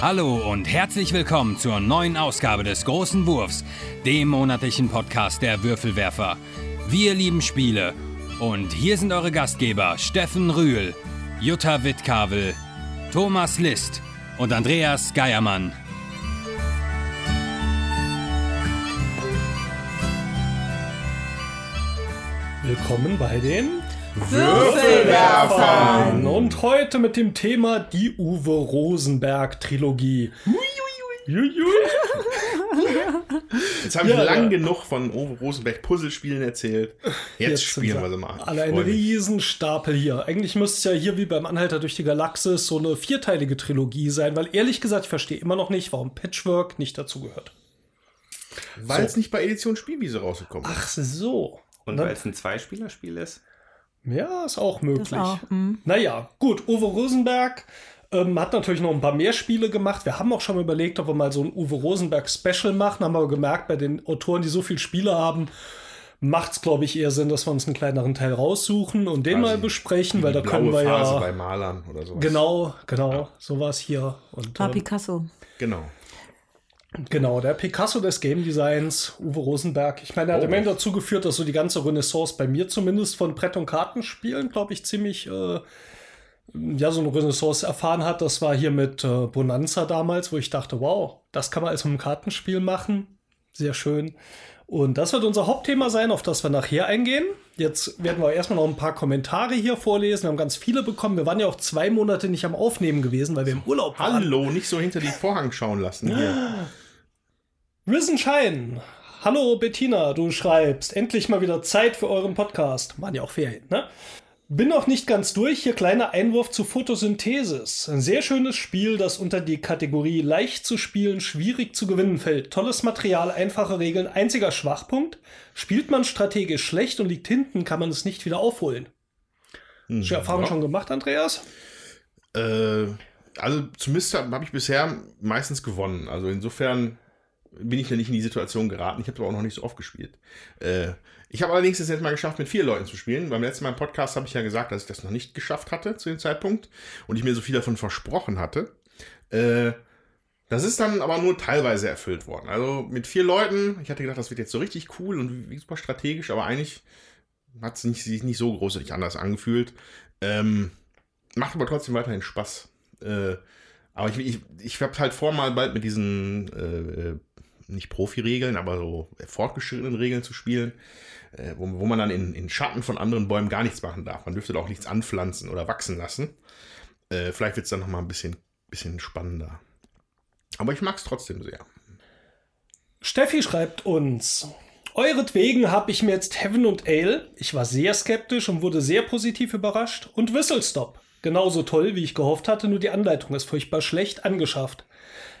Hallo und herzlich willkommen zur neuen Ausgabe des Großen Wurfs, dem monatlichen Podcast der Würfelwerfer. Wir lieben Spiele und hier sind eure Gastgeber Steffen Rühl, Jutta Wittkavel, Thomas List und Andreas Geiermann. Willkommen bei den Würfelwerfern. Und heute mit dem Thema die Uwe Rosenberg Trilogie. Jetzt habe ich Ja, lang ja. genug von Uwe Rosenberg Puzzlespielen erzählt. Jetzt, spielen sind wir sie mal. Alle Ich ein freu mich. Riesenstapel hier. Eigentlich müsste es ja hier wie beim Anhalter durch die Galaxis so eine vierteilige Trilogie sein, weil ehrlich gesagt, ich verstehe immer noch nicht, warum Patchwork nicht dazu gehört. Weil es nicht bei Edition Spielwiese rausgekommen ist. Ach so. Und weil es ein Zweispielerspiel ist? Ja, ist auch möglich. auch, mm. Naja, gut, Uwe Rosenberg ähm, hat natürlich noch ein paar mehr Spiele gemacht. Wir haben auch schon mal überlegt, ob wir mal so ein Uwe Rosenberg-Special machen, haben aber gemerkt, bei den Autoren, die so viele Spiele haben, macht es, glaube ich, eher Sinn, dass wir uns einen kleineren Teil raussuchen und den Quasi mal besprechen, weil da können wir Phase ja. bei Malern oder so. Genau, genau, so war es hier. Und, War ähm, Picasso. Genau. Genau, der Picasso des Game Designs, Uwe Rosenberg. Ich meine, er hat Oh. immerhin dazu geführt, dass so die ganze Renaissance bei mir zumindest von Brett- und Kartenspielen, glaube ich, ziemlich, äh, ja, so eine Renaissance erfahren hat. Das war hier mit äh, Bonanza damals, wo ich dachte, wow, das kann man als ein Kartenspiel machen. Sehr schön. Und das wird unser Hauptthema sein, auf das wir nachher eingehen. Jetzt werden wir erstmal noch ein paar Kommentare hier vorlesen. Wir haben ganz viele bekommen. Wir waren ja auch zwei Monate nicht am Aufnehmen gewesen, weil wir im Urlaub waren. Hallo, nicht so hinter die Vorhang schauen lassen. Hier. Risen Shine. Hallo Bettina, du schreibst, endlich mal wieder Zeit für euren Podcast. Waren ja auch Ferien, ne? Bin noch nicht ganz durch. Hier kleiner Einwurf zu Photosynthesis. Ein sehr schönes Spiel, das unter die Kategorie leicht zu spielen, schwierig zu gewinnen fällt. Tolles Material, einfache Regeln. Einziger Schwachpunkt. Spielt man strategisch schlecht und liegt hinten, kann man es nicht wieder aufholen. Hm, Hast du die Erfahrung ja. schon gemacht, Andreas? Äh, also zumindest habe hab ich bisher meistens gewonnen. Also insofern bin ich ja nicht in die Situation geraten. Ich habe aber auch noch nicht so oft gespielt. Äh, ich habe allerdings es jetzt mal geschafft, mit vier Leuten zu spielen. Beim letzten Mal im Podcast habe ich ja gesagt, dass ich das noch nicht geschafft hatte zu dem Zeitpunkt und ich mir so viel davon versprochen hatte. Äh, das ist dann aber nur teilweise erfüllt worden. Also mit vier Leuten, ich hatte gedacht, das wird jetzt so richtig cool und super strategisch, aber eigentlich hat es nicht, sich nicht so großartig anders angefühlt. Ähm, macht aber trotzdem weiterhin Spaß. Äh, aber ich, ich, ich habe halt vor, mal bald mit diesen, äh, äh, nicht Profi-Regeln, aber so fortgeschrittenen Regeln zu spielen, äh, wo, wo man dann in, in Schatten von anderen Bäumen gar nichts machen darf. Man dürfte da auch nichts anpflanzen oder wachsen lassen. Äh, vielleicht wird es dann nochmal ein bisschen, bisschen spannender. Aber ich mag es trotzdem sehr. Steffi schreibt uns. Euretwegen habe ich mir jetzt Heaven und Ale, ich war sehr skeptisch und wurde sehr positiv überrascht, und Whistle Stop, genauso toll, wie ich gehofft hatte, nur die Anleitung ist furchtbar schlecht, angeschafft.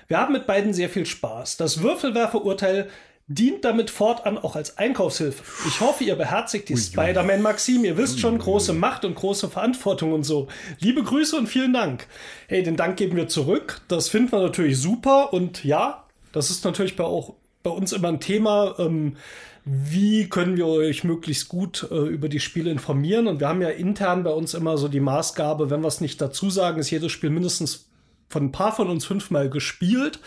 Wir haben mit beiden sehr viel Spaß. Das Würfelwerferurteil dient damit fortan auch als Einkaufshilfe. Ich hoffe, ihr beherzigt die Spider-Man-Maxim. Ihr wisst schon, große Macht und große Verantwortung und so. Liebe Grüße und vielen Dank. Hey, den Dank geben wir zurück. Das finden wir natürlich super. Und ja, das ist natürlich bei, auch bei uns immer ein Thema. Ähm, wie können wir euch möglichst gut äh, über die Spiele informieren? Und wir haben ja intern bei uns immer so die Maßgabe, wenn wir es nicht dazu sagen, ist jedes Spiel mindestens von ein paar von uns fünfmal gespielt.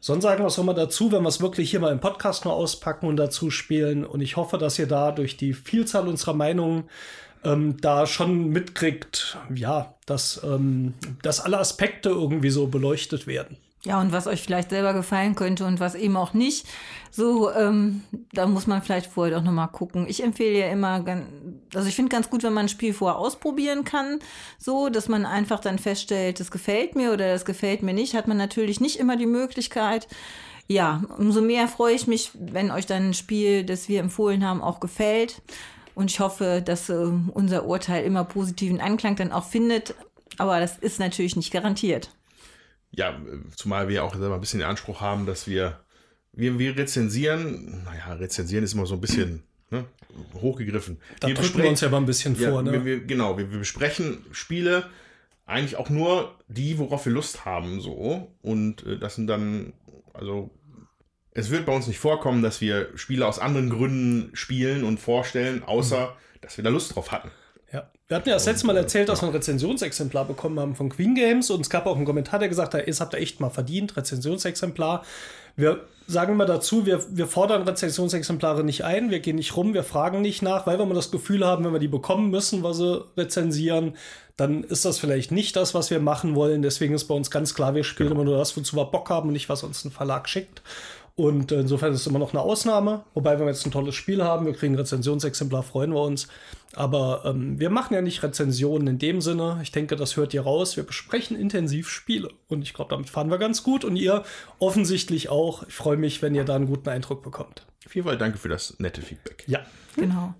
Sonst sagen wir es immer dazu, wenn wir es wirklich hier mal im Podcast nur auspacken und dazu spielen. Und ich hoffe, dass ihr da durch die Vielzahl unserer Meinungen ähm, da schon mitkriegt, ja, dass, ähm, dass alle Aspekte irgendwie so beleuchtet werden. Ja, und was euch vielleicht selber gefallen könnte und was eben auch nicht. So, ähm, da muss man vielleicht vorher doch nochmal gucken. Ich empfehle ja immer, also ich finde ganz gut, wenn man ein Spiel vorher ausprobieren kann, so, dass man einfach dann feststellt, das gefällt mir oder das gefällt mir nicht, hat man natürlich nicht immer die Möglichkeit. Ja, umso mehr freue ich mich, wenn euch dann ein Spiel, das wir empfohlen haben, auch gefällt. Und ich hoffe, dass äh, unser Urteil immer positiven Anklang dann auch findet. Aber das ist natürlich nicht garantiert. Ja, zumal wir auch selber ein bisschen den Anspruch haben, dass wir, wir, wir rezensieren, naja, rezensieren ist immer so ein bisschen ne, hochgegriffen. Da wir drücken wir uns ja mal ein bisschen ja, vor. Ne? wir, wir, genau, wir, wir besprechen Spiele eigentlich auch nur die, worauf wir Lust haben, so. Und äh, das sind dann, also, es wird bei uns nicht vorkommen, dass wir Spiele aus anderen Gründen spielen und vorstellen, außer, dass wir da Lust drauf hatten. Ja. Wir hatten ja das letzte Mal erzählt, dass wir ein Rezensionsexemplar bekommen haben von Queen Games und es gab auch einen Kommentar, der gesagt hat, es habt ihr echt mal verdient, Rezensionsexemplar. Wir sagen mal dazu, wir, wir fordern Rezensionsexemplare nicht ein, wir gehen nicht rum, wir fragen nicht nach, weil wir mal das Gefühl haben, wenn wir die bekommen müssen, was sie rezensieren, dann ist das vielleicht nicht das, was wir machen wollen. Deswegen ist bei uns ganz klar, wir spielen immer nur das, wozu wir Bock haben und nicht, was uns ein Verlag schickt. Und insofern ist es immer noch eine Ausnahme. Wobei, wenn wir jetzt ein tolles Spiel haben, wir kriegen ein Rezensionsexemplar, freuen wir uns. Aber ähm, wir machen ja nicht Rezensionen in dem Sinne. Ich denke, das hört ihr raus. Wir besprechen intensiv Spiele. Und ich glaube, damit fahren wir ganz gut. Und ihr offensichtlich auch. Ich freue mich, wenn ihr da einen guten Eindruck bekommt. Auf jeden Fall danke für das nette Feedback. Ja. Genau.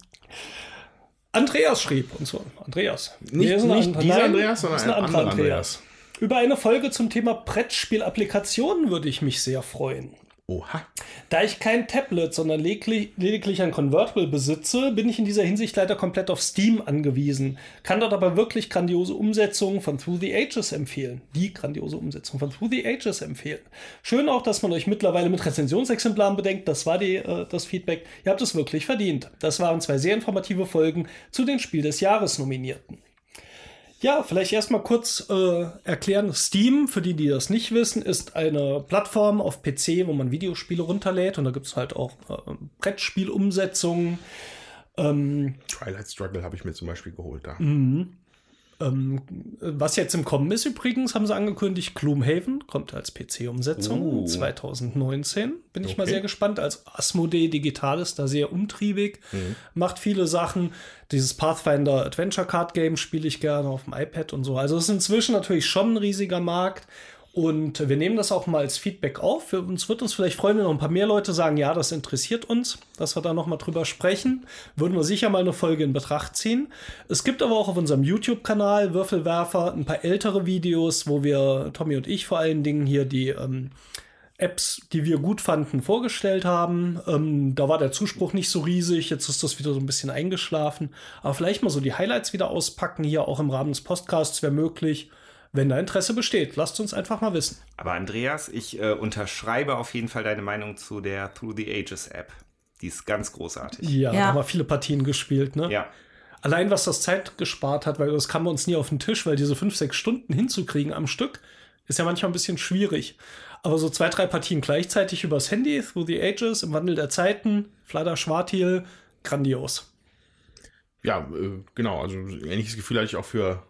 Andreas schrieb und so. Andreas. Nicht, nicht anderer- dieser Andreas, sondern ein ein anderer anderer Andreas. Über eine Folge zum Thema Brettspielapplikationen würde ich mich sehr freuen. Oha. Da ich kein Tablet, sondern lediglich, ein Convertible besitze, bin ich in dieser Hinsicht leider komplett auf Steam angewiesen. Kann dort aber wirklich grandiose Umsetzungen von Through the Ages empfehlen. Die grandiose Umsetzung von Through the Ages empfehlen. Schön auch, dass man euch mittlerweile mit Rezensionsexemplaren bedenkt. Das war die, äh, das Feedback. Ihr habt es wirklich verdient. Das waren zwei sehr informative Folgen zu den Spiel des Jahres Nominierten. Ja, vielleicht erstmal kurz äh, erklären. Steam, für die, die das nicht wissen, ist eine Plattform auf PC, wo man Videospiele runterlädt. Und da gibt es halt auch äh, Brettspielumsetzungen. Ähm, Twilight Struggle habe ich mir zum Beispiel geholt da. Ähm, was jetzt im Kommen ist übrigens, haben sie angekündigt, Gloomhaven kommt als PC-Umsetzung Oh. 2019. Bin ich mal sehr gespannt. Als Asmodee Digital ist da sehr umtriebig, macht viele Sachen. Dieses Pathfinder Adventure Card Game spiele ich gerne auf dem iPad und so. Also es ist inzwischen natürlich schon ein riesiger Markt. Und wir nehmen das auch mal als Feedback auf. Für uns wird uns vielleicht freuen, wenn noch ein paar mehr Leute sagen, ja, das interessiert uns, dass wir da noch mal drüber sprechen. Würden wir sicher mal eine Folge in Betracht ziehen. Es gibt aber auch auf unserem YouTube-Kanal Würfelwerfer ein paar ältere Videos, wo wir, Tommy und ich vor allen Dingen hier die ähm, Apps, die wir gut fanden, vorgestellt haben. Ähm, da war der Zuspruch nicht so riesig. Jetzt ist das wieder so ein bisschen eingeschlafen. Aber vielleicht mal so die Highlights wieder auspacken, hier auch im Rahmen des Podcasts wäre möglich. Wenn da Interesse besteht, lasst uns einfach mal wissen. Aber Andreas, ich äh, unterschreibe auf jeden Fall deine Meinung zu der Through the Ages App. Die ist ganz großartig. Ja, Ja. da haben wir viele Partien gespielt, ne? Ja. Allein was das Zeit gespart hat, weil das kam bei uns nie auf den Tisch, weil diese fünf, sechs Stunden hinzukriegen am Stück ist ja manchmal ein bisschen schwierig. Aber so zwei, drei Partien gleichzeitig übers Handy, Through the Ages, im Wandel der Zeiten, Flader Schwartil, grandios. Ja, äh, genau. Also ein ähnliches Gefühl hatte ich auch für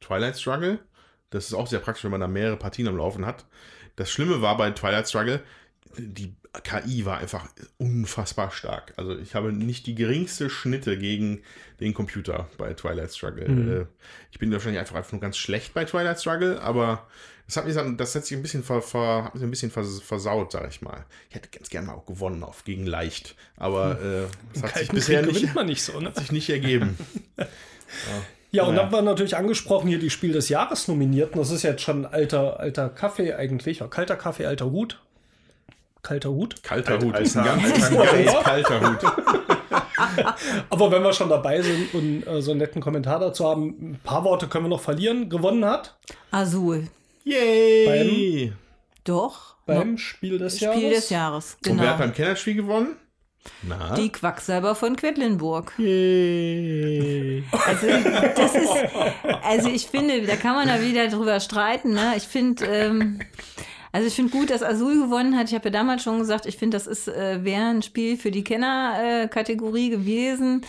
Twilight Struggle. Das ist auch sehr praktisch, wenn man da mehrere Partien am Laufen hat. Das Schlimme war bei Twilight Struggle, die KI war einfach unfassbar stark. Also ich habe nicht die geringste Schnitte gegen den Computer bei Twilight Struggle. Äh, Ich bin wahrscheinlich einfach, einfach nur ganz schlecht bei Twilight Struggle, aber das hat mich das hat sich ein bisschen, ver, ver, hat mich ein bisschen vers, versaut, sag ich mal. Ich hätte ganz gerne mal auch gewonnen auf gegen leicht, aber äh, das hat sich bisher Krieg nicht, nicht so, ne? hat sich nicht ergeben. Ja, und Ja. dann war natürlich angesprochen hier die Spiel des Jahres Nominierten. Das ist jetzt schon alter, alter Kaffee eigentlich. Ja, kalter Kaffee, alter Hut. Kalter Hut. Kalter Alter, Hut, ist ein alter, ganz, alter, ganz alter. kalter Hut. Aber wenn wir schon dabei sind und äh, so einen netten Kommentar dazu haben, ein paar Worte können wir noch verlieren. Gewonnen hat Azul. Yay! Doch. beim No. Spiel des Jahres. Spiel des Jahres. Und wer hat Genau. beim Kennerspiel gewonnen? Na? Die Quacksalber von Quedlinburg. Yay! Also, das ist, also ich finde, da kann man da wieder drüber streiten. Ne? Ich finde, ähm, also ich finde gut, dass Azul gewonnen hat. Ich habe ja damals schon gesagt, ich finde, das ist äh, wäre ein Spiel für die Kenner-Kategorie gewesen.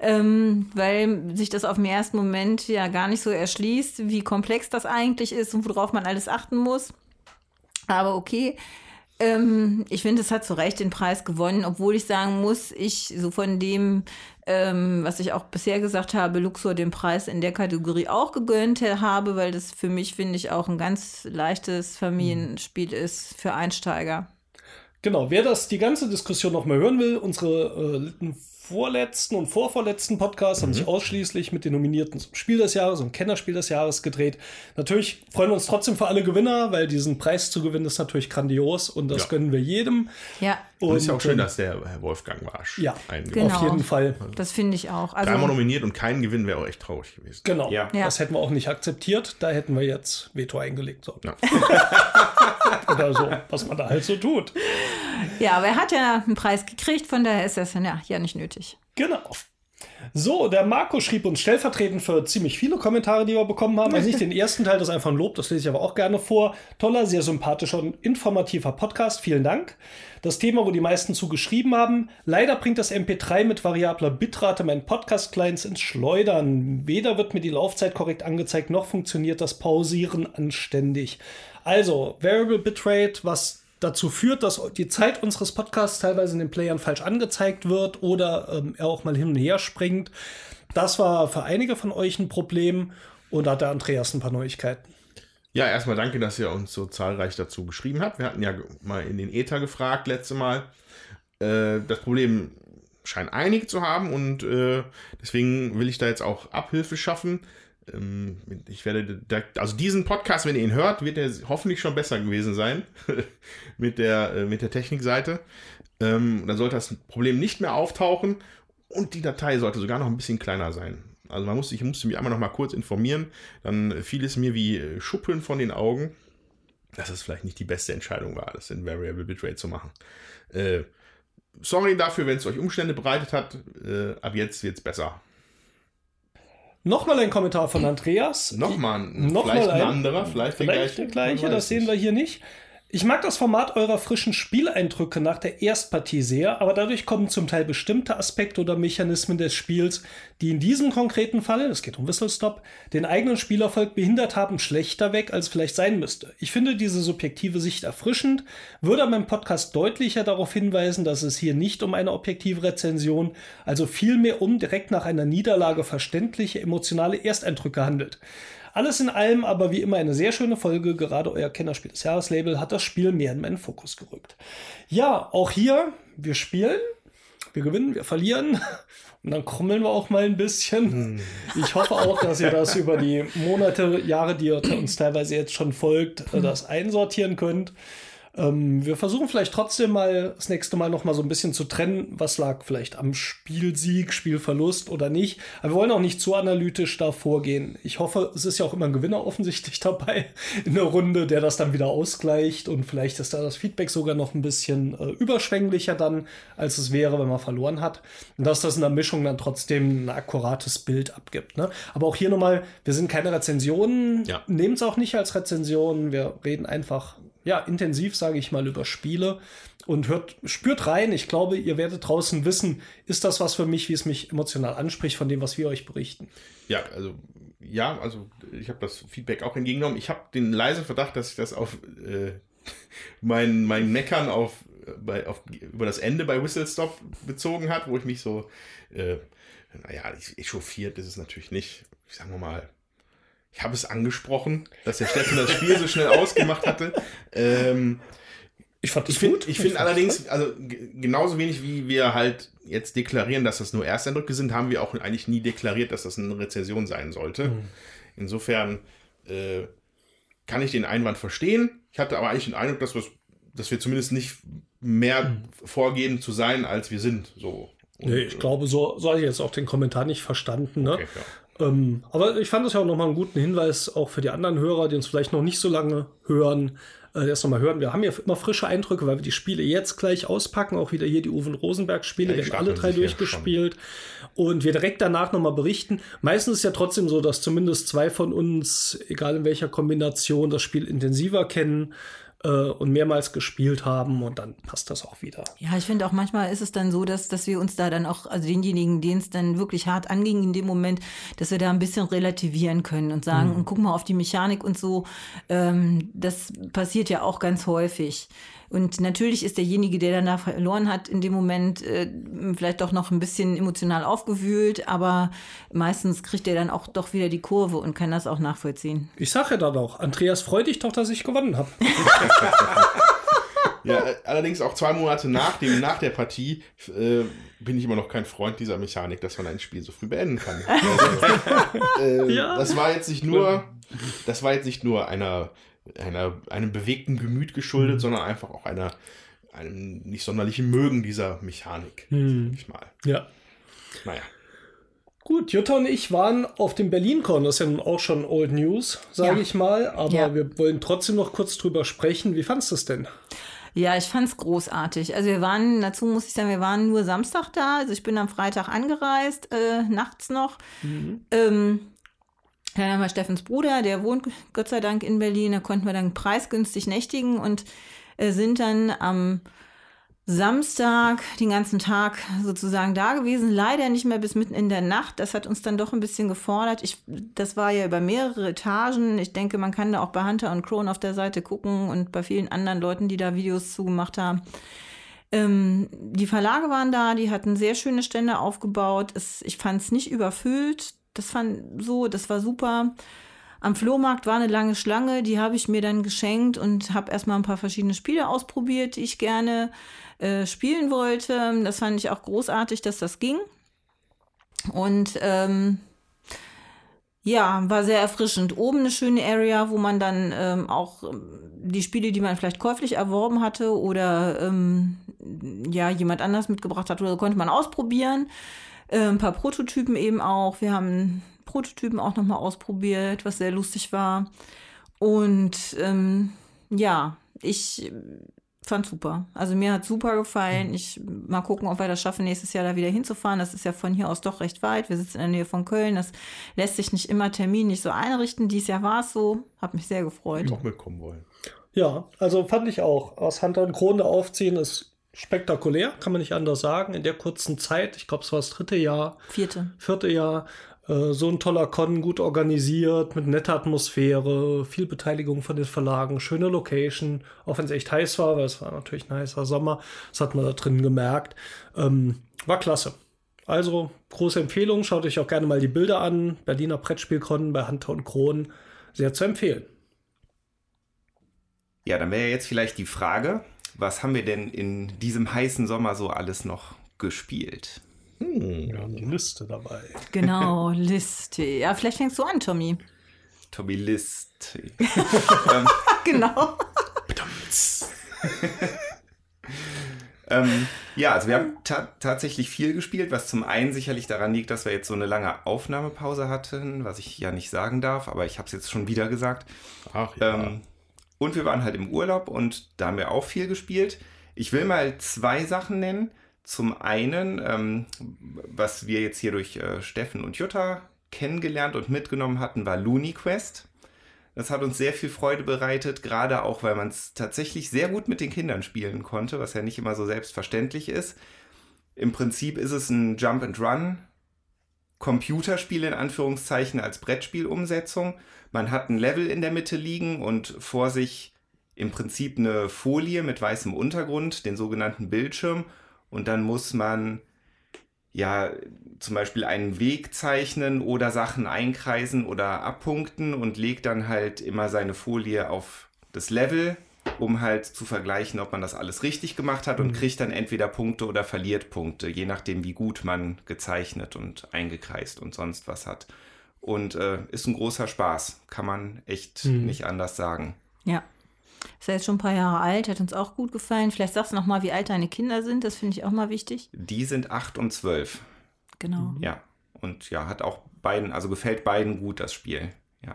Ähm, weil sich das auf den ersten Moment ja gar nicht so erschließt, wie komplex das eigentlich ist und worauf man alles achten muss. Aber okay. Ähm, ich finde, es hat zu Recht den Preis gewonnen, obwohl ich sagen muss, ich so von dem, ähm, was ich auch bisher gesagt habe, Luxor den Preis in der Kategorie auch gegönnt habe, weil das für mich, finde ich, auch ein ganz leichtes Familienspiel ist für Einsteiger. Genau, wer das die ganze Diskussion noch mal hören will, unsere äh, vorletzten und vorvorletzten Podcasts haben sich ausschließlich mit den Nominierten zum Spiel des Jahres und Kennerspiel des Jahres gedreht. Natürlich freuen wir uns trotzdem für alle Gewinner, weil diesen Preis zu gewinnen ist natürlich grandios und das Ja. gönnen wir jedem. Ja, Und ist ja auch schön, dass der Herr Wolfgang Warsch Ja, Genau. Auf jeden Fall. das finde ich auch. Also, Dreimal nominiert und keinen Gewinn wäre auch echt traurig gewesen. Genau, Ja. Ja. das hätten wir auch nicht akzeptiert. Da hätten wir jetzt Veto eingelegt. So. Ja. Oder so, was man da halt so tut. ja, aber er hat ja einen Preis gekriegt, von daher ist das ja, ja nicht nötig. Genau. So, der Marco schrieb uns stellvertretend für ziemlich viele Kommentare, die wir bekommen haben. Also nicht den ersten Teil, das ist einfach ein Lob, das lese ich aber auch gerne vor. Toller, sehr sympathischer und informativer Podcast. Vielen Dank. Das Thema, wo die meisten zugeschrieben haben. Leider bringt das MP3 mit variabler Bitrate meinen Podcast-Clients ins Schleudern. Weder wird mir die Laufzeit korrekt angezeigt, noch funktioniert das Pausieren anständig. Also, Variable Bitrate, was dazu führt, dass die Zeit unseres Podcasts teilweise in den Playern falsch angezeigt wird oder ähm, er auch mal hin und her springt. Das war für einige von euch ein Problem und da hat der Andreas ein paar Neuigkeiten. Ja, erstmal danke, dass ihr uns so zahlreich dazu geschrieben habt. Wir hatten ja mal in den Ether gefragt letzte Mal. Äh, das Problem scheint einige zu haben und äh, deswegen will ich da jetzt auch Abhilfe schaffen. Ähm, ich werde, da, also diesen Podcast, wenn ihr ihn hört, wird er hoffentlich schon besser gewesen sein mit der, äh, mit der Technikseite. Ähm, dann sollte das Problem nicht mehr auftauchen und die Datei sollte sogar noch ein bisschen kleiner sein. Also man musste, ich musste mich einmal noch mal kurz informieren. Dann fiel es mir wie äh, Schuppeln von den Augen, dass es vielleicht nicht die beste Entscheidung war, das in Variable Bitrate zu machen. Äh, sorry dafür, wenn es euch Umstände bereitet hat. Äh, ab jetzt wird es besser. Nochmal ein Kommentar von Andreas. Nochmal ein, Noch vielleicht ein ein- anderer, vielleicht der Vielleicht gleiche. der gleiche, das sehen wir hier nicht. Ich mag das Format eurer frischen Spieleindrücke nach der Erstpartie sehr, aber dadurch kommen zum Teil bestimmte Aspekte oder Mechanismen des Spiels, die in diesem konkreten Fall, es geht um Whistle Stop, den eigenen Spielerfolg behindert haben, schlechter weg, als vielleicht sein müsste. Ich finde diese subjektive Sicht erfrischend, würde aber im Podcast deutlicher darauf hinweisen, dass es hier nicht um eine objektive Rezension, also vielmehr um direkt nach einer Niederlage verständliche emotionale Ersteindrücke handelt. Alles in allem aber wie immer eine sehr schöne Folge. Gerade euer Kennerspiel des Jahreslabel hat das Spiel mehr in meinen Fokus gerückt. Ja, auch hier, wir spielen, wir gewinnen, wir verlieren. Und dann krummeln wir auch mal ein bisschen. Ich hoffe auch, dass ihr das über die Monate, Jahre, die ihr uns teilweise jetzt schon folgt, äh, das einsortieren könnt. Ähm, wir versuchen vielleicht trotzdem mal das nächste Mal noch mal so ein bisschen zu trennen, was lag vielleicht am Spielsieg, Spielverlust oder nicht. Aber wir wollen auch nicht zu analytisch da vorgehen. Ich hoffe, es ist ja auch immer ein Gewinner offensichtlich dabei in der Runde, der das dann wieder ausgleicht und vielleicht ist da das Feedback sogar noch ein bisschen äh, überschwänglicher dann, als es wäre, wenn man verloren hat. Und dass das in der Mischung dann trotzdem ein akkurates Bild abgibt. Ne? Aber auch hier nochmal, wir sind keine Rezensionen, Ja. nehmt es auch nicht als Rezension. Wir reden einfach ja, intensiv, sage ich mal, über Spiele und hört, spürt rein. Ich glaube, ihr werdet draußen wissen, ist das was für mich, wie es mich emotional anspricht von dem, was wir euch berichten. Ja, also ja, also ich habe das Feedback auch entgegengenommen. Ich habe den leisen Verdacht, dass ich das auf äh, mein, mein Meckern auf, äh, bei, auf, über das Ende bei Whistle Stop bezogen hat, wo ich mich so, äh, naja, ich, echauffiert ist es natürlich nicht. Ich sage mal, ich habe es angesprochen, dass der Steffen das Spiel so schnell ausgemacht hatte. Ähm, Ich fand das ich finde gut. ich find fand das allerdings, also genauso wenig wie wir halt jetzt deklarieren, dass das nur Ersteindrücke sind, haben wir auch eigentlich nie deklariert, dass das eine Rezession sein sollte. Mhm. Insofern äh, kann ich den Einwand verstehen. Ich hatte aber eigentlich den Eindruck, dass, dass wir zumindest nicht mehr Mhm. vorgeben zu sein, als wir sind. So. Und, Nee, ich glaube, so, so habe ich jetzt auch den Kommentar nicht verstanden. Ne? Okay. Ähm, aber ich fand das ja auch nochmal einen guten Hinweis, auch für die anderen Hörer, die uns vielleicht noch nicht so lange hören, äh, erst nochmal hören. Wir haben ja immer frische Eindrücke, weil wir die Spiele jetzt gleich auspacken. Auch wieder hier die Uwe Rosenberg-Spiele, Ja, die werden alle drei durchgespielt. Und wir direkt danach nochmal berichten. Meistens ist ja trotzdem so, dass zumindest zwei von uns, egal in welcher Kombination, das Spiel intensiver kennen äh, und mehrmals gespielt haben. Und dann passt das auch wieder. Ja, ich finde auch manchmal ist es dann so, dass, dass wir uns da dann auch, also denjenigen, denen es dann wirklich hart anging in dem Moment, dass wir da ein bisschen relativieren können und sagen, und guck mal auf die Mechanik und so. Ähm, das passiert ja auch ganz häufig. Und natürlich ist derjenige, der dann da verloren hat, in dem Moment äh, vielleicht doch noch ein bisschen emotional aufgewühlt, aber meistens kriegt er dann auch doch wieder die Kurve und kann das auch nachvollziehen. Ich sage ja dann auch, Andreas, freu dich doch, dass ich gewonnen habe. Ja, äh, allerdings auch zwei Monate nach, dem, nach der Partie äh, bin ich immer noch kein Freund dieser Mechanik, dass man ein Spiel so früh beenden kann. Also, äh, Ja. Das war jetzt nicht nur, das war jetzt nicht nur einer, einer, einem bewegten Gemüt geschuldet, sondern einfach auch einer, einem nicht sonderlichen Mögen dieser Mechanik. Hm. Sag ich mal. Ja. Naja. Gut, Jutta und ich waren auf dem BerlinCon. Das ist ja nun auch schon Old News, sage Ja. ich mal. Aber Ja. wir wollen trotzdem noch kurz drüber sprechen. Wie fandest du es denn? Ja, ich fand's großartig. Also wir waren, dazu muss ich sagen, wir waren nur Samstag da. Also ich bin am Freitag angereist, äh, nachts noch. Ähm, dann haben wir Steffens Bruder, der wohnt Gott sei Dank in Berlin. Da konnten wir dann preisgünstig nächtigen und äh, sind dann am Samstag den ganzen Tag sozusagen da gewesen. Leider nicht mehr bis mitten in der Nacht. Das hat uns dann doch ein bisschen gefordert. Ich, das war ja über mehrere Etagen. Ich denke, man kann da auch bei Hunter und Crone auf der Seite gucken und bei vielen anderen Leuten, die da Videos zugemacht haben. Ähm, die Verlage waren da, die hatten sehr schöne Stände aufgebaut. Es, ich fand es nicht überfüllt. Das fand so, das war super. Am Flohmarkt war eine lange Schlange, die habe ich mir dann geschenkt und habe erstmal ein paar verschiedene Spiele ausprobiert, die ich gerne äh, spielen wollte. Das fand ich auch großartig, dass das ging. Und ähm, ja, war sehr erfrischend. Oben eine schöne Area, wo man dann ähm, auch ähm, die Spiele, die man vielleicht käuflich erworben hatte oder ähm, ja, jemand anders mitgebracht hat, oder konnte man ausprobieren. Äh, ein paar Prototypen eben auch. Wir haben Prototypen auch nochmal ausprobiert, was sehr lustig war. Und ähm, ja, ich fand super. Also mir hat super gefallen. Ich mal gucken, ob wir das schaffen, nächstes Jahr da wieder hinzufahren. Das ist ja von hier aus doch recht weit. Wir sitzen in der Nähe von Köln. Das lässt sich nicht immer terminlich so einrichten. Dieses Jahr war es so. Hat mich sehr gefreut. Noch mitkommen wollen. Ja, also fand ich auch. Aus Hunter und Krone aufziehen ist spektakulär, kann man nicht anders sagen. In der kurzen Zeit, ich glaube, es war das dritte Jahr, Vierte. vierte Jahr, äh, so ein toller Con, gut organisiert, mit netter Atmosphäre, viel Beteiligung von den Verlagen, schöne Location, auch wenn es echt heiß war, weil es war natürlich ein heißer Sommer, das hat man da drin gemerkt. Ähm, war klasse. Also, große Empfehlung, schaut euch auch gerne mal die Bilder an. Berliner Brettspielkon bei Hunter und Kronen, sehr zu empfehlen. Ja, dann wäre jetzt vielleicht die Frage, was haben wir denn in diesem heißen Sommer so alles noch gespielt? Wir haben die Liste dabei. Genau, Liste. Ja, vielleicht fängst du an, Tommy. Tommy List. Genau. ähm, ja, also wir haben ta tatsächlich viel gespielt, was zum einen sicherlich daran liegt, dass wir jetzt so eine lange Aufnahmepause hatten, was ich ja nicht sagen darf, aber ich habe es jetzt schon wieder gesagt. Ach ja. Ähm, und wir waren halt im Urlaub und da haben wir auch viel gespielt. Ich will mal zwei Sachen nennen. Zum einen, ähm, was wir jetzt hier durch äh, Steffen und Jutta kennengelernt und mitgenommen hatten, war Looney Quest. Das hat uns sehr viel Freude bereitet, gerade auch, weil man es tatsächlich sehr gut mit den Kindern spielen konnte, was ja nicht immer so selbstverständlich ist. Im Prinzip ist es ein Jump and Run Computerspiel in Anführungszeichen als Brettspielumsetzung. Man hat ein Level in der Mitte liegen und vor sich im Prinzip eine Folie mit weißem Untergrund, den sogenannten Bildschirm. Und dann muss man ja zum Beispiel einen Weg zeichnen oder Sachen einkreisen oder abpunkten und legt dann halt immer seine Folie auf das Level, um halt zu vergleichen, ob man das alles richtig gemacht hat und kriegt dann entweder Punkte oder verliert Punkte, je nachdem, wie gut man gezeichnet und eingekreist und sonst was hat. Und äh, ist ein großer Spaß, kann man echt nicht anders sagen. Ja. Ist ja jetzt schon ein paar Jahre alt, hat uns auch gut gefallen. Vielleicht sagst du noch mal, wie alt deine Kinder sind. Das finde ich auch mal wichtig. Die sind 8 und 12. Genau. Ja, und ja, hat auch beiden, also gefällt beiden gut das Spiel. Ja.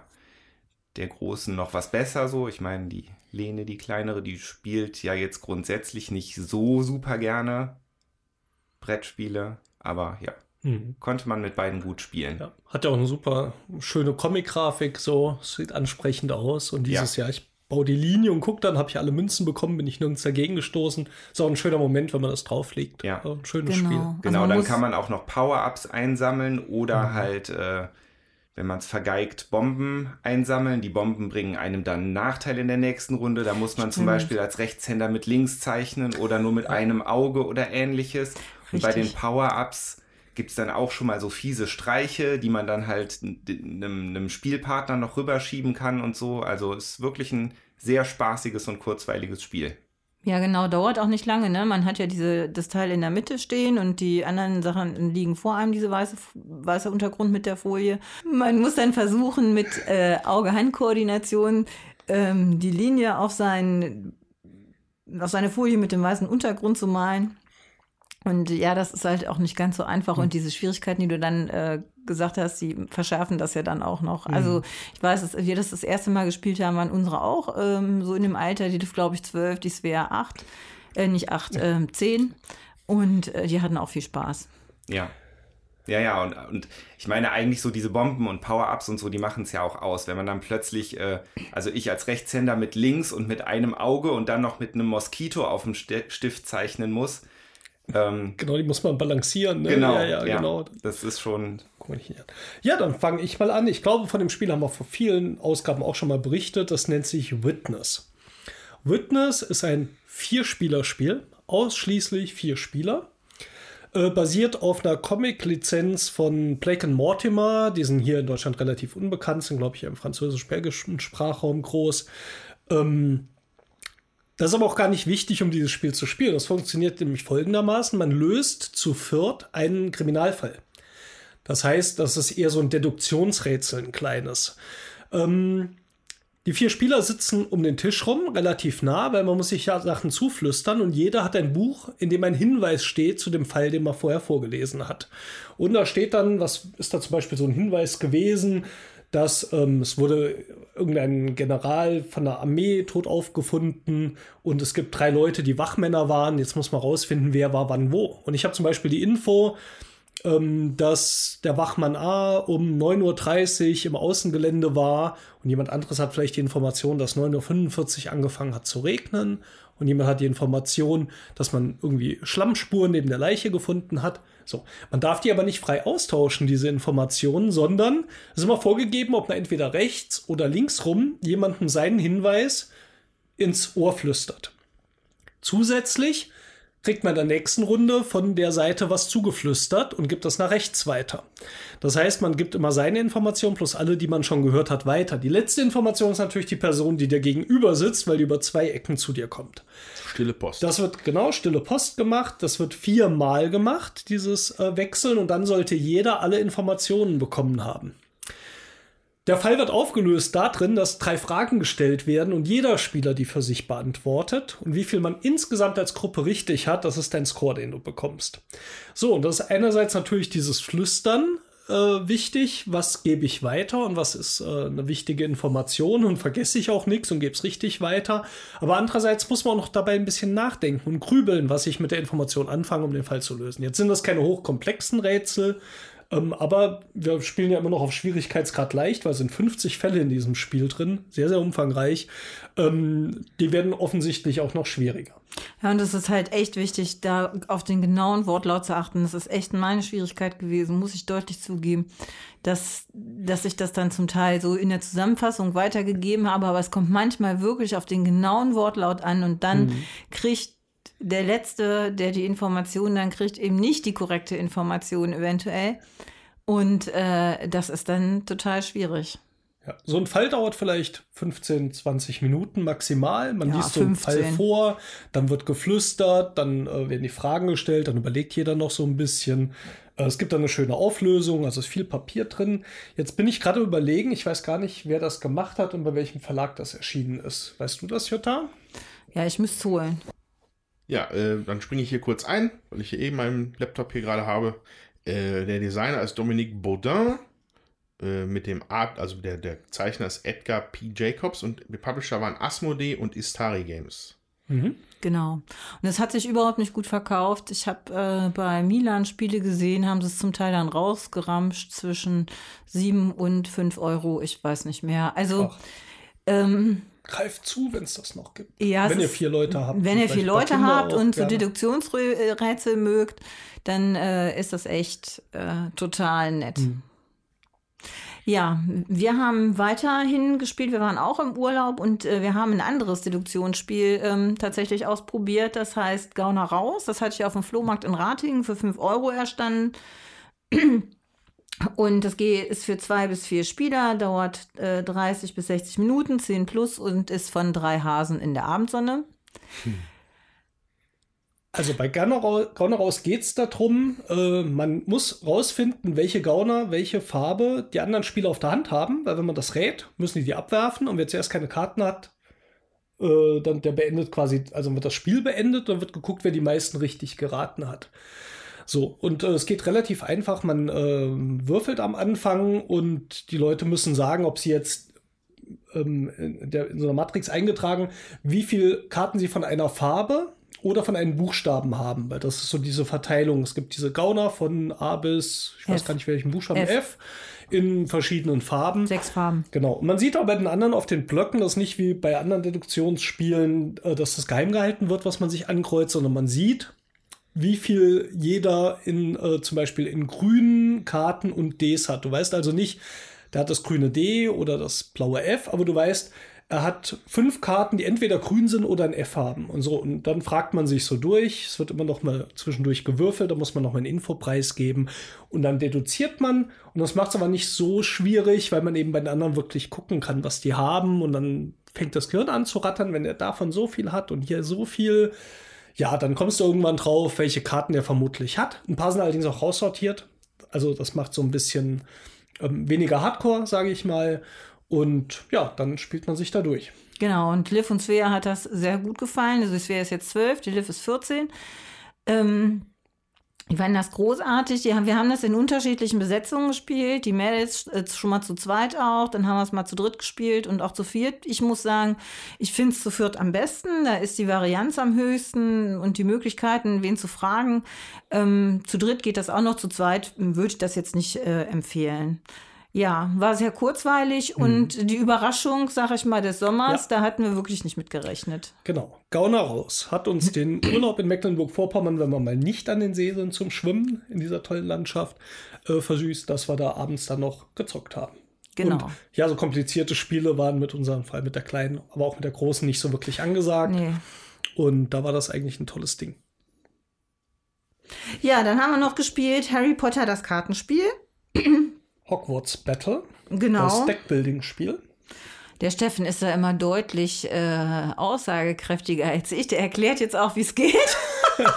Der Großen noch was besser so. Ich meine, die Lene, die kleinere, die spielt ja jetzt grundsätzlich nicht so super gerne Brettspiele, aber ja, konnte man mit beiden gut spielen. Ja, hat ja auch eine super schöne Comic-Grafik, so sieht ansprechend aus. Und dieses Ja. Jahr, ich baue die Linie und gucke dann, habe ich alle Münzen bekommen, bin ich nirgends dagegen gestoßen. Ist auch ein schöner Moment, wenn man das drauflegt. Ja. ein schönes Genau. Spiel. Also Genau, man dann kann man auch noch Power-Ups einsammeln oder halt, äh, wenn man es vergeigt, Bomben einsammeln. Die Bomben bringen einem dann einen Nachteil in der nächsten Runde. Da muss man zum Stimmt. Beispiel als Rechtshänder mit links zeichnen oder nur mit einem Auge oder ähnliches. Und bei den Richtig. Power-Ups gibt es dann auch schon mal so fiese Streiche, die man dann halt einem, einem Spielpartner noch rüberschieben kann und so. Also ist wirklich ein sehr spaßiges und kurzweiliges Spiel. Ja, genau, dauert auch nicht lange, ne? Man hat ja diese, das Teil in der Mitte stehen und die anderen Sachen liegen vor einem, diese weiße, weiße Untergrund mit der Folie. Man muss dann versuchen, mit äh, Auge-Hand-Koordination ähm, die Linie auf, sein, auf seine Folie mit dem weißen Untergrund zu malen. Und ja, das ist halt auch nicht ganz so einfach. Und diese Schwierigkeiten, die du dann äh, gesagt hast, die verschärfen das ja dann auch noch. Also ich weiß, dass wir das das erste Mal gespielt haben, waren unsere auch ähm, so in dem Alter, die glaube ich zwölf, die Svea acht, äh, nicht acht, äh, zehn. Und äh, die hatten auch viel Spaß. Ja. Ja, ja, und, und ich meine eigentlich so diese Bomben und Power-Ups und so, die machen es ja auch aus. Wenn man dann plötzlich, äh, also ich als Rechtshänder mit links und mit einem Auge und dann noch mit einem Moskito auf dem Sti- Stift zeichnen muss. Ähm, Genau, die muss man balancieren. Ne? genau, Ja, ja, genau. Das ist schon. Ja, dann fange ich mal an. Ich glaube, von dem Spiel haben wir vor vielen Ausgaben auch schon mal berichtet. Das nennt sich Witness. Witness ist ein Vierspielerspiel, ausschließlich vier Spieler. Äh, basiert auf einer Comic-Lizenz von Blake and Mortimer. Die sind hier in Deutschland relativ unbekannt, sind, glaube ich, im französisch-belgischen Sprachraum groß. Ähm, das ist aber auch gar nicht wichtig, um dieses Spiel zu spielen. Das funktioniert nämlich folgendermaßen. Man löst zu viert einen Kriminalfall. Das heißt, das ist eher so ein Deduktionsrätsel, ein kleines. Ähm, die vier Spieler sitzen um den Tisch rum, relativ nah, weil man muss sich ja Sachen zuflüstern und jeder hat ein Buch, in dem ein Hinweis steht zu dem Fall, den man vorher vorgelesen hat. Und da steht dann, was ist da zum Beispiel so ein Hinweis gewesen, dass ähm, es wurde irgendein General von der Armee tot aufgefunden und es gibt drei Leute, die Wachmänner waren. Jetzt muss man rausfinden, wer war wann wo. Und ich habe zum Beispiel die Info, ähm, dass der Wachmann A um 9.30 Uhr im Außengelände war und jemand anderes hat vielleicht die Information, dass 9.45 Uhr angefangen hat zu regnen und jemand hat die Information, dass man irgendwie Schlammspuren neben der Leiche gefunden hat. So, man darf die aber nicht frei austauschen, diese Informationen, sondern es ist immer vorgegeben, ob man entweder rechts oder links rum jemandem seinen Hinweis ins Ohr flüstert. Zusätzlich kriegt man in der nächsten Runde von der Seite was zugeflüstert und gibt das nach rechts weiter. Das heißt, man gibt immer seine Information plus alle, die man schon gehört hat, weiter. Die letzte Information ist natürlich die Person, die dir gegenüber sitzt, weil die über zwei Ecken zu dir kommt. Stille Post. Das wird genau stille Post gemacht. Das wird viermal gemacht, dieses äh, Wechseln. Und dann sollte jeder alle Informationen bekommen haben. Der Fall wird aufgelöst darin, dass drei Fragen gestellt werden und jeder Spieler die für sich beantwortet. Und wie viel man insgesamt als Gruppe richtig hat, das ist dein Score, den du bekommst. So, und das ist einerseits natürlich dieses Flüstern äh, wichtig. Was gebe ich weiter und was ist äh, eine wichtige Information und vergesse ich auch nichts und gebe es richtig weiter. Aber andererseits muss man auch noch dabei ein bisschen nachdenken und grübeln, was ich mit der Information anfange, um den Fall zu lösen. Jetzt sind das keine hochkomplexen Rätsel. Ähm, aber wir spielen ja immer noch auf Schwierigkeitsgrad leicht, weil es sind 50 Fälle in diesem Spiel drin, sehr, sehr umfangreich. Ähm, die werden offensichtlich auch noch schwieriger. Ja, und es ist halt echt wichtig, da auf den genauen Wortlaut zu achten. Das ist echt meine Schwierigkeit gewesen, muss ich deutlich zugeben, dass, dass ich das dann zum Teil so in der Zusammenfassung weitergegeben habe, aber es kommt manchmal wirklich auf den genauen Wortlaut an und dann Mhm. kriegt der Letzte, der die Information dann kriegt, eben nicht die korrekte Information eventuell. Und äh, das ist dann total schwierig. Ja, so ein Fall dauert vielleicht 15, 20 Minuten maximal. Man Ja, liest so einen Fall 15. vor, dann wird geflüstert, dann äh, werden die Fragen gestellt, dann überlegt jeder noch so ein bisschen. Äh, es gibt dann eine schöne Auflösung, also ist viel Papier drin. Jetzt bin ich gerade überlegen, ich weiß gar nicht, wer das gemacht hat und bei welchem Verlag das erschienen ist. Weißt du das, Jutta? Ja, ich müsste es holen. Ja, äh, dann springe ich hier kurz ein, weil ich hier eben meinen Laptop hier gerade habe. Äh, der Designer ist Dominique Baudin. Äh, mit dem Art, also der, der Zeichner ist Edgar P. Jacobs und die Publisher waren Asmodee und Istari Games. Genau. Und es hat sich überhaupt nicht gut verkauft. Ich habe äh, bei Milan Spiele gesehen, haben sie es zum Teil dann rausgeramscht zwischen 7 und 5 Euro. Ich weiß nicht mehr. Also, ähm, Greift zu, wenn es das noch gibt. ja, wenn ihr vier Leute habt. Wenn und ihr vier Leute Kinder habt und so gerne. Deduktionsrätsel mögt, dann äh, ist das echt äh, total nett. Hm. Ja, wir haben weiterhin gespielt. Wir waren auch im Urlaub und äh, wir haben ein anderes Deduktionsspiel ähm, tatsächlich ausprobiert. Das heißt Gauner raus. Das hatte ich auf dem Flohmarkt in Ratingen für 5 Euro erstanden. Und das G ist für zwei bis vier Spieler, dauert äh, 30 bis 60 Minuten, 10 plus und ist von drei Hasen in der Abendsonne. Also bei Gauner, Gauner raus geht es darum, äh, man muss rausfinden, welche Gauner, welche Farbe die anderen Spieler auf der Hand haben, weil wenn man das rät, müssen die die abwerfen und wer zuerst keine Karten hat, äh, dann der beendet quasi, also wird das Spiel beendet, dann wird geguckt, wer die meisten richtig geraten hat. So, und äh, es geht relativ einfach. Man äh, würfelt am Anfang und die Leute müssen sagen, ob sie jetzt ähm, in, der, in so einer Matrix eingetragen, wie viele Karten sie von einer Farbe oder von einem Buchstaben haben, weil das ist so diese Verteilung. Es gibt diese Gauner von A bis, ich weiß F. gar nicht welchen Buchstaben, F. F, in verschiedenen Farben. Sechs Farben. Genau. Und man sieht aber bei den anderen auf den Blöcken, dass nicht wie bei anderen Deduktionsspielen, äh, dass das geheim gehalten wird, was man sich ankreuzt, sondern man sieht, wie viel jeder in äh, zum Beispiel in grünen Karten und Ds hat. Du weißt also nicht, der hat das grüne D oder das blaue F, aber du weißt, er hat fünf Karten, die entweder grün sind oder ein F haben und so. Und dann fragt man sich so durch. Es wird immer noch mal zwischendurch gewürfelt, da muss man noch mal einen Infopreis geben. Und dann deduziert man. Und das macht es aber nicht so schwierig, weil man eben bei den anderen wirklich gucken kann, was die haben. Und dann fängt das Gehirn an zu rattern, wenn er davon so viel hat und hier so viel. Ja, dann kommst du irgendwann drauf, welche Karten der vermutlich hat. Ein paar sind allerdings auch raussortiert. Also das macht so ein bisschen ähm, weniger Hardcore, sage ich mal. Und ja, dann spielt man sich da durch. Genau, und Liv und Svea hat das sehr gut gefallen. Also Svea ist jetzt 12, die Liv ist 14. Ähm, die fanden das großartig. Haben, wir haben das in unterschiedlichen Besetzungen gespielt. Die Mädels äh, schon mal zu zweit auch. Dann haben wir es mal zu dritt gespielt und auch zu viert. Ich muss sagen, ich finde es zu viert am besten. Da ist die Varianz am höchsten und die Möglichkeiten, wen zu fragen. Ähm, zu dritt geht das auch noch. Zu zweit würde ich das jetzt nicht äh, empfehlen. Ja, war sehr kurzweilig und die Überraschung, sag ich mal, des Sommers, Ja. da hatten wir wirklich nicht mit gerechnet. Genau. Gauner raus hat uns den Urlaub in Mecklenburg-Vorpommern, wenn wir mal nicht an den See sind zum Schwimmen in dieser tollen Landschaft, äh, versüßt, dass wir da abends dann noch gezockt haben. Genau. Und ja, so komplizierte Spiele waren mit unserem Fall mit der Kleinen, aber auch mit der Großen nicht so wirklich angesagt. Nee. Und da war das eigentlich ein tolles Ding. Ja, dann haben wir noch gespielt Harry Potter, das Kartenspiel. Hogwarts Battle, Genau. das Deckbuilding-Spiel. Der Steffen ist da immer deutlich äh, aussagekräftiger als ich. Der erklärt jetzt auch, wie es geht.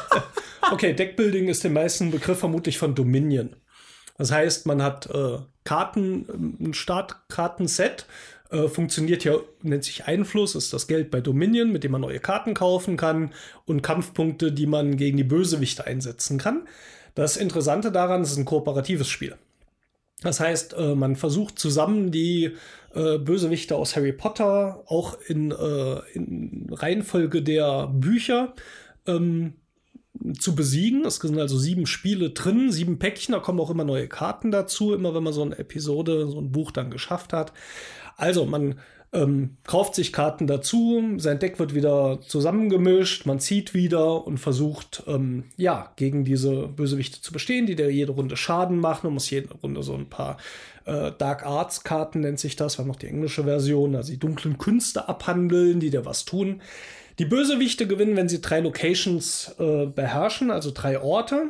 Okay, Deckbuilding ist den meisten Begriff vermutlich von Dominion. Das heißt, man hat äh, Karten, ein Startkartenset, äh, funktioniert ja, nennt sich Einfluss, ist das Geld bei Dominion, mit dem man neue Karten kaufen kann und Kampfpunkte, die man gegen die Bösewichte einsetzen kann. Das Interessante daran ist ein kooperatives Spiel. Das heißt, äh, man versucht zusammen die äh, Bösewichte aus Harry Potter auch in, äh, in Reihenfolge der Bücher ähm, zu besiegen. Es sind also sieben Spiele drin, sieben Päckchen, da kommen auch immer neue Karten dazu, immer wenn man so eine Episode, so ein Buch dann geschafft hat. Also man ähm, kauft sich Karten dazu, sein Deck wird wieder zusammengemischt, man zieht wieder und versucht, ähm, ja, gegen diese Bösewichte zu bestehen, die der jede Runde Schaden machen. Man muss jede Runde so ein paar äh, Dark Arts Karten, nennt sich das, wir haben noch die englische Version, also die dunklen Künste abhandeln, die dir was tun. Die Bösewichte gewinnen, wenn sie drei Locations äh, beherrschen, also drei Orte.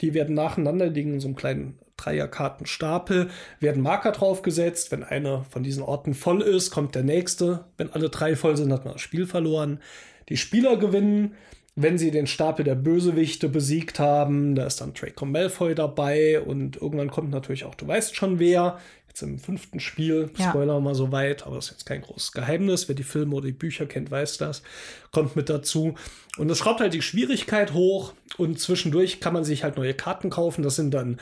Die werden nacheinander liegen in so einem kleinen Dreierkartenstapel, werden Marker draufgesetzt. Wenn einer von diesen Orten voll ist, kommt der nächste. Wenn alle drei voll sind, hat man das Spiel verloren. Die Spieler gewinnen, wenn sie den Stapel der Bösewichte besiegt haben. Da ist dann Draco Malfoy dabei und irgendwann kommt natürlich auch, du weißt schon wer. Jetzt im fünften Spiel, Ja. Spoiler mal so weit, aber das ist jetzt kein großes Geheimnis. Wer die Filme oder die Bücher kennt, weiß das. Kommt mit dazu. Und das schraubt halt die Schwierigkeit hoch und zwischendurch kann man sich halt neue Karten kaufen. Das sind dann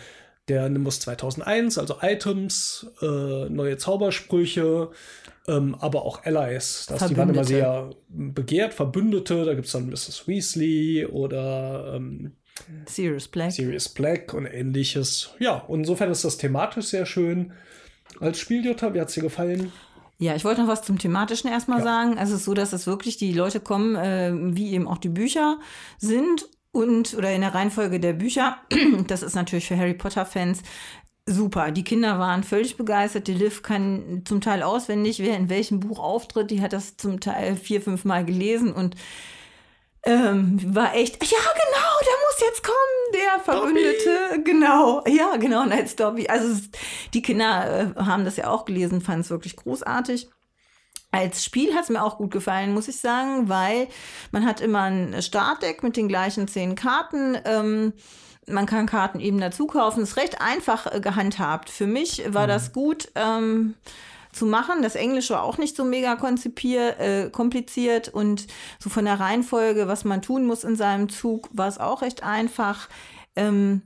der Nimbus 2001, also Items, äh, neue Zaubersprüche, ähm, aber auch Allies. Das, die waren immer sehr begehrt, Verbündete. Da gibt es dann Mrs. Weasley oder ähm, Sirius Black. Sirius Black und ähnliches. Ja, und insofern ist das thematisch sehr schön. Als Spieljutta, wie hat es dir gefallen? Ja, ich wollte noch was zum Thematischen erstmal Ja. sagen. Also es ist so, dass es wirklich die Leute kommen, äh, wie eben auch die Bücher sind und oder in der Reihenfolge der Bücher. Das ist natürlich für Harry Potter-Fans super. Die Kinder waren völlig begeistert. Die Liv kann zum Teil auswendig, wer in welchem Buch auftritt. Die hat das zum Teil vier, fünf Mal gelesen und ähm, war echt, ja genau, der muss jetzt kommen, der Verbündete, genau, ja genau, Night Dobby. Also die Kinder äh, haben das ja auch gelesen, fanden es wirklich großartig. Als Spiel hat es mir auch gut gefallen, muss ich sagen, weil man hat immer ein Startdeck mit den gleichen zehn Karten. Ähm, man kann Karten eben dazu kaufen. Ist recht einfach äh, gehandhabt. Für mich war das gut. Ähm, zu machen. Das Englische war auch nicht so mega konzipier, äh, kompliziert und so von der Reihenfolge, was man tun muss in seinem Zug, war es auch recht einfach. Ähm,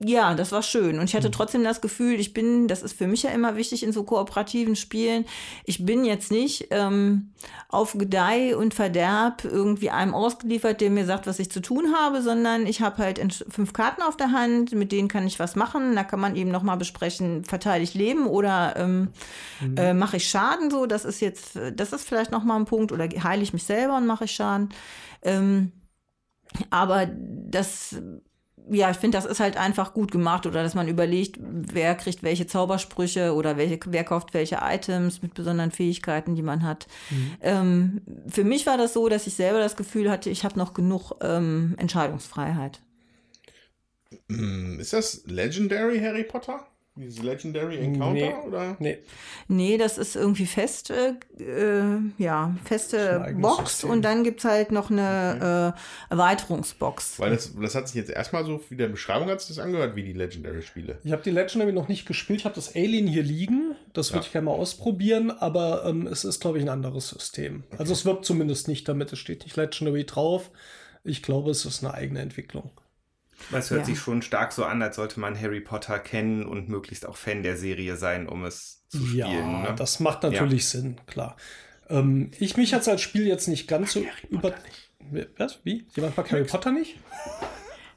ja, das war schön. Und ich hatte trotzdem das Gefühl, ich bin, das ist für mich ja immer wichtig in so kooperativen Spielen, ich bin jetzt nicht ähm, auf Gedeih und Verderb irgendwie einem ausgeliefert, der mir sagt, was ich zu tun habe, sondern ich habe halt fünf Karten auf der Hand, mit denen kann ich was machen. Da kann man eben nochmal besprechen, verteile ich Leben oder ähm, mhm. äh, mache ich Schaden so. Das ist jetzt, das ist vielleicht nochmal ein Punkt. Oder heile ich mich selber und mache ich Schaden. Ähm, aber das ja, ich finde, das ist halt einfach gut gemacht oder dass man überlegt, wer kriegt welche Zaubersprüche oder welche, wer kauft welche Items mit besonderen Fähigkeiten, die man hat. Mhm. Ähm, für mich war das so, dass ich selber das Gefühl hatte, ich habe noch genug ähm, Entscheidungsfreiheit. Hm, ist das Legendary Harry Potter? Dieses Legendary Encounter nee, oder? Nee. Nee, das ist irgendwie fest, äh, äh ja, feste Box System. und dann gibt es halt noch eine okay. äh, Erweiterungsbox. Weil das, das hat sich jetzt erstmal so, wie der Beschreibung hat sich das angehört, wie die Legendary-Spiele. Ich habe die Legendary noch nicht gespielt, ich habe das Alien hier liegen, das würde ja. ich gerne mal ausprobieren, aber ähm, es ist, glaube ich, ein anderes System. Okay. Also es wirbt zumindest nicht damit, es steht nicht Legendary drauf. Ich glaube, es ist eine eigene Entwicklung. Es hört ja. sich schon stark so an, als sollte man Harry Potter kennen und möglichst auch Fan der Serie sein, um es zu spielen. Ja, ne? das macht natürlich ja. Sinn, klar. Ähm, ich mich jetzt als Spiel jetzt nicht ganz so über. Was? Wie? Jemand mag Harry Potter nicht?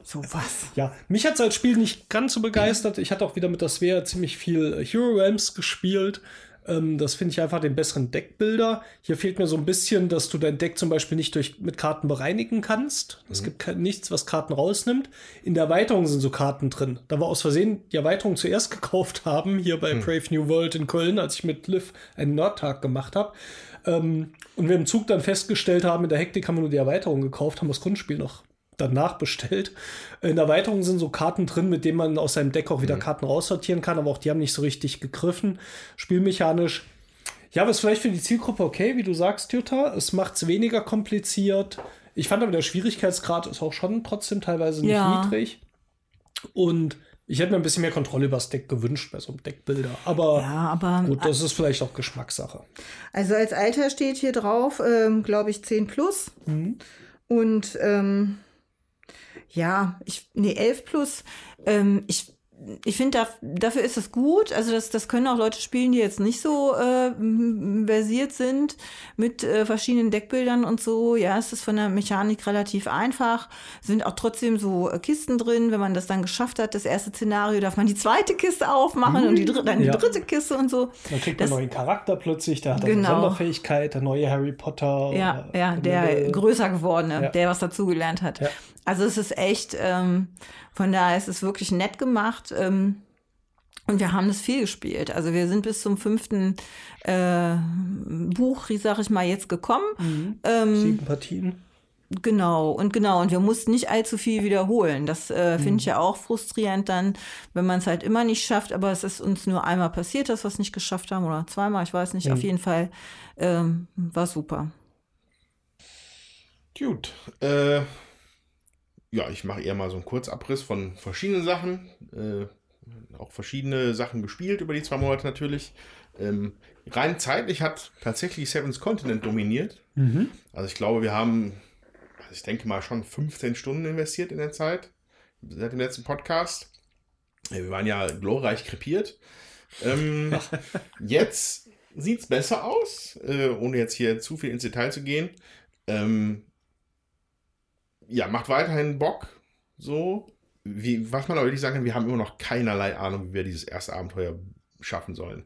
So was. Ja, mich hat es als Spiel nicht ganz so begeistert. Ich hatte auch wieder mit der Svea ziemlich viel Hero Realms gespielt. Ähm, das finde ich einfach den besseren Deckbilder. Hier fehlt mir so ein bisschen, dass du dein Deck zum Beispiel nicht durch, mit Karten bereinigen kannst. Es mhm. gibt nichts, was Karten rausnimmt. In der Erweiterung sind so Karten drin. Da wir aus Versehen die Erweiterung zuerst gekauft haben, hier bei mhm. Brave New World in Köln, als ich mit Liv einen Nordtag gemacht habe. Ähm, und wir im Zug dann festgestellt haben, in der Hektik haben wir nur die Erweiterung gekauft, haben das Grundspiel noch danach bestellt. In der Erweiterung sind so Karten drin, mit denen man aus seinem Deck auch wieder mhm. Karten raussortieren kann, aber auch die haben nicht so richtig gegriffen. Spielmechanisch. Ja, aber ist vielleicht für die Zielgruppe okay, wie du sagst, Jutta. Es macht es weniger kompliziert. Ich fand aber der Schwierigkeitsgrad ist auch schon trotzdem teilweise nicht ja. niedrig. Und ich hätte mir ein bisschen mehr Kontrolle über das Deck gewünscht bei so einem Deckbilder. Aber, ja, aber gut, das ist vielleicht auch Geschmackssache. Also als Alter steht hier drauf, ähm, glaube ich, 10 plus. Mhm. Und ähm, ja, ich, nee, 11 plus. Ähm, ich ich finde, da, dafür ist es gut. Also das, das können auch Leute spielen, die jetzt nicht so äh, versiert sind mit äh, verschiedenen Deckbildern und so. Ja, es ist von der Mechanik relativ einfach. Sind auch trotzdem so äh, Kisten drin. Wenn man das dann geschafft hat, das erste Szenario, darf man die zweite Kiste aufmachen mhm. und die dritte, dann ja. die dritte Kiste und so. Dann kriegt man einen neuen Charakter plötzlich, der hat genau. eine Sonderfähigkeit, der neue Harry Potter. Ja, ja, der größer gewordene, ja. der was dazugelernt hat. Ja. Also es ist echt, ähm, von daher ist es wirklich nett gemacht. Ähm, und wir haben das viel gespielt. Also wir sind bis zum fünften äh, Buch, sag ich mal, jetzt gekommen. Mhm. Ähm, Sieben Partien. Genau, und genau, und wir mussten nicht allzu viel wiederholen. Das äh, finde ich mhm. ja auch frustrierend dann, wenn man es halt immer nicht schafft, aber es ist uns nur einmal passiert, dass wir es nicht geschafft haben, oder zweimal, ich weiß nicht, mhm. auf jeden Fall ähm, war super. Gut. Äh, ja, ich mache eher mal so einen Kurzabriss von verschiedenen Sachen. Äh, auch verschiedene Sachen gespielt über die zwei Monate natürlich. Ähm, rein zeitlich hat tatsächlich Seven's Continent dominiert. Mhm. Also ich glaube, wir haben, also ich denke mal, schon 15 Stunden investiert in der Zeit seit dem letzten Podcast. Wir waren ja glorreich krepiert. Ähm, jetzt sieht es besser aus, äh, ohne jetzt hier zu viel ins Detail zu gehen. Ähm, ja, macht weiterhin Bock. So. Wie, was man aber wirklich sagen kann, wir haben immer noch keinerlei Ahnung, wie wir dieses erste Abenteuer schaffen sollen.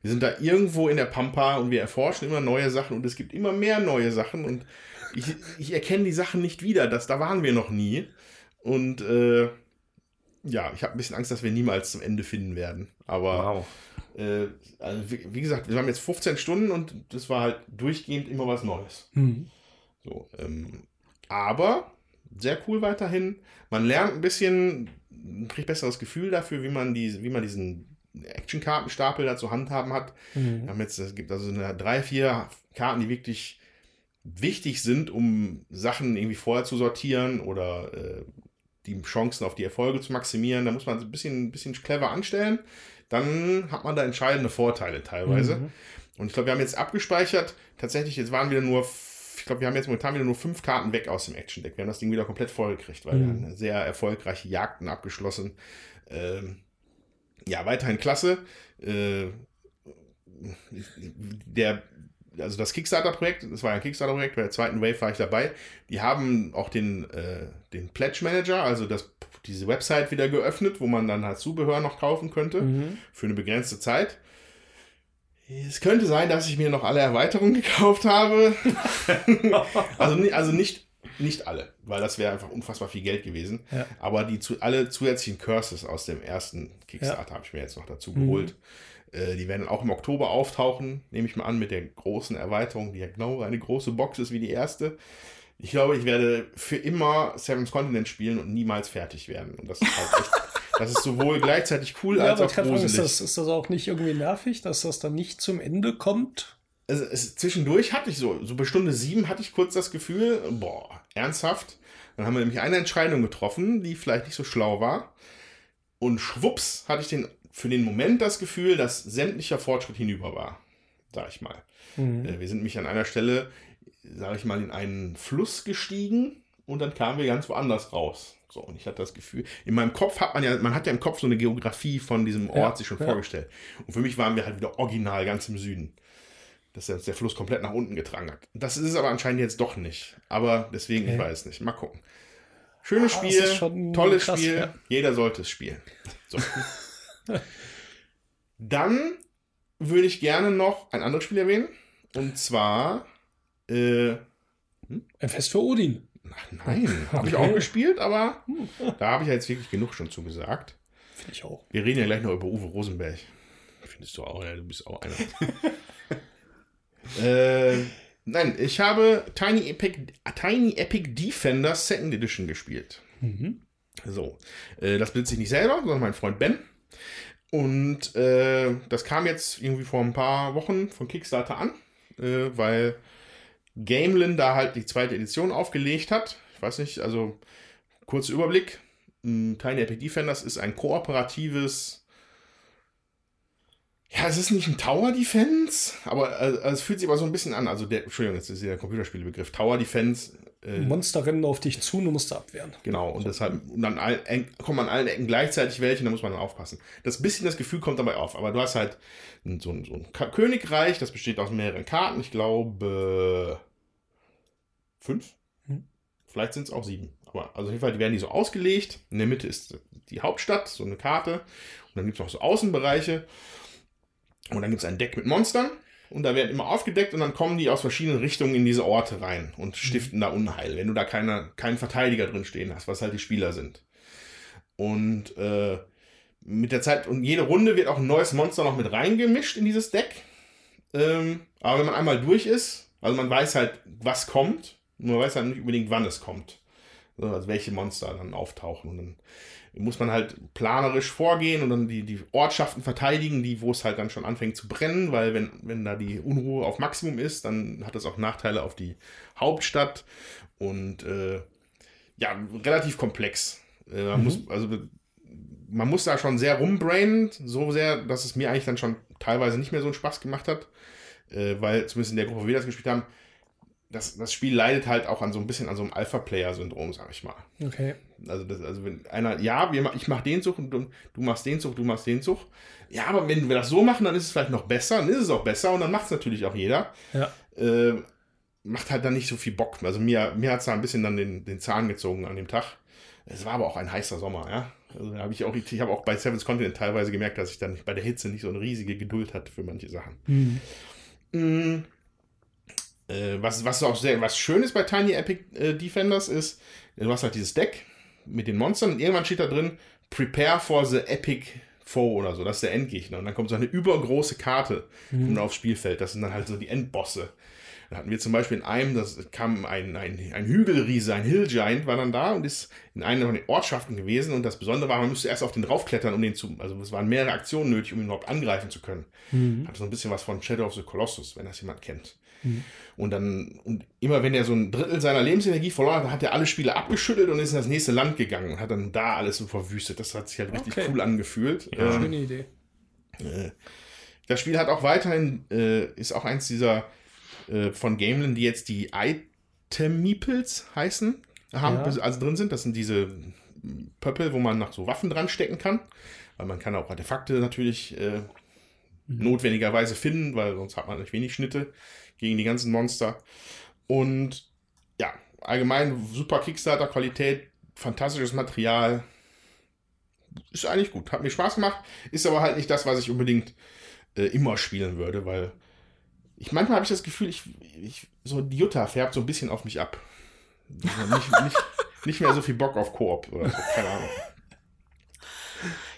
Wir sind da irgendwo in der Pampa und wir erforschen immer neue Sachen und es gibt immer mehr neue Sachen und ich, ich erkenne die Sachen nicht wieder. Das, da waren wir noch nie. Und äh, ja, ich habe ein bisschen Angst, dass wir niemals zum Ende finden werden. Aber wow. äh, also wie, wie, gesagt, wir haben jetzt 15 Stunden und das war halt durchgehend immer was Neues. Mhm. So, ähm, aber sehr cool weiterhin. Man lernt ein bisschen, kriegt besseres Gefühl dafür, wie man, die, wie man diesen Actionkartenstapel da zu handhaben hat. Mhm. Jetzt, es gibt also eine, drei, vier Karten, die wirklich wichtig sind, um Sachen irgendwie vorher zu sortieren oder äh, die Chancen auf die Erfolge zu maximieren. Da muss man ein bisschen, ein bisschen clever anstellen. dann hat man da entscheidende Vorteile teilweise. Mhm. Und ich glaube, wir haben jetzt abgespeichert. Tatsächlich, jetzt waren wieder nur, ich glaube, wir haben jetzt momentan wieder nur fünf Karten weg aus dem Action Deck. Wir haben das Ding wieder komplett vollgekriegt, weil wir Mhm. haben sehr erfolgreiche Jagden abgeschlossen. Ähm, ja, weiterhin klasse. Äh, der, also das Kickstarter-Projekt, das war ja ein Kickstarter-Projekt, bei der zweiten Wave war ich dabei. Die haben auch den, äh, den Pledge Manager, also das, diese Website wieder geöffnet, wo man dann halt Zubehör noch kaufen könnte Mhm. für eine begrenzte Zeit. Es könnte sein, dass ich mir noch alle Erweiterungen gekauft habe. also, also nicht, nicht alle, weil das wäre einfach unfassbar viel Geld gewesen. Ja. Aber die zu, alle zusätzlichen Curses aus dem ersten Kickstarter habe ich mir jetzt noch dazu geholt. Äh, die werden auch im Oktober auftauchen, nehme ich mal an, mit der großen Erweiterung, die ja genau eine große Box ist wie die erste. Ich glaube, ich werde für immer Seven's Continent spielen und niemals fertig werden. Und das ist halt echt, das ist sowohl gleichzeitig cool Ja, als aber auch Treffer, ist gruselig. das, ist das auch nicht irgendwie nervig, dass das dann nicht zum Ende kommt? also es, zwischendurch hatte ich so, so bei Stunde sieben hatte ich kurz das Gefühl, boah, ernsthaft. Dann haben wir nämlich eine Entscheidung getroffen, die vielleicht nicht so schlau war. Und schwupps hatte ich den, für den Moment das Gefühl, dass sämtlicher Fortschritt hinüber war. Sag ich mal. Mhm. Äh, Wir sind mich an einer Stelle, sage ich mal, in einen Fluss gestiegen und dann kamen wir ganz woanders raus. So, und ich hatte das Gefühl, in meinem Kopf hat man ja, man hat ja im Kopf so eine Geografie von diesem Ort Ja, sich schon ja. vorgestellt. Und für mich waren wir halt wieder original ganz im Süden. Dass der, der Fluss komplett nach unten getragen hat. Das ist es aber anscheinend jetzt doch nicht. Aber deswegen, ich Okay. weiß nicht. Mal gucken. Schönes Ah, Spiel, tolles krass, Spiel. ja. Jeder sollte es spielen. So. Dann würde ich gerne noch ein anderes Spiel erwähnen. Und zwar, äh, Ein Fest für Odin. Ach nein, habe ich auch gespielt, aber da habe ich ja jetzt wirklich genug schon zugesagt. Finde ich auch. Wir reden ja gleich noch über Uwe Rosenberg. Findest du auch, ja, du bist auch einer. äh, nein, ich habe Tiny Epic, Tiny Epic Defender Second Edition gespielt. Mhm. So, äh, das besitze ich nicht selber, sondern mein Freund Ben. Und äh, das kam jetzt irgendwie vor ein paar Wochen von Kickstarter an, äh, weil Gamelin da halt die zweite Edition aufgelegt hat. Ich weiß nicht, also kurzer Überblick. Tiny Epic Defenders ist ein kooperatives. Ja, es ist nicht ein Tower Defense, aber äh, es fühlt sich aber so ein bisschen an. Also der, Entschuldigung, jetzt ist der Computerspielebegriff. Tower Defense äh, Monster rennen auf dich zu und du musst sie abwehren. Genau, und deshalb und dann all, kommen an allen Ecken gleichzeitig welche, und da muss man dann aufpassen. Das bisschen das Gefühl kommt dabei auf, aber du hast halt so ein, so ein Königreich, das besteht aus mehreren Karten, ich glaube fünf, Hm. vielleicht sind es auch sieben. Aber also auf jeden Fall, die werden die so ausgelegt. In der Mitte ist die Hauptstadt, so eine Karte. Und dann gibt es noch so Außenbereiche. Und dann gibt es ein Deck mit Monstern. Und da werden immer aufgedeckt und dann kommen die aus verschiedenen Richtungen in diese Orte rein und stiften da Unheil, wenn du da keine, keinen Verteidiger drin stehen hast, was halt die Spieler sind. Und äh, mit der Zeit, und jede Runde wird auch ein neues Monster noch mit reingemischt in dieses Deck. Ähm, aber wenn man einmal durch ist, also man weiß halt, was kommt, man weiß halt nicht unbedingt, wann es kommt. Also welche Monster dann auftauchen. Und dann muss man halt planerisch vorgehen und dann die, die Ortschaften verteidigen, die, wo es halt dann schon anfängt zu brennen, weil wenn, wenn da die Unruhe auf Maximum ist, dann hat das auch Nachteile auf die Hauptstadt und äh, ja, relativ komplex. Äh, man, muss, also, man muss da schon sehr rumbrainen, so sehr, dass es mir eigentlich dann schon teilweise nicht mehr so einen Spaß gemacht hat, äh, weil zumindest in der Gruppe, wo wir das gespielt haben, das, das Spiel leidet halt auch an so ein bisschen an so einem Alpha-Player-Syndrom, sag ich mal. Okay. Also, das, also wenn einer, ja, wir, ich mache den Zug und du, du machst den Zug, du machst den Zug. Ja, aber wenn wir das so machen, dann ist es vielleicht noch besser, dann ist es auch besser und dann macht es natürlich auch jeder. Ja. Äh, macht halt dann nicht so viel Bock. Also mir, mir hat es da ein bisschen dann den, den Zahn gezogen an dem Tag. Es war aber auch ein heißer Sommer, ja. Also da habe ich auch, ich habe auch bei Seven's Continent teilweise gemerkt, dass ich dann bei der Hitze nicht so eine riesige Geduld hatte für manche Sachen. Mhm. Äh, was, was auch sehr, was schön ist bei Tiny Epic äh, Defenders ist, du hast halt dieses Deck mit den Monstern und irgendwann steht da drin, Prepare for the Epic Foe oder so, das ist der Endgegner. Und dann kommt so eine übergroße Karte kommt aufs Spielfeld, das sind dann halt so die Endbosse. Da hatten wir zum Beispiel in einem, das kam ein, ein, ein Hügelriese, ein Hill Giant war dann da und ist in einer von den Ortschaften gewesen. Und das Besondere war, man müsste erst auf den draufklettern, um den zu, also es waren mehrere Aktionen nötig, um ihn überhaupt angreifen zu können. Hat so ein bisschen was von Shadow of the Colossus, wenn das jemand kennt. Und dann, und immer wenn er so ein Drittel seiner Lebensenergie verloren hat, hat er alle Spiele abgeschüttelt und ist in das nächste Land gegangen und hat dann da alles so verwüstet. Das hat sich halt richtig Okay. cool angefühlt. Ja, Ähm, schöne Idee. Äh, das Spiel hat auch weiterhin, äh, ist auch eins dieser äh, von Gamelin, die jetzt die Item Meeples heißen, haben, Ja. also drin sind. Das sind diese Pöppel, wo man noch so Waffen dran stecken kann. Weil man kann auch Artefakte natürlich äh, notwendigerweise finden, weil sonst hat man natürlich wenig Schnitte gegen die ganzen Monster. Und ja, allgemein super Kickstarter-Qualität, fantastisches Material. Ist eigentlich gut, hat mir Spaß gemacht, ist aber halt nicht das, was ich unbedingt äh, immer spielen würde, weil ich manchmal habe ich das Gefühl, ich, ich so die Jutta färbt so ein bisschen auf mich ab. Also Nicht, nicht, nicht mehr so viel Bock auf Koop oder so, keine Ahnung.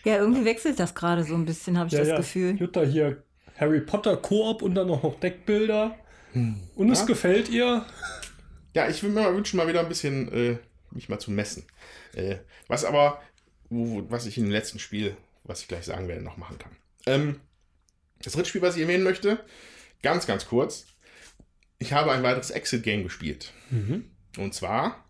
Ja, irgendwie wechselt das gerade so ein bisschen, habe ich Ja, das ja. Gefühl. Jutta hier Harry Potter Koop und dann noch Deckbilder. Und es Ja. gefällt ihr. Ja, ich würde mir mal wünschen, mal wieder ein bisschen äh, mich mal zu messen. Äh, was aber, was ich in dem letzten Spiel, was ich gleich sagen werde, noch machen kann. Ähm, das dritte Spiel, was ich erwähnen möchte, ganz, ganz kurz. Ich habe ein weiteres Exit-Game gespielt. Und zwar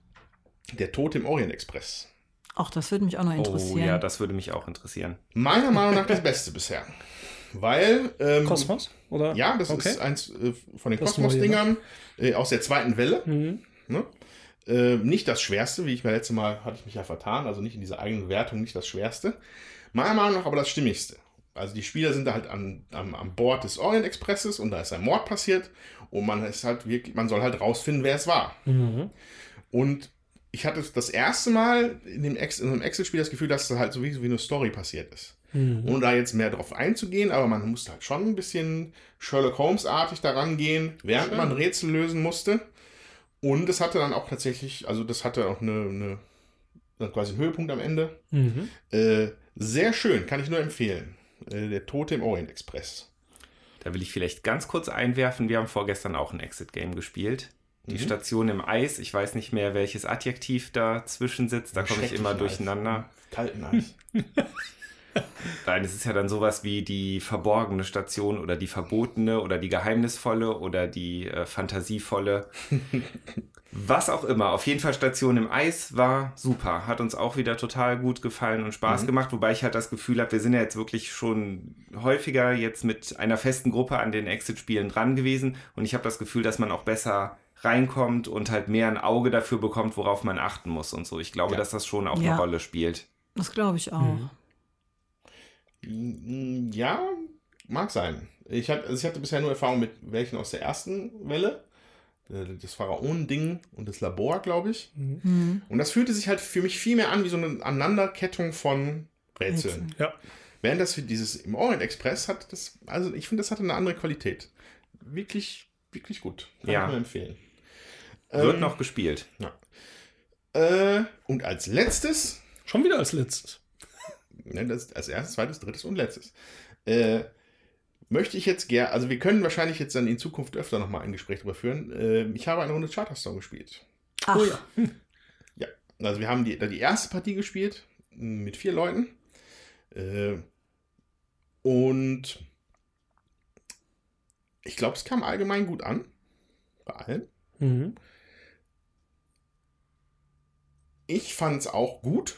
Der Tod im Orient Express. Ach, das würde mich auch noch Oh interessieren. ja, das würde mich auch interessieren. Meiner Meinung nach das Beste bisher. Weil. Ähm, Kosmos? Oder? Ja, das okay. ist eins äh, von den Kosmos-Dingern äh, aus der zweiten Welle. Mhm. Ne? Äh, nicht das Schwerste, wie ich mir letzte Mal hatte ich mich ja vertan, also nicht in dieser eigenen Wertung, nicht das Schwerste. Meiner Meinung nach aber das Stimmigste. Also die Spieler sind da halt an, am, am Bord des Orient Expresses und da ist ein Mord passiert und man ist halt wirklich, man soll halt rausfinden, wer es war. Mhm. Und ich hatte das erste Mal in dem Ex, in einem Excel-Spiel das Gefühl, dass das halt so wie, wie eine Story passiert ist. Mhm. Ohne da jetzt mehr drauf einzugehen, aber man musste halt schon ein bisschen Sherlock Holmes-artig daran gehen, während Schön. man Rätsel lösen musste. Und es hatte dann auch tatsächlich, also das hatte auch eine, eine quasi einen Höhepunkt am Ende. Mhm. Äh, sehr schön, kann ich nur empfehlen. Äh, der Tote im Orient Express. Da will ich vielleicht ganz kurz einwerfen. Wir haben vorgestern auch ein Exit-Game gespielt. Die Mhm. Station im Eis. Ich weiß nicht mehr, welches Adjektiv dazwischen sitzt. Da komme ich immer durcheinander. Eis. Kalten Eis. Nein, es ist ja dann sowas wie die verborgene Station oder die verbotene oder die geheimnisvolle oder die äh, fantasievolle. Was auch immer. Auf jeden Fall Station im Eis war super. Hat uns auch wieder total gut gefallen und Spaß Mhm. gemacht. Wobei ich halt das Gefühl habe, wir sind ja jetzt wirklich schon häufiger jetzt mit einer festen Gruppe an den Exit-Spielen dran gewesen. Und ich habe das Gefühl, dass man auch besser reinkommt und halt mehr ein Auge dafür bekommt, worauf man achten muss und so. Ich glaube, Ja. dass das schon auch Ja. eine Rolle spielt. Das glaube ich auch. Mhm. Ja, mag sein. Ich hatte, also ich hatte bisher nur Erfahrung mit welchen aus der ersten Welle. Äh, Das Pharaonen-Ding und das Labor, glaube ich. Mhm. Und das fühlte sich halt für mich viel mehr an wie so eine Aneinanderkettung von Rätseln. Rätseln. Ja. Während das für dieses im Orient Express hat, das, also ich finde, das hatte eine andere Qualität. Wirklich, wirklich gut. Kann Ja. ich nur empfehlen. Wird Ähm, noch gespielt. Äh, und als letztes, Schon wieder als letztes. Ne, das, als erstes, zweites, drittes und letztes, äh, möchte ich jetzt gerne, also wir können wahrscheinlich jetzt dann in Zukunft öfter nochmal ein Gespräch darüber führen. Äh, ich habe eine Runde Charterstone gespielt. Ach, Oh ja. Ja, also wir haben die, die erste Partie gespielt m, mit vier Leuten. Äh, und ich glaube, es kam allgemein gut an. Bei allen. Mhm. Ich fand es auch gut,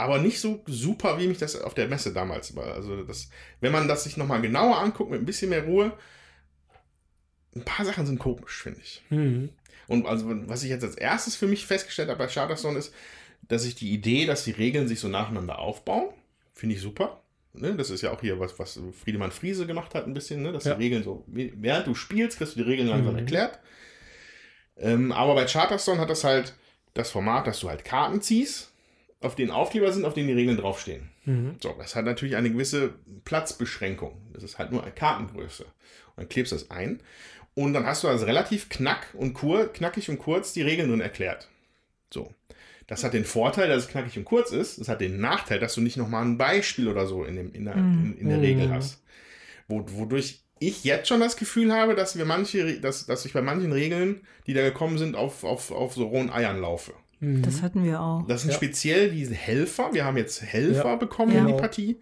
aber nicht so super, wie mich das auf der Messe damals war. Also, das, wenn man das sich nochmal genauer anguckt, mit ein bisschen mehr Ruhe, ein paar Sachen sind komisch, finde ich. Mhm. Und also, was ich jetzt als erstes für mich festgestellt habe bei Charterstone ist, dass ich die Idee, dass die Regeln sich so nacheinander aufbauen, finde ich super. Ne, das ist ja auch hier was, was Friedemann Friese gemacht hat, ein bisschen, ne, dass Ja. die Regeln so, während du spielst, kriegst du die Regeln langsam Mhm. erklärt. Ähm, aber bei Charterstone hat das halt das Format, dass du halt Karten ziehst, auf denen Aufkleber sind, auf denen die Regeln draufstehen. Mhm. So, das hat natürlich eine gewisse Platzbeschränkung. Das ist halt nur eine Kartengröße. Und dann klebst du das ein. Und dann hast du also relativ knack und kur, knackig und kurz die Regeln drin erklärt. So. Das hat den Vorteil, dass es knackig und kurz ist. Es hat den Nachteil, dass du nicht nochmal ein Beispiel oder so in, dem, in, der, in, in der Mhm. Regel hast. Wo, wodurch ich jetzt schon das Gefühl habe, dass wir manche, dass, dass ich bei manchen Regeln, die da gekommen sind, auf, auf, auf so rohen Eiern laufe. Mhm. das hatten wir auch. Das sind Ja. speziell diese Helfer. Wir haben jetzt Helfer Ja. bekommen Ja. in die Partie.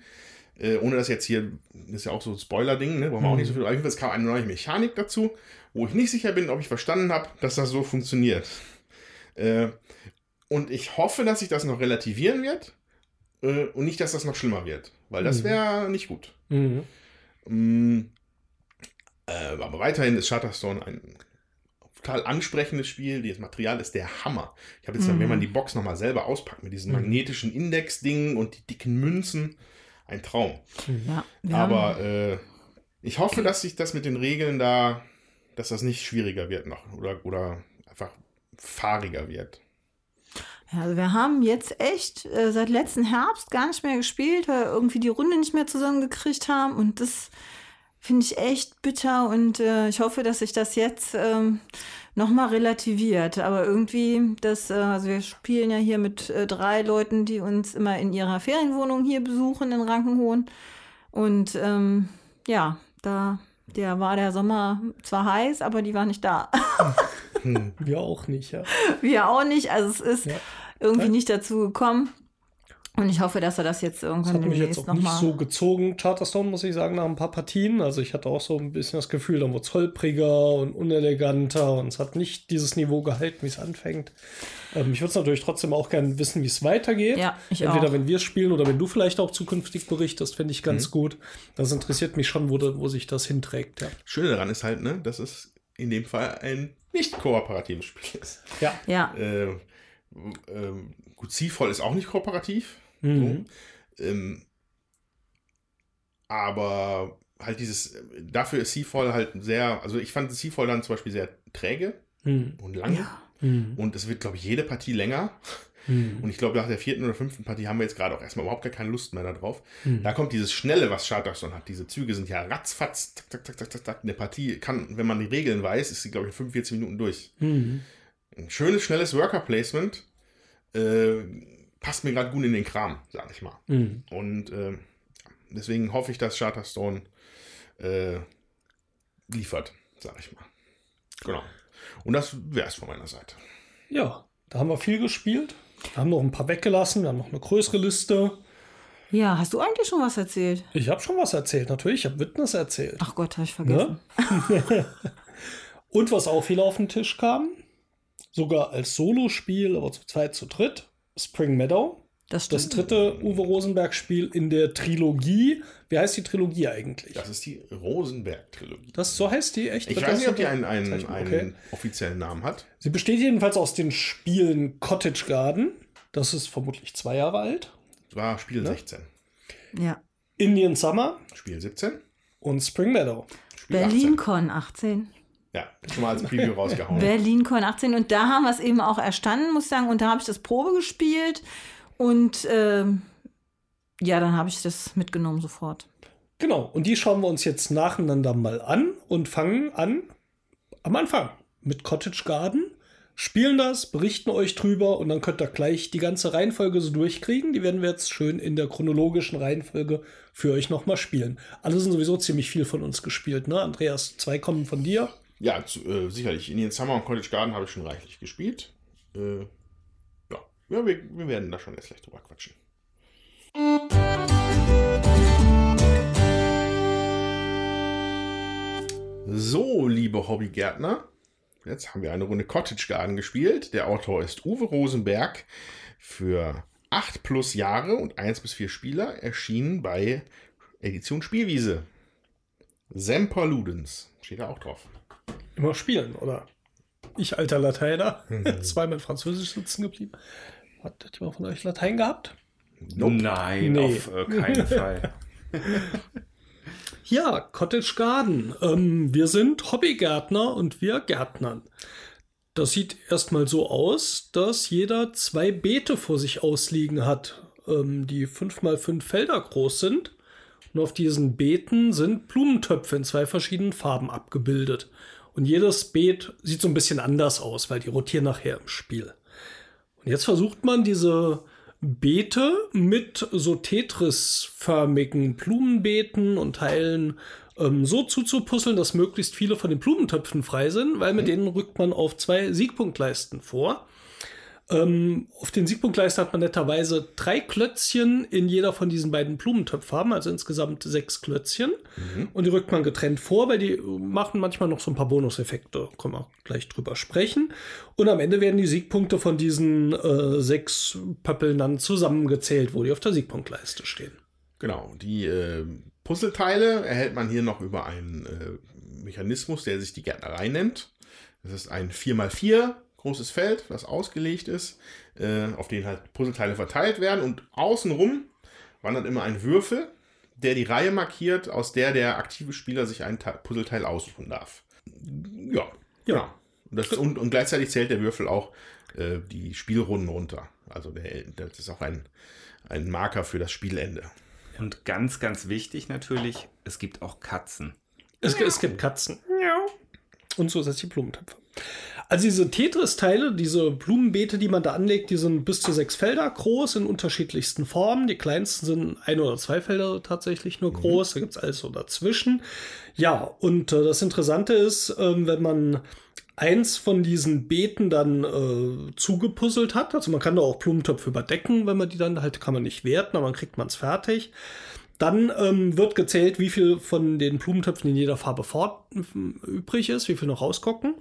Äh, ohne dass jetzt hier, das ist ja auch so ein Spoiler-Ding, ne? Wollen wir auch Mhm. nicht so viel. Aber es kam eine neue Mechanik dazu, wo ich nicht sicher bin, ob ich verstanden habe, dass das so funktioniert. Äh, und ich hoffe, dass sich das noch relativieren wird. äh, und nicht, dass das noch schlimmer wird, weil das wäre nicht gut. Mhm. Mm, äh, aber weiterhin ist Shutterstone ein total ansprechendes Spiel. Das Material ist der Hammer. Ich habe jetzt, dann, wenn man die Box nochmal selber auspackt mit diesen magnetischen Index-Dingen und die dicken Münzen, ein Traum. Ja, Aber äh, ich hoffe, dass sich das mit den Regeln da, dass das nicht schwieriger wird noch oder, oder einfach fahriger wird. Ja, also wir haben jetzt echt äh, seit letzten Herbst gar nicht mehr gespielt, weil wir irgendwie die Runde nicht mehr zusammengekriegt haben. Und das finde ich echt bitter. Und äh, ich hoffe, dass sich das jetzt ähm, nochmal relativiert. Aber irgendwie, das, äh, also wir spielen ja hier mit äh, drei Leuten, die uns immer in ihrer Ferienwohnung hier besuchen in Rankenhohen. Und ähm, ja, da der war der Sommer zwar heiß, aber die war nicht da. Wir auch nicht, ja. Wir auch nicht. Also es ist Ja. irgendwie Ja. nicht dazu gekommen. Und ich hoffe, dass er das jetzt Das irgendwann hat mich jetzt auch nicht so gezogen, Charterstone, muss ich sagen, nach ein paar Partien. Also ich hatte auch so ein bisschen das Gefühl, dann wurde es holpriger und uneleganter und es hat nicht dieses Niveau gehalten, wie es anfängt. Ähm, ich würde es natürlich trotzdem auch gerne wissen, wie es weitergeht. Ja, ich Entweder auch. wenn wir es spielen oder wenn du vielleicht auch zukünftig berichtest, fände ich Mhm. ganz gut. Das interessiert mich schon, wo, wo sich das hinträgt. Ja. Schöne daran ist halt, ne, dass es in dem Fall ein nicht kooperatives Spiel ist. ja. Ja, Äh, ähm, gut, Seafall ist auch nicht kooperativ. Mhm. So. Ähm, aber halt dieses, dafür ist Seafall halt sehr, also ich fand Seafall dann zum Beispiel sehr träge Mhm. und lang. Ja. Mhm. Und es wird, glaube ich, jede Partie länger. Mhm. Und ich glaube, nach der vierten oder fünften Partie haben wir jetzt gerade auch erstmal überhaupt gar keine Lust mehr darauf. Mhm. Da kommt dieses Schnelle, was Charterstone hat. Diese Züge sind ja ratzfatz, tak, tak, tak, tak, tak, tak. Eine Partie kann, wenn man die Regeln weiß, ist sie, glaube ich, in 45 Minuten durch. Mhm. Ein schönes, schnelles Worker-Placement äh, passt mir gerade gut in den Kram, sag ich mal. Mhm. Und äh, deswegen hoffe ich, dass Charterstone äh, liefert, sag ich mal. Genau. Und das wäre es von meiner Seite. Ja, da haben wir viel gespielt. Wir haben noch ein paar weggelassen. Wir haben noch eine größere Liste. ja, hast du eigentlich schon was erzählt? Ich habe schon was erzählt, natürlich. Ich habe Witness erzählt. Ach Gott, habe ich vergessen. Und was auch wieder auf den Tisch kam, sogar als Solospiel, aber zu zweit, zu dritt, Spring Meadow. Das Das dritte Uwe Rosenberg-Spiel in der Trilogie. Wie heißt die Trilogie eigentlich? Das ist die Rosenberg-Trilogie. Das, so heißt die echt? Ich weiß nicht, ob die einen, einen, Zeichen? einen Okay. offiziellen Namen hat. Sie besteht jedenfalls aus den Spielen Cottage Garden. Das ist vermutlich zwei Jahre alt. War Spiel 16. Ja. Indian Summer Spiel 17. und Spring Meadow. Spiel BerlinCon 18. 18. Ja, schon mal als Preview rausgehauen. BerlinCon 18. Und da haben wir es eben auch erstanden, muss ich sagen. Und da habe ich das Probe gespielt. Und ähm, ja, dann habe ich das mitgenommen sofort. Genau, und die schauen wir uns jetzt nacheinander mal an und fangen an am Anfang mit Cottage Garden, spielen das, berichten euch drüber und dann könnt ihr gleich die ganze Reihenfolge so durchkriegen. Die werden wir jetzt schön in der chronologischen Reihenfolge für euch nochmal spielen. Alle sind sowieso ziemlich viel von uns gespielt, ne? Andreas, zwei kommen von dir. Ja, zu, äh, sicherlich. Indian Summer und Cottage Garden habe ich schon reichlich gespielt. Äh, ja, ja wir, wir werden da schon jetzt gleich drüber quatschen. So, liebe Hobbygärtner, jetzt haben wir eine Runde Cottage Garden gespielt. Der Autor ist Uwe Rosenberg für 8 plus Jahre und 1 bis 4 Spieler, erschienen bei Edition Spielwiese. Semper Ludens, steht da auch drauf. Immer spielen, oder? Ich, alter Lateiner, zweimal Französisch sitzen geblieben. Hat jemand von euch Latein gehabt? Nein, Nee. auf äh, keinen Fall. Ja, Cottage Garden. Ähm, wir sind Hobbygärtner und wir Gärtnern. Das sieht erstmal so aus, dass jeder zwei Beete vor sich ausliegen hat, ähm, die fünf mal fünf Felder groß sind. Und auf diesen Beeten sind Blumentöpfe in zwei verschiedenen Farben abgebildet. Und jedes Beet sieht so ein bisschen anders aus, weil die rotieren nachher im Spiel. Und jetzt versucht man diese Beete mit so Tetris-förmigen Blumenbeeten und Teilen ähm, so zuzupuzzeln, dass möglichst viele von den Blumentöpfen frei sind, weil mit denen rückt man auf zwei Siegpunktleisten vor. Ähm, auf den Siegpunktleisten hat man netterweise drei Klötzchen in jeder von diesen beiden Blumentöpffarben, also insgesamt sechs Klötzchen. Mhm. Und die rückt man getrennt vor, weil die machen manchmal noch so ein paar Bonuseffekte. Können wir gleich drüber sprechen. Und am Ende werden die Siegpunkte von diesen äh, sechs Pöppeln dann zusammengezählt, wo die auf der Siegpunktleiste stehen. Genau, die äh, Puzzleteile erhält man hier noch über einen äh, Mechanismus, der sich die Gärtnerei nennt. Das ist ein 4x4 großes Feld, das ausgelegt ist, äh, auf den halt Puzzleteile verteilt werden und außenrum wandert immer ein Würfel, der die Reihe markiert, aus der der aktive Spieler sich ein Puzzleteil aussuchen darf. Ja, ja. Genau. Das, und, und, gleichzeitig zählt der Würfel auch äh, die Spielrunden runter. Also der, das ist auch ein, ein Marker für das Spielende. Und ganz, ganz wichtig natürlich, es gibt auch Katzen. Es, es gibt Katzen. Und zusätzliche Blumentöpfe. Also diese Tetris-Teile, diese Blumenbeete, die man da anlegt, die sind bis zu sechs Felder groß in unterschiedlichsten Formen. Die kleinsten sind ein oder zwei Felder tatsächlich nur mhm. groß. Da gibt es alles so dazwischen. Ja, und äh, das Interessante ist, äh, wenn man eins von diesen Beeten dann äh, zugepuzzelt hat, also man kann da auch Blumentöpfe überdecken, wenn man die dann halt, kann man nicht werten, aber dann kriegt man es fertig. Dann ähm, wird gezählt, wie viel von den Blumentöpfen in jeder Farbe fort, übrig ist, wie viel noch rausgucken.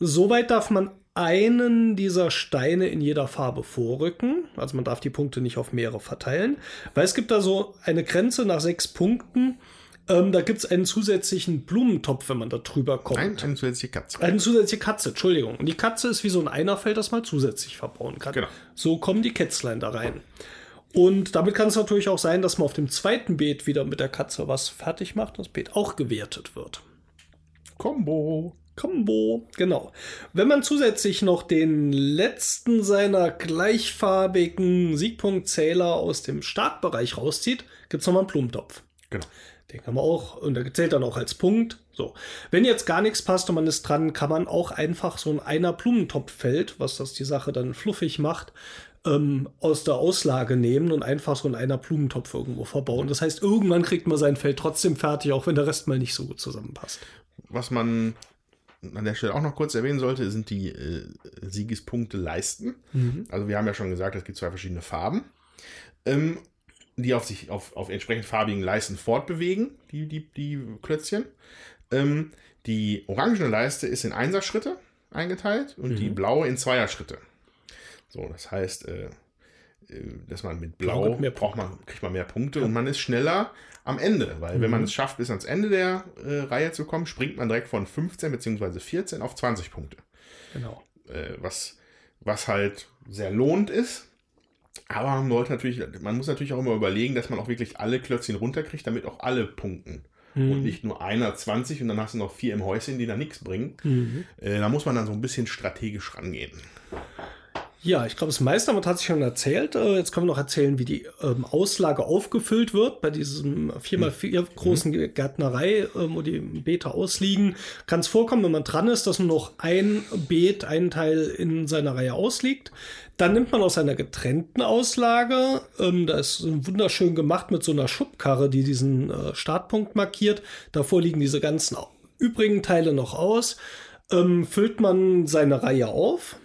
Soweit darf man einen dieser Steine in jeder Farbe vorrücken. Also man darf die Punkte nicht auf mehrere verteilen, weil es gibt da so eine Grenze nach sechs Punkten. Ähm, da gibt es einen zusätzlichen Blumentopf, wenn man da drüber kommt. Nein, eine zusätzliche Katze. Eine zusätzliche Katze, Entschuldigung. Und die Katze ist wie so ein Einerfeld, das man zusätzlich verbauen kann. Genau. So kommen die Kätzlein da rein. Und damit kann es natürlich auch sein, dass man auf dem zweiten Beet wieder mit der Katze was fertig macht, das Beet auch gewertet wird. Combo. Combo, genau. Wenn man zusätzlich noch den letzten seiner gleichfarbigen Siegpunktzähler aus dem Startbereich rauszieht, gibt es nochmal einen Blumentopf. Genau. Den kann man auch, und der zählt dann auch als Punkt. So. Wenn jetzt gar nichts passt und man ist dran, kann man auch einfach so ein einer Blumentopffeld, was das die Sache dann fluffig macht, ähm, aus der Auslage nehmen und einfach so in einer Blumentopf irgendwo verbauen. Das heißt, irgendwann kriegt man sein Feld trotzdem fertig, auch wenn der Rest mal nicht so gut zusammenpasst. Was man an der Stelle auch noch kurz erwähnen sollte, sind die äh, Siegespunkte Leisten. Mhm. Also wir haben ja schon gesagt, es gibt zwei verschiedene Farben, ähm, die auf sich auf, auf entsprechend farbigen Leisten fortbewegen, die, die, die Klötzchen. Ähm, die orangene Leiste ist in Einserschritte eingeteilt und mhm. die blaue in Zweierschritte. So, das heißt, äh, äh, dass man mit Blau mehr braucht man, kriegt man mehr Punkte ja. und man ist schneller am Ende, weil mhm. wenn man mhm. es schafft, bis ans Ende der äh, Reihe zu kommen, springt man direkt von 15 bzw. 14 auf 20 Punkte. Genau. Äh, was, was halt sehr lohnt ist. Aber man sollte natürlich, man muss natürlich auch immer überlegen, dass man auch wirklich alle Klötzchen runterkriegt, damit auch alle punkten. Mhm. Und nicht nur einer 20 und dann hast du noch vier im Häuschen, die da nichts bringen. Mhm. Äh, da muss man dann so ein bisschen strategisch rangehen. Ja, ich glaube, das meiste hat sich schon erzählt. Äh, jetzt können wir noch erzählen, wie die ähm, Auslage aufgefüllt wird bei diesem 4x4 mhm. großen mhm. Gärtnerei, ähm, wo die Beete ausliegen. Kann es vorkommen, wenn man dran ist, dass nur noch ein Beet, ein Teil in seiner Reihe ausliegt. Dann nimmt man aus einer getrennten Auslage, ähm, da ist wunderschön gemacht mit so einer Schubkarre, die diesen äh, Startpunkt markiert. Davor liegen diese ganzen übrigen Teile noch aus. Ähm, füllt man seine Reihe auf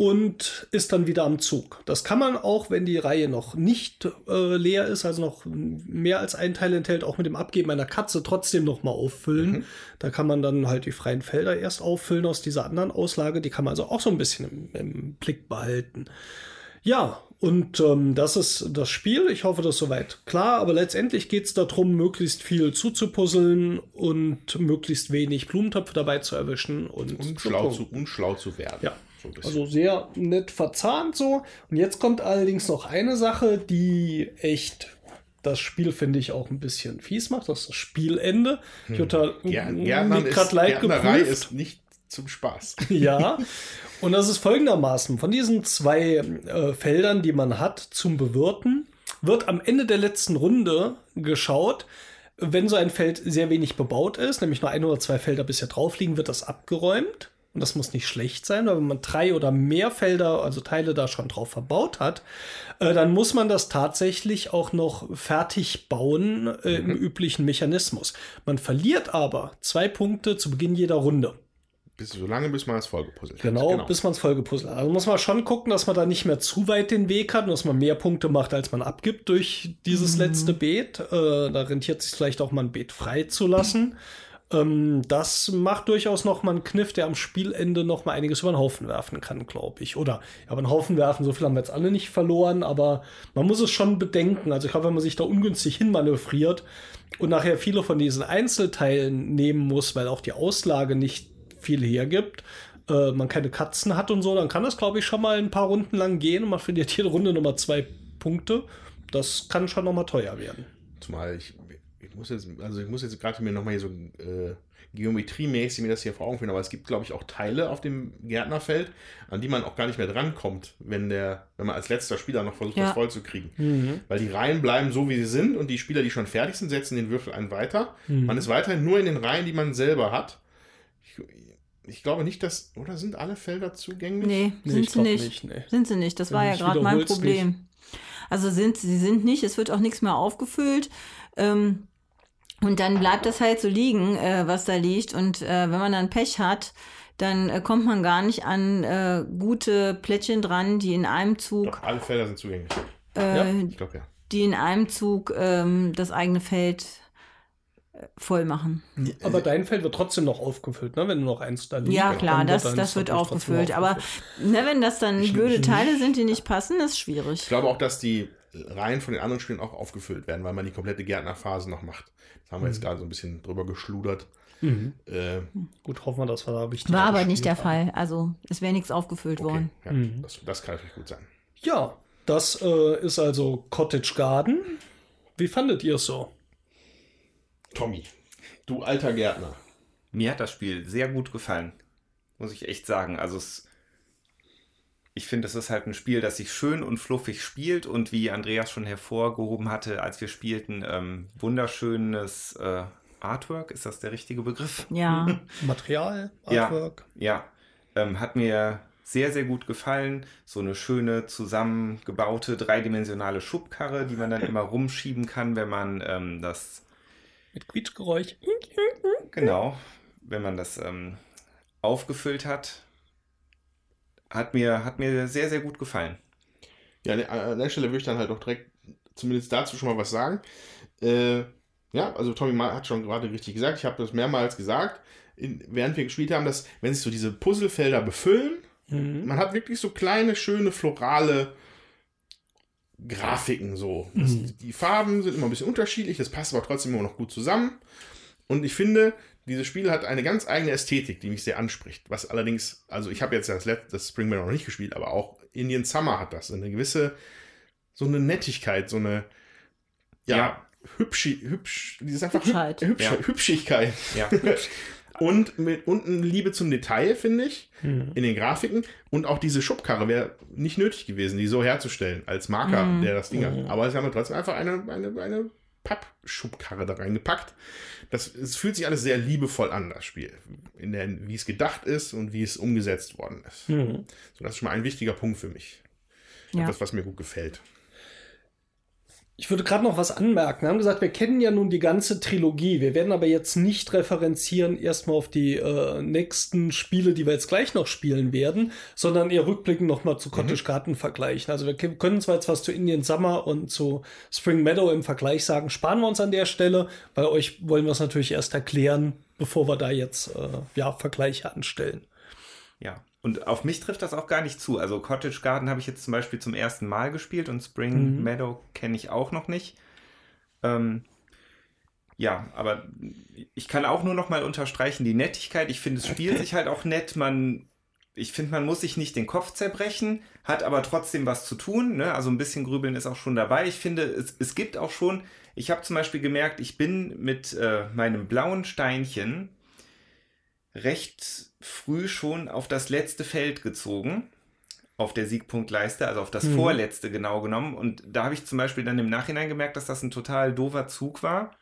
und ist dann wieder am Zug. Das kann man auch, wenn die Reihe noch nicht äh, leer ist, also noch mehr als ein Teil enthält, auch mit dem Abgeben einer Katze trotzdem noch mal auffüllen. Mhm. Da kann man dann halt die freien Felder erst auffüllen aus dieser anderen Auslage. Die kann man also auch so ein bisschen im, im Blick behalten. Ja, und ähm, das ist das Spiel. Ich hoffe, das ist soweit klar. Aber letztendlich geht es darum, möglichst viel zuzupuzzeln und möglichst wenig Blumentöpfe dabei zu erwischen und, und, schlau, zu, und schlau zu werden. Ja. So also sehr nett verzahnt so. Und jetzt kommt allerdings noch eine Sache, die echt das Spiel, finde ich, auch ein bisschen fies macht. Das ist das Spielende. Hm. Jutta Gärtnern ist, leid geprüft. ist nicht zum Spaß. Ja. Und das ist folgendermaßen. Von diesen zwei äh, Feldern, die man hat zum Bewirten, wird am Ende der letzten Runde geschaut, wenn so ein Feld sehr wenig bebaut ist, nämlich nur ein oder zwei Felder bisher drauf liegen, wird das abgeräumt und das muss nicht schlecht sein, weil wenn man drei oder mehr Felder, also Teile da schon drauf verbaut hat, äh, dann muss man das tatsächlich auch noch fertig bauen äh, im mhm. üblichen Mechanismus. Man verliert aber zwei Punkte zu Beginn jeder Runde. Bis, so lange, bis man es vollgepuzzelt hat. Genau, bis man es vollgepuzzelt hat. Also muss man schon gucken, dass man da nicht mehr zu weit den Weg hat und dass man mehr Punkte macht, als man abgibt durch dieses letzte Beet. Äh, da rentiert es sich vielleicht auch mal ein Beet freizulassen. Ähm, das macht durchaus noch mal einen Kniff, der am Spielende noch mal einiges über den Haufen werfen kann, glaube ich. Oder ja, über den Haufen werfen, so viel haben wir jetzt alle nicht verloren, aber man muss es schon bedenken. Also ich glaube, wenn man sich da ungünstig hinmanövriert und nachher viele von diesen Einzelteilen nehmen muss, weil auch die Auslage nicht viel hergibt, äh, man keine Katzen hat und so, dann kann das, glaube ich, schon mal ein paar Runden lang gehen und man verliert hier Runde Nummer zwei Punkte. Das kann schon noch mal teuer werden. Zumal ich muss jetzt, also ich muss jetzt gerade mir nochmal hier so äh, geometriemäßig mir das hier vor Augen führen, aber es gibt, glaube ich, auch Teile auf dem Gärtnerfeld, an die man auch gar nicht mehr drankommt, wenn der, wenn man als letzter Spieler noch versucht, Ja. das voll zu kriegen. Weil die Reihen bleiben so, wie sie sind und die Spieler, die schon fertig sind, setzen den Würfel einen weiter. Man ist weiterhin nur in den Reihen, die man selber hat. Ich, ich glaube nicht, dass, oder sind alle Felder zugänglich? Nee, Nee, sind sie nicht. nicht, nee. Sind sie nicht. Das Wenn war du ja nicht gerade mein Problem. Also sind sie sind nicht, es wird auch nichts mehr aufgefüllt. Ähm, und dann bleibt das halt so liegen, äh, was da liegt. Und äh, wenn man dann Pech hat, dann äh, kommt man gar nicht an äh, gute Plättchen dran, die in einem Zug, Doch, alle Felder sind zugänglich. äh, Ich glaube ja. die in einem Zug ähm, das eigene Feld äh, voll machen. Aber dein Feld wird trotzdem noch aufgefüllt, ne? wenn du noch eins da liegt. Ja, klar, das, deins das wird aufgefüllt. Aber ne, wenn das dann blöde Teile sind, die nicht passen, ist schwierig. Ich glaube auch, dass die Reihen von den anderen Spielen auch aufgefüllt werden, weil man die komplette Gärtnerphase noch macht. Das haben wir Mhm. jetzt gerade so ein bisschen drüber geschludert. Äh, Gut, hoffen wir, dass wir da richtig War aber nicht der haben. Fall. Also es wäre nichts aufgefüllt okay, worden. ja, Mhm. das, das kann natürlich gut sein. Ja, das äh, ist also Cottage Garden. Wie fandet ihr es so? Tommy, du alter Gärtner. Mir hat das Spiel sehr gut gefallen, muss ich echt sagen. Also es, ich finde, es ist halt ein Spiel, das sich schön und fluffig spielt und wie Andreas schon hervorgehoben hatte, als wir spielten, ähm, wunderschönes äh, Artwork, ist das der richtige Begriff? Ja, Material, Ja. Artwork? Ja, ähm, hat mir sehr, sehr gut gefallen. So eine schöne zusammengebaute dreidimensionale Schubkarre, die man dann immer rumschieben kann, wenn man ähm, das Mit Quietschgeräusch. Genau, wenn man das ähm, aufgefüllt hat, hat mir, hat mir sehr, sehr gut gefallen. Ja, an der- an der Stelle würde ich dann halt auch direkt zumindest dazu schon mal was sagen. Äh, ja, also Tommy hat schon gerade richtig gesagt, ich habe das mehrmals gesagt, in, während wir gespielt haben, dass wenn sich so diese Puzzlefelder befüllen, Mhm. man hat wirklich so kleine, schöne, florale Grafiken so. Das, Die Farben sind immer ein bisschen unterschiedlich, das passt aber trotzdem immer noch gut zusammen. Und ich finde, dieses Spiel hat eine ganz eigene Ästhetik, die mich sehr anspricht. Was allerdings, also ich habe jetzt das, Let- das Spring Meadow noch nicht gespielt, aber auch Indian Summer hat das. Eine gewisse, so eine Nettigkeit, so eine, ja, Ja. hübschi, hübsch, die ist einfach Hübschheit. Hübsch, Ja. Hübschigkeit. Ja, Und, mit, und eine Liebe zum Detail, finde ich, Mhm. in den Grafiken. Und auch diese Schubkarre wäre nicht nötig gewesen, die so herzustellen, als Marker, Mhm. der das Ding hat. Mhm. Aber sie haben trotzdem einfach eine, eine, eine Pappschubkarre da reingepackt. Das, es fühlt sich alles sehr liebevoll an, das Spiel. In der, wie es gedacht ist und wie es umgesetzt worden ist. Mhm. So, das ist schon mal ein wichtiger Punkt für mich. Ja. Etwas, was mir gut gefällt. Ich würde gerade noch was anmerken. Wir haben gesagt, wir kennen ja nun die ganze Trilogie. Wir werden aber jetzt nicht referenzieren erstmal auf die äh, nächsten Spiele, die wir jetzt gleich noch spielen werden, sondern eher rückblickend nochmal zu Cottage Garden vergleichen. Also wir können zwar jetzt was zu Indian Summer und zu Spring Meadow im Vergleich sagen, sparen wir uns an der Stelle, weil euch wollen wir es natürlich erst erklären, bevor wir da jetzt äh, ja, Vergleiche anstellen. ja. Und auf mich trifft das auch gar nicht zu. Also Cottage Garden habe ich jetzt zum Beispiel zum ersten Mal gespielt und Spring Mhm. Meadow kenne ich auch noch nicht. Ähm, ja, aber ich kann auch nur noch mal unterstreichen, die Nettigkeit. Ich finde, es spielt sich halt auch nett. Man, ich finde, man muss sich nicht den Kopf zerbrechen, hat aber trotzdem was zu tun. Ne? Also ein bisschen Grübeln ist auch schon dabei. Ich finde, es, es gibt auch schon, ich habe zum Beispiel gemerkt, ich bin mit äh, meinem blauen Steinchen recht früh schon auf das letzte Feld gezogen. Auf der Siegpunktleiste, also auf das Mhm. vorletzte genau genommen. Und da habe ich zum Beispiel dann im Nachhinein gemerkt, dass das ein total doofer Zug war.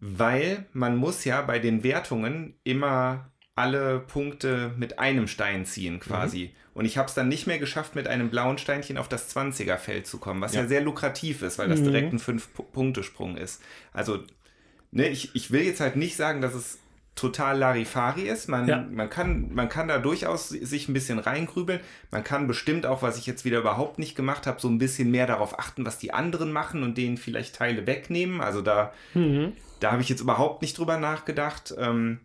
Weil man muss ja bei den Wertungen immer alle Punkte mit einem Stein ziehen quasi. Und ich habe es dann nicht mehr geschafft, mit einem blauen Steinchen auf das 20er-Feld zu kommen, was ja. Ja. sehr lukrativ ist, weil das Mhm. direkt ein 5-Punkte-Sprung ist. Also, ne, ich, ich will jetzt halt nicht sagen, dass es total Larifari ist. Man, Ja. man, kann, man kann da durchaus sich ein bisschen reingrübeln. Man kann bestimmt auch, was ich jetzt wieder überhaupt nicht gemacht habe, so ein bisschen mehr darauf achten, was die anderen machen und denen vielleicht Teile wegnehmen. Also da, da habe ich jetzt überhaupt nicht drüber nachgedacht. Ähm,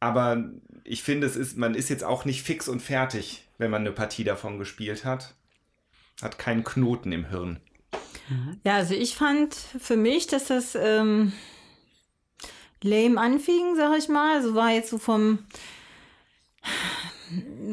aber ich finde, es ist, man ist jetzt auch nicht fix und fertig, wenn man eine Partie davon gespielt hat. Hat keinen Knoten im Hirn. Ja, also ich fand für mich, dass das ähm, lame anfing, sag ich mal. Also war jetzt so vom,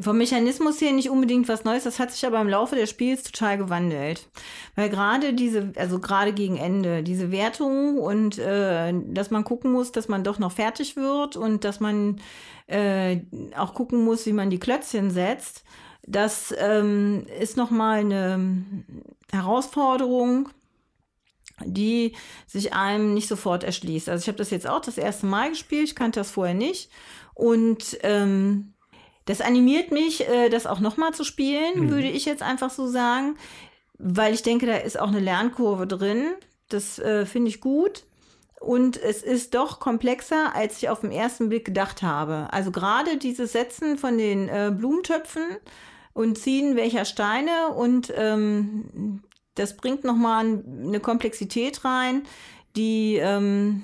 vom Mechanismus her nicht unbedingt was Neues. Das hat sich aber im Laufe des Spiels total gewandelt. Weil gerade diese, also gerade gegen Ende, diese Wertung und äh, dass man gucken muss, dass man doch noch fertig wird und dass man äh, auch gucken muss, wie man die Klötzchen setzt. Das ähm, ist nochmal eine Herausforderung, die sich einem nicht sofort erschließt. Also ich habe das jetzt auch das erste Mal gespielt, ich kannte das vorher nicht. Und ähm, das animiert mich, äh, das auch nochmal zu spielen, würde ich jetzt einfach so sagen, weil ich denke, da ist auch eine Lernkurve drin. Das äh, finde ich gut. Und es ist doch komplexer, als ich auf den ersten Blick gedacht habe. Also gerade dieses Setzen von den äh, Blumentöpfen und Ziehen welcher Steine und ähm, das bringt nochmal eine Komplexität rein, die, ähm,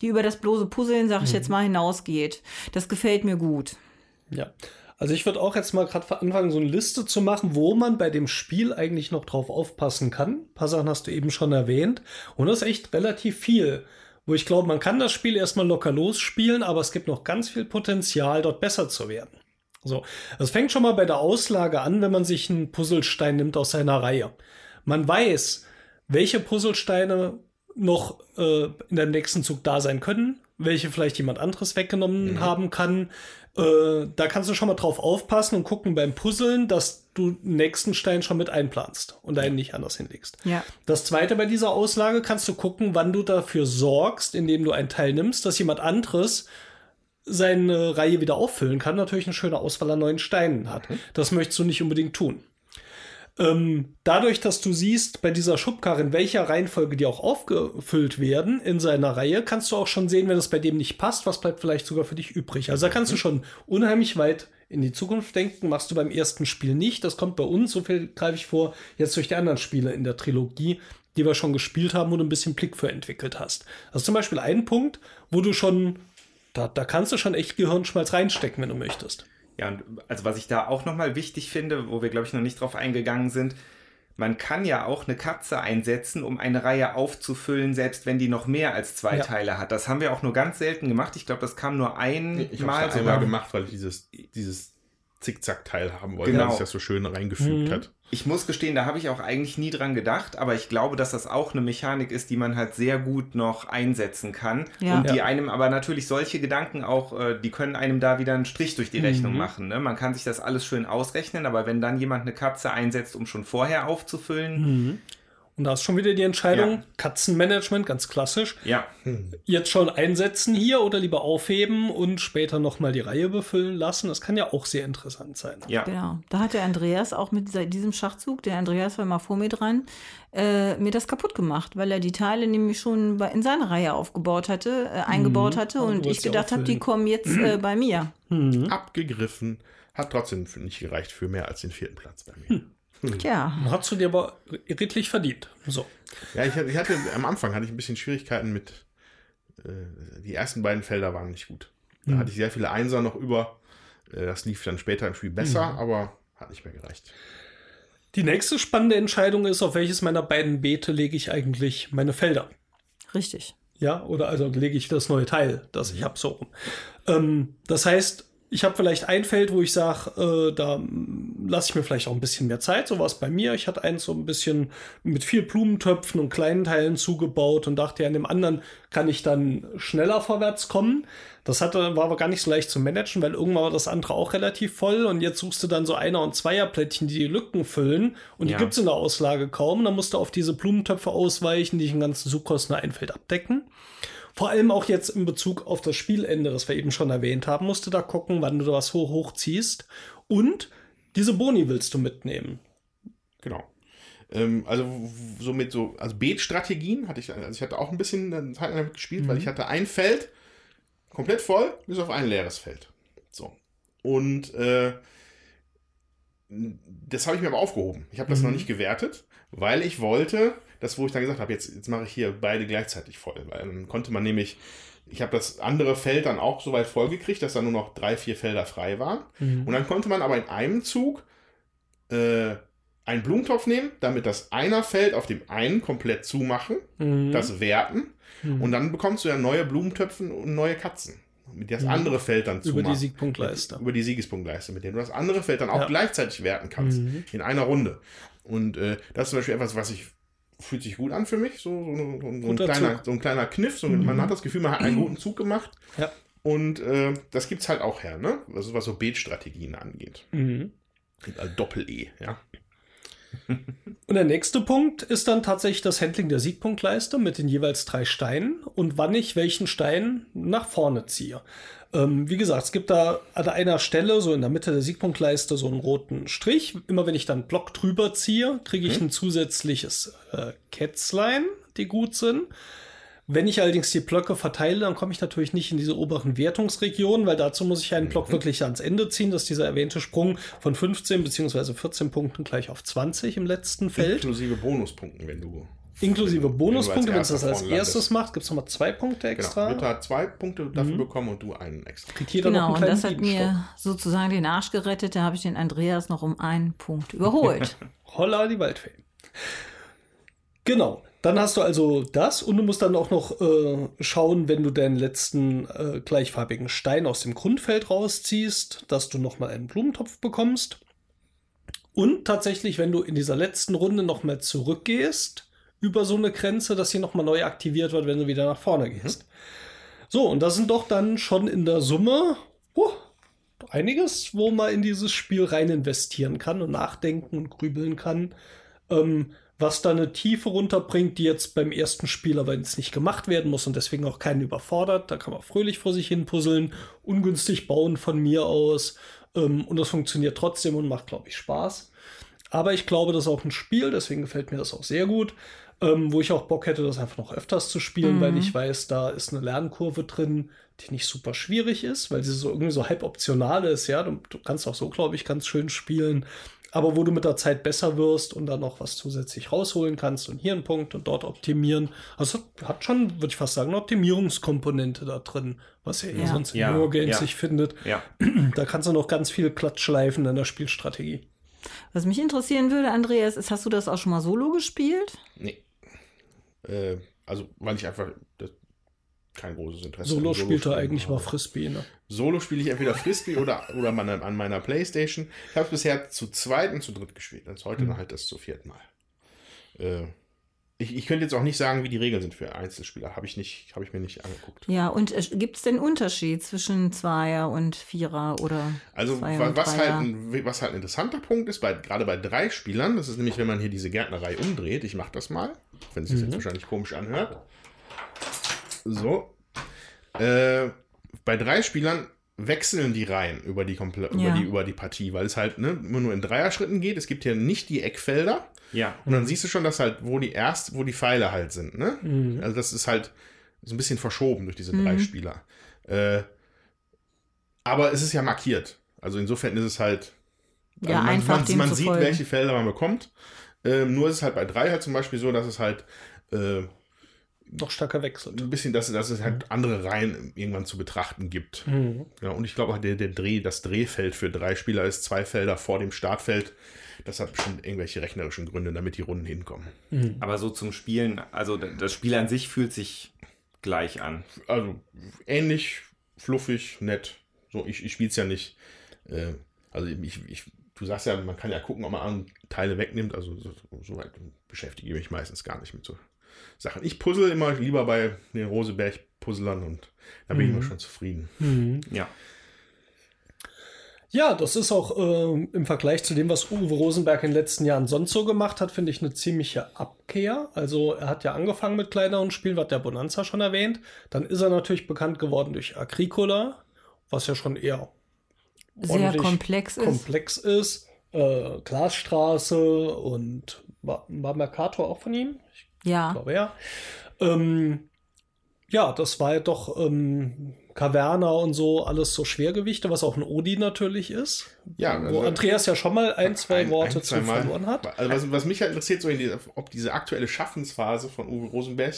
die über das bloße Puzzeln, sag ich jetzt mal, hinausgeht. Das gefällt mir gut. Ja. Also ich würde auch jetzt mal gerade anfangen, so eine Liste zu machen, wo man bei dem Spiel eigentlich noch drauf aufpassen kann. Ein paar Sachen hast du eben schon erwähnt. Und das ist echt relativ viel. Wo ich glaube, man kann das Spiel erstmal locker losspielen, aber es gibt noch ganz viel Potenzial, dort besser zu werden. So, es fängt schon mal bei der Auslage an, wenn man sich einen Puzzlestein nimmt aus seiner Reihe. Man weiß, welche Puzzlesteine noch äh, in der nächsten Zug da sein können, welche vielleicht jemand anderes weggenommen haben kann. Äh, da kannst du schon mal drauf aufpassen und gucken beim Puzzeln, dass du den nächsten Stein schon mit einplanst und einen nicht anders hinlegst. Ja. Das zweite bei dieser Auslage kannst du gucken, wann du dafür sorgst, indem du einen Teil nimmst, dass jemand anderes seine Reihe wieder auffüllen kann, natürlich eine schöne Auswahl an neuen Steinen hat. Das möchtest du nicht unbedingt tun. Ähm, dadurch, dass du siehst, bei dieser Schubkarre, in welcher Reihenfolge die auch aufgefüllt werden in seiner Reihe, kannst du auch schon sehen, wenn es bei dem nicht passt, was bleibt vielleicht sogar für dich übrig. Also da kannst du schon unheimlich weit in die Zukunft denken, machst du beim ersten Spiel nicht. Das kommt bei uns, so viel greife ich vor, jetzt durch die anderen Spiele in der Trilogie, die wir schon gespielt haben, wo du ein bisschen Blick für entwickelt hast. Das ist zum Beispiel ein Punkt, wo du schon, da, da kannst du schon echt Gehirnschmalz reinstecken, wenn du möchtest. Ja, und also was ich da auch nochmal wichtig finde, wo wir, glaube ich, noch nicht drauf eingegangen sind, man kann ja auch eine Katze einsetzen, um eine Reihe aufzufüllen, selbst wenn die noch mehr als zwei Ja. Teile hat. Das haben wir auch nur ganz selten gemacht. Ich glaube, das kam nur einmal Ich habe es sogar. einmal gemacht, weil ich dieses, dieses Zickzack-Teil haben wollte, Genau. dass sich das so schön reingefügt hat. Ich muss gestehen, da habe ich auch eigentlich nie dran gedacht, aber ich glaube, dass das auch eine Mechanik ist, die man halt sehr gut noch einsetzen kann. Ja. Und die Ja. einem aber natürlich solche Gedanken auch, äh, die können einem da wieder einen Strich durch die Rechnung machen. Ne? Man kann sich das alles schön ausrechnen, aber wenn dann jemand eine Katze einsetzt, um schon vorher aufzufüllen, Und da ist schon wieder die Entscheidung, Ja. Katzenmanagement, ganz klassisch. ja, Jetzt schon einsetzen hier oder lieber aufheben und später nochmal die Reihe befüllen lassen. Das kann ja auch sehr interessant sein. ja. Genau. Da hat der Andreas auch mit dieser, diesem Schachzug, der Andreas war mal vor mir dran, äh, mir das kaputt gemacht, weil er die Teile nämlich schon bei, in seine Reihe aufgebaut hatte, äh, eingebaut hatte Aber du und ich gedacht habe, die kommen jetzt äh, bei mir. Abgegriffen. Hat trotzdem für- nicht gereicht für mehr als den vierten Platz bei mir. Tja. Hast du dir aber redlich verdient. So. Ja, ich hatte, ich hatte am Anfang hatte ich ein bisschen Schwierigkeiten mit. Äh, die ersten beiden Felder waren nicht gut. Da hatte ich sehr viele Einser noch über. Äh, das lief dann später im Spiel besser, aber hat nicht mehr gereicht. Die nächste spannende Entscheidung ist, auf welches meiner beiden Beete lege ich eigentlich meine Felder. Richtig. Ja, oder also lege ich das neue Teil, das ich habe, so rum. Ähm, das heißt, ich habe vielleicht ein Feld, wo ich sage, äh, da lasse ich mir vielleicht auch ein bisschen mehr Zeit. So war es bei mir. Ich hatte eins so ein bisschen mit viel Blumentöpfen und kleinen Teilen zugebaut und dachte, ja, in dem anderen kann ich dann schneller vorwärts kommen. Das hatte, war aber gar nicht so leicht zu managen, weil irgendwann war das andere auch relativ voll und jetzt suchst du dann so Einer- und Zweierplättchen, die die Lücken füllen und die Ja. gibt's in der Auslage kaum. Dann musst du auf diese Blumentöpfe ausweichen, die den ganzen Zugkosten ein Feld abdecken. Vor allem auch jetzt in Bezug auf das Spielende, das wir eben schon erwähnt haben, musst du da gucken, wann du was hoch hochziehst. Und diese Boni willst du mitnehmen. Genau. Ähm, also so mit so, also Beetstrategien hatte ich, also ich hatte auch ein bisschen eine Zeit damit gespielt, weil ich hatte ein Feld, komplett voll, bis auf ein leeres Feld. So. Und äh, das habe ich mir aber aufgehoben. Ich habe das noch nicht gewertet, weil ich wollte, das wo ich dann gesagt habe, jetzt, jetzt mache ich hier beide gleichzeitig voll. Weil dann konnte man nämlich, ich habe das andere Feld dann auch so weit voll gekriegt, dass da nur noch drei, vier Felder frei waren. Und dann konnte man aber in einem Zug äh, einen Blumentopf nehmen, damit das einer Feld auf dem einen komplett zumachen, Mhm. das werten und dann bekommst du ja neue Blumentöpfe und neue Katzen. Mit das andere Feld dann Mhm. Über die Siegpunktleiste. Mit, über die Siegespunktleiste, mit dem du das andere Feld dann auch Ja. gleichzeitig werten kannst. Mhm. In einer Runde. Und äh, das ist zum Beispiel etwas, was ich fühlt sich gut an für mich. So, so, so, so, ein, kleiner, so ein kleiner Kniff. So, Man hat das Gefühl, man hat einen guten Zug gemacht. Ja. Und äh, das gibt's halt auch her, ne? Also was so Beetstrategien angeht. Mhm. Also Doppel-E, ja. Und der nächste Punkt ist dann tatsächlich das Handling der Siegpunktleiste mit den jeweils drei Steinen und wann ich welchen Stein nach vorne ziehe. Ähm, wie gesagt, es gibt da an einer Stelle, so in der Mitte der Siegpunktleiste, so einen roten Strich. Immer wenn ich dann einen Block drüber ziehe, kriege ich ein zusätzliches äh, Kätzlein, die gut sind. Wenn ich allerdings die Blöcke verteile, dann komme ich natürlich nicht in diese oberen Wertungsregionen, weil dazu muss ich einen Block wirklich ans Ende ziehen, dass dieser erwähnte Sprung von 15 bzw. 14 Punkten gleich auf 20 im letzten Feld. Inklusive Bonuspunkten, wenn du. Inklusive Bonuspunkte, wenn es das als erstes macht, gibt es nochmal zwei Punkte extra. Genau. Jutta hat zwei Punkte dafür bekommen und du einen extra. Kriegt jeder Genau, noch und einen das kleinen hat mir sozusagen den Arsch gerettet. Da habe ich den Andreas noch um einen Punkt überholt. Holla, die Waldfee. Genau. Dann hast du also das und du musst dann auch noch äh, schauen, wenn du deinen letzten äh, gleichfarbigen Stein aus dem Grundfeld rausziehst, dass du nochmal einen Blumentopf bekommst. Und tatsächlich, wenn du in dieser letzten Runde nochmal zurückgehst, über so eine Grenze, dass sie nochmal neu aktiviert wird, wenn du wieder nach vorne gehst. So, und das sind doch dann schon in der Summe huh, einiges, wo man in dieses Spiel rein investieren kann und nachdenken und grübeln kann. Ähm, was da eine Tiefe runterbringt, die jetzt beim ersten Spiel aber jetzt nicht gemacht werden muss und deswegen auch keinen überfordert. Da kann man fröhlich vor sich hin puzzeln, ungünstig bauen von mir aus. Ähm, und das funktioniert trotzdem und macht, glaube ich, Spaß. Aber ich glaube, das ist auch ein Spiel, deswegen gefällt mir das auch sehr gut, ähm, wo ich auch Bock hätte, das einfach noch öfters zu spielen, weil ich weiß, da ist eine Lernkurve drin, die nicht super schwierig ist, weil sie so irgendwie so halb optional ist, ja. Du, du kannst auch so, glaube ich, ganz schön spielen. Aber wo du mit der Zeit besser wirst und dann noch was zusätzlich rausholen kannst und hier einen Punkt und dort optimieren. Also es hat schon, würde ich fast sagen, eine Optimierungskomponente da drin, was ja, eher Ja. sonst in Ja, Eurogames ja. sich findet. Ja. Da kannst du noch ganz viel Klatsch schleifen in der Spielstrategie. Was mich interessieren würde, Andreas, ist, hast du das auch schon mal solo gespielt? Nee. Äh, also, weil ich einfach das, kein großes Interesse Solo an spielt er eigentlich mal. Frisbee, ne? Solo spiele ich entweder Frisbee oder, oder meine, an meiner Playstation. Ich habe es bisher zu zweit und zu dritt gespielt. Jetzt heute Mhm. halt das zu viert Mal. Äh, ich, ich könnte jetzt auch nicht sagen, wie die Regeln sind für Einzelspieler. Habe ich, nicht- habe ich mir nicht angeguckt. Ja, und äh, gibt es den Unterschied zwischen Zweier und Vierer oder Also Zweier was halt, ein, was halt ein interessanter Punkt ist, bei, gerade bei drei Spielern, das ist nämlich, wenn man hier diese Gärtnerei umdreht, ich mache das mal, wenn es sich Mhm. jetzt wahrscheinlich komisch anhört. So. Äh, bei drei Spielern wechseln die Reihen über die, komple über Ja. die, über die Partie, weil es halt ne, immer nur in Dreierschritten geht. Es gibt hier nicht die Eckfelder. Ja. Und dann siehst du schon, dass halt, wo die erst, wo die Pfeile halt sind, ne? Mhm. Also das ist halt so ein bisschen verschoben durch diese drei Spieler. Äh, aber es ist ja markiert. Also insofern ist es halt. Ja, also man, einfach man, man zu sieht, folgen. welche Felder man bekommt. Ähm, nur ist es halt bei drei halt zum Beispiel so, dass es halt äh, Noch stärker wechselt. ein bisschen, dass, dass es halt andere Reihen irgendwann zu betrachten gibt. Mhm. Ja, und ich glaube auch der, der Dreh, das Drehfeld für drei Spieler ist zwei Felder vor dem Startfeld. Das hat bestimmt irgendwelche rechnerischen Gründe, damit die Runden hinkommen. Aber so zum Spielen, also das Spiel an sich fühlt sich gleich an. Also ähnlich, fluffig, nett. So, ich, ich spiele es ja nicht. Äh, also ich, ich, du sagst ja, man kann ja gucken, ob man an- Teile wegnimmt. Also so, so weit beschäftige ich mich meistens gar nicht mit so Sachen. Ich puzzle immer lieber bei den Roseberg-Puzzlern und da bin ich immer schon zufrieden. Mhm. Ja. Ja, das ist auch ähm, im Vergleich zu dem, was Uwe Rosenberg in den letzten Jahren sonst so gemacht hat, finde ich eine ziemliche Abkehr. Also er hat ja angefangen mit kleineren Spielen, was der Bonanza schon erwähnt. Dann ist er natürlich bekannt geworden durch Agricola, was ja schon eher sehr ordentlich komplex ist. komplex ist. Äh, Glasstraße und war, war Mercator auch von ihm? Ich ja, glaube ja. Ähm, ja, das war ja doch ähm, Kaverna und so, alles so Schwergewichte, was auch ein Odi natürlich ist. Ja, Wo also- Andreas ja schon mal ein, zwei Ein- Worte ein, zu zweimal. verloren hat. Also was, was mich halt interessiert, so in die, ob diese aktuelle Schaffensphase von Uwe Rosenberg,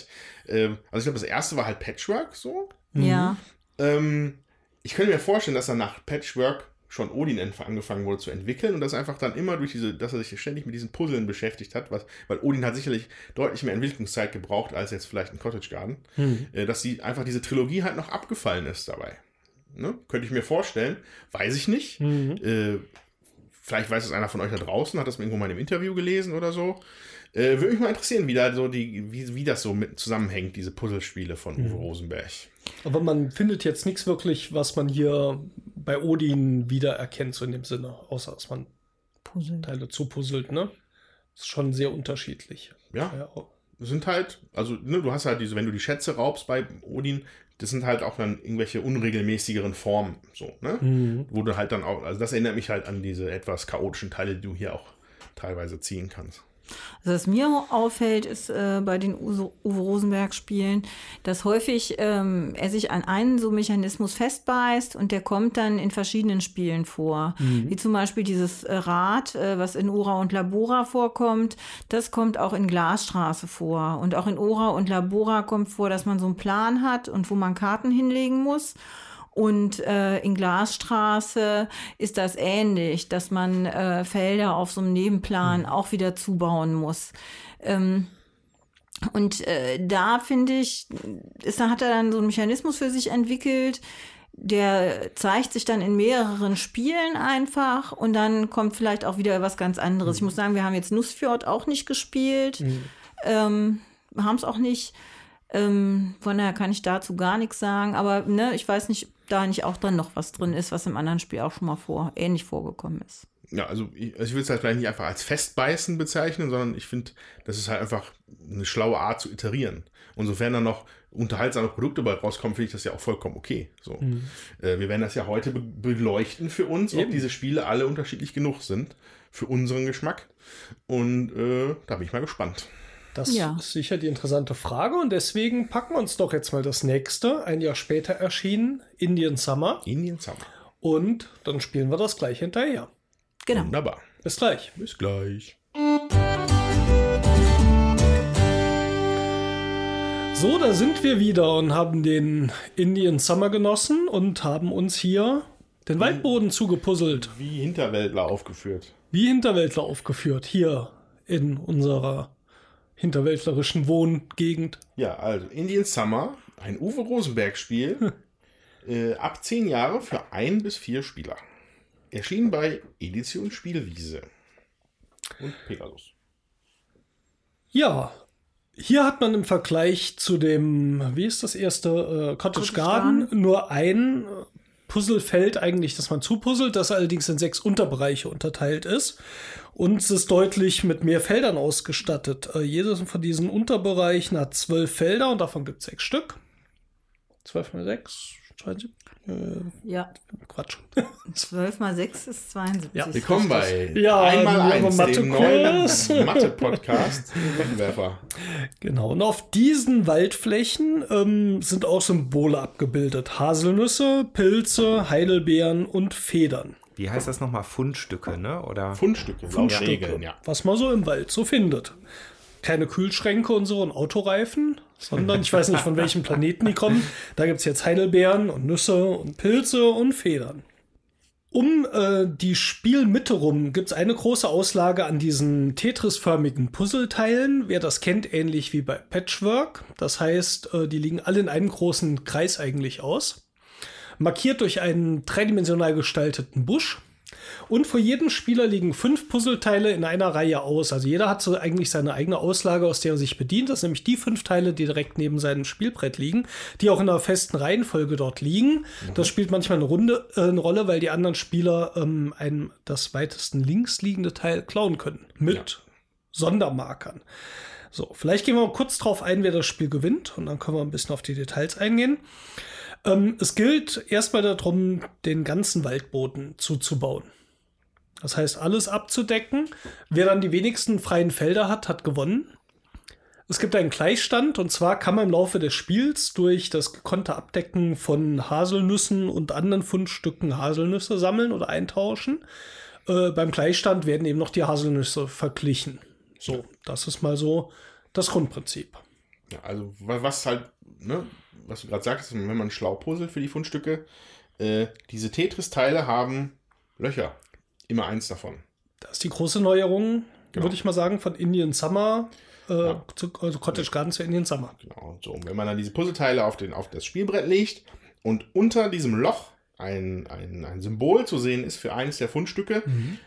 ähm, also ich glaube, das erste war halt Patchwork so. Ja. Ähm, ich könnte mir vorstellen, dass er nach Patchwork schon Odin angefangen wurde zu entwickeln und das einfach dann immer durch diese, dass er sich ständig mit diesen Puzzeln beschäftigt hat, was, weil Odin hat sicherlich deutlich mehr Entwicklungszeit gebraucht als jetzt vielleicht ein Cottage Garden, äh, dass sie einfach diese Trilogie halt noch abgefallen ist dabei. Ne? Könnte ich mir vorstellen, weiß ich nicht. Äh, vielleicht weiß es einer von euch da draußen, hat das irgendwo mal in einem Interview gelesen oder so. Äh, würde mich mal interessieren, wie, da so die, wie, wie das so mit zusammenhängt, diese Puzzlespiele von Uwe Rosenberg. Aber man findet jetzt nichts wirklich, was man hier bei Odin wiedererkennt, so in dem Sinne, außer dass man Puzzle. Teile zupuzzelt, ne? ist schon sehr unterschiedlich. Ja, Ja, sind halt, also ne, du hast halt diese, wenn du die Schätze raubst bei Odin, das sind halt auch dann irgendwelche unregelmäßigeren Formen, so, ne? Wo du halt dann auch, also das erinnert mich halt an diese etwas chaotischen Teile, die du hier auch teilweise ziehen kannst. Also was mir auffällt, ist äh, bei den Uwe Rosenberg-Spielen, dass häufig ähm, er sich an einen so Mechanismus festbeißt und der kommt dann in verschiedenen Spielen vor. Wie zum Beispiel dieses äh, Rad, äh, was in Ora und Labora vorkommt, das kommt auch in Glasstraße vor. Und auch in Ora und Labora kommt vor, dass man so einen Plan hat und wo man Karten hinlegen muss. Und äh, in Glasstraße ist das ähnlich, dass man äh, Felder auf so einem Nebenplan auch wieder zubauen muss. Ähm, und äh, da finde ich, ist, da hat er dann so einen Mechanismus für sich entwickelt, der zeigt sich dann in mehreren Spielen einfach und dann kommt vielleicht auch wieder was ganz anderes. Ich muss sagen, wir haben jetzt Nussfjord auch nicht gespielt, ähm, haben es auch nicht. Ähm, von daher kann ich dazu gar nichts sagen, aber ne, ich weiß nicht, da nicht auch dann noch was drin ist, was im anderen Spiel auch schon mal vor, ähnlich vorgekommen ist. Ja, also ich, also ich will es halt vielleicht nicht einfach als Festbeißen bezeichnen, sondern ich finde, das ist halt einfach eine schlaue Art zu iterieren. Und sofern dann noch unterhaltsame Produkte bei rauskommen, finde ich das ja auch vollkommen okay. So. Äh, wir werden das ja heute be beleuchten für uns, ob Eben. diese Spiele alle unterschiedlich genug sind für unseren Geschmack. Und äh, da bin ich mal gespannt. Das Ja. ist sicher die interessante Frage und deswegen packen wir uns doch jetzt mal das nächste, ein Jahr später erschienen, Indian Summer. Indian Summer. Und dann spielen wir das gleich hinterher. Genau. Wunderbar. Bis gleich. Bis gleich. So, da sind wir wieder und haben den Indian Summer genossen und haben uns hier den Waldboden zugepuzzelt, Wie Hinterwäldler aufgeführt. wie Hinterwäldler aufgeführt, hier in unserer hinterwäldlerischen Wohngegend. Ja, also Indian Summer, ein Uwe Rosenberg-Spiel, äh, ab 10 Jahre für ein bis vier Spieler. Erschien bei Edition Spielwiese und Pegasus. Ja, hier hat man im Vergleich zu dem, wie ist das erste, äh, Cottage, Cottage Garden, Garden. nur ein Puzzlefeld eigentlich, das man zupuzzelt, das allerdings in sechs Unterbereiche unterteilt ist. Und es ist deutlich mit mehr Feldern ausgestattet. Äh, jedes von diesen Unterbereichen hat zwölf Felder und davon gibt es sechs Stück. Zwölf mal sechs, 72, äh, Ja, Quatsch. 12 mal 6 ist 72. Ja. Willkommen bei Ja, Einmal wir eins, dem neuen Mathe-Podcast. Genau, und auf diesen Waldflächen ähm, sind auch Symbole abgebildet. Haselnüsse, Pilze, Heidelbeeren und Federn. Wie heißt das nochmal? Fundstücke, ne? Oder? Fundstücke, Fundstücke, Regeln, ja. was man so im Wald so findet. Keine Kühlschränke und so und Autoreifen, sondern ich weiß nicht, von welchem Planeten die kommen. Da gibt es jetzt Heidelbeeren und Nüsse und Pilze und Federn. Um äh, die Spielmitte rum gibt es eine große Auslage an diesen Tetris-förmigen Puzzleteilen. Wer das kennt, ähnlich wie bei Patchwork. Das heißt, äh, die liegen alle in einem großen Kreis eigentlich aus. Markiert durch einen dreidimensional gestalteten Busch. Und vor jedem Spieler liegen fünf Puzzleteile in einer Reihe aus. Also jeder hat so eigentlich seine eigene Auslage, aus der er sich bedient. Das sind nämlich die fünf Teile, die direkt neben seinem Spielbrett liegen, die auch in einer festen Reihenfolge dort liegen. Das spielt manchmal eine, Runde, äh, eine Rolle, weil die anderen Spieler ähm, einem das weitesten links liegende Teil klauen können. Mit Sondermarkern. So, vielleicht gehen wir mal kurz drauf ein, wer das Spiel gewinnt. Und dann können wir ein bisschen auf die Details eingehen. Ähm, es gilt erstmal darum, den ganzen Waldboden zuzubauen. Das heißt, alles abzudecken. Wer dann die wenigsten freien Felder hat, hat gewonnen. Es gibt einen Gleichstand und zwar kann man im Laufe des Spiels durch das gekonnte Abdecken von Haselnüssen und anderen Fundstücken Haselnüsse sammeln oder eintauschen. Äh, beim Gleichstand werden eben noch die Haselnüsse verglichen. So, das ist mal so das Grundprinzip. Ja, also wa- was halt, ne, was du gerade sagtest, wenn man schlau puzzelt für die Fundstücke, äh, diese Tetris-Teile haben Löcher. Immer eins davon. Das ist die große Neuerung, Genau. würde ich mal sagen, von Indian Summer äh, Ja. zu also Cottage Garden zu Indian Summer. Genau. So, und wenn man dann diese Puzzleteile auf, den, auf das Spielbrett legt und unter diesem Loch ein, ein, ein Symbol zu sehen ist für eines der Fundstücke,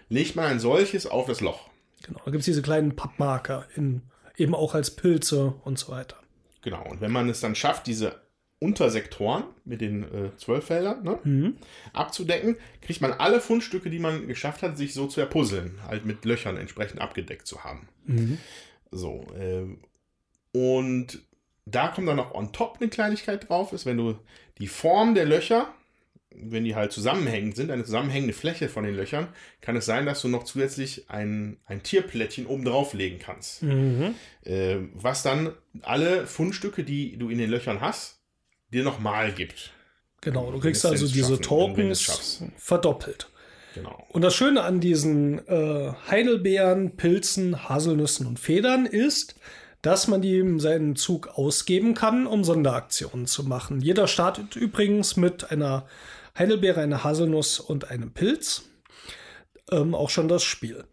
legt man ein solches auf das Loch. Genau, da gibt es diese kleinen Pappmarker, in, eben auch als Pilze und so weiter. Genau. Und wenn man es dann schafft, diese Untersektoren mit den äh, zwölf Feldern ne, abzudecken, kriegt man alle Fundstücke, die man geschafft hat, sich so zu erpuzzeln, halt mit Löchern entsprechend abgedeckt zu haben. So. ähm, und da kommt dann noch on top eine Kleinigkeit drauf, ist, wenn du die Form der Löcher, wenn die halt zusammenhängend sind, eine zusammenhängende Fläche von den Löchern, kann es sein, dass du noch zusätzlich ein, ein Tierplättchen oben drauf legen kannst. Mhm. Äh, was dann alle Fundstücke, die du in den Löchern hast, dir nochmal gibt. Genau, du kriegst also diese schaffen, Tokens verdoppelt. Genau. Und das Schöne an diesen äh, Heidelbeeren, Pilzen, Haselnüssen und Federn ist, dass man die seinen Zug ausgeben kann, um Sonderaktionen zu machen. Jeder startet übrigens mit einer Heidelbeere, einer Haselnuss und einem Pilz. Ähm, auch schon das Spiel.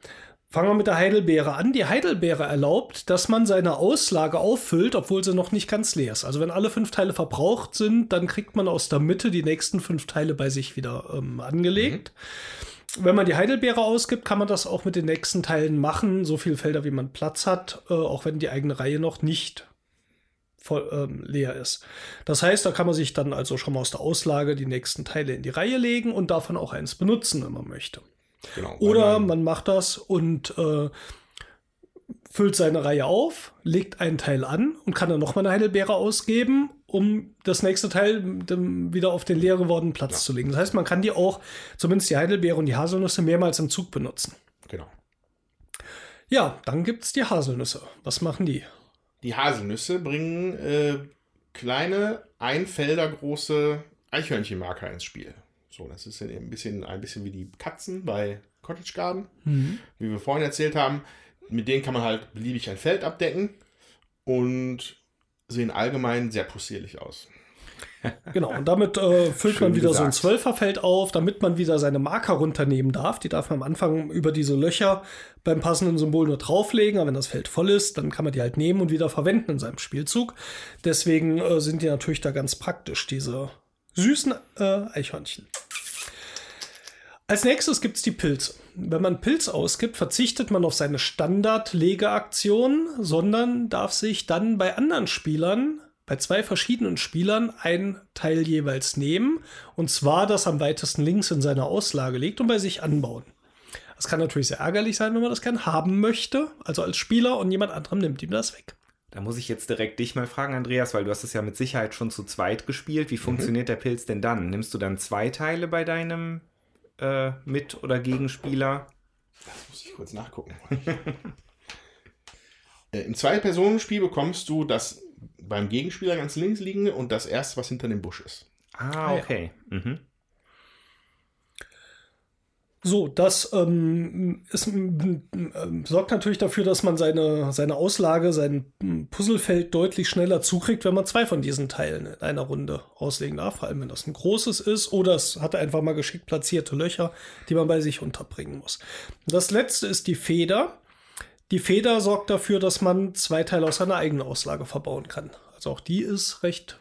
Fangen wir mit der Heidelbeere an. Die Heidelbeere erlaubt, dass man seine Auslage auffüllt, obwohl sie noch nicht ganz leer ist. Also wenn alle fünf Teile verbraucht sind, dann kriegt man aus der Mitte die nächsten fünf Teile bei sich wieder ähm, angelegt. Wenn man die Heidelbeere ausgibt, kann man das auch mit den nächsten Teilen machen, so viele Felder wie man Platz hat, äh, auch wenn die eigene Reihe noch nicht voll ähm, leer ist. Das heißt, da kann man sich dann also schon mal aus der Auslage die nächsten Teile in die Reihe legen und davon auch eins benutzen, wenn man möchte. Genau. Oder man macht das und äh, füllt seine Reihe auf, legt einen Teil an und kann dann nochmal eine Heidelbeere ausgeben, um das nächste Teil wieder auf den leer gewordenen Platz zu legen. Das heißt, man kann die auch, zumindest die Heidelbeere und die Haselnüsse, mehrmals im Zug benutzen. Genau. Ja, dann gibt es die Haselnüsse. Was machen die? Die Haselnüsse bringen äh, kleine, ein Felder große Eichhörnchenmarker ins Spiel. So, das ist ein bisschen, ein bisschen wie die Katzen bei Cottage Garden. Wie wir vorhin erzählt haben, mit denen kann man halt beliebig ein Feld abdecken und sehen allgemein sehr possierlich aus. Genau, und damit äh, füllt Schön man wieder so ein gesagt. Zwölferfeld auf, damit man wieder seine Marker runternehmen darf. Die darf man am Anfang über diese Löcher beim passenden Symbol nur drauflegen, aber wenn das Feld voll ist, dann kann man die halt nehmen und wieder verwenden in seinem Spielzug. Deswegen äh, sind die natürlich da ganz praktisch, diese süßen äh, Eichhörnchen. Als nächstes gibt es die Pilze. Wenn man Pilz ausgibt, verzichtet man auf seine Standardlegeaktion, sondern darf sich dann bei anderen Spielern, bei zwei verschiedenen Spielern, ein Teil jeweils nehmen. Und zwar das am weitesten links in seiner Auslage liegt und bei sich anbauen. Das kann natürlich sehr ärgerlich sein, wenn man das gern haben möchte, also als Spieler, und jemand anderem nimmt ihm das weg. Da muss ich jetzt direkt dich mal fragen, Andreas, weil du hast es ja mit Sicherheit schon zu zweit gespielt. Wie funktioniert der Pilz denn dann? Nimmst du dann zwei Teile bei deinem äh, Mit- oder Gegenspieler? Muss ich kurz nachgucken. Äh, Im Zwei-Personen-Spiel bekommst du das beim Gegenspieler ganz links liegende und das erste, was hinter dem Busch ist. Ah, ja. okay. Mhm. So, das ähm, ist, ähm, sorgt natürlich dafür, dass man seine, seine Auslage, sein ähm, Puzzlefeld deutlich schneller zukriegt, wenn man zwei von diesen Teilen in einer Runde auslegen darf. Vor allem, wenn das ein großes ist oder es hat einfach mal geschickt platzierte Löcher, die man bei sich unterbringen muss. Das letzte ist die Feder. Die Feder sorgt dafür, dass man zwei Teile aus seiner eigenen Auslage verbauen kann. Also auch die ist recht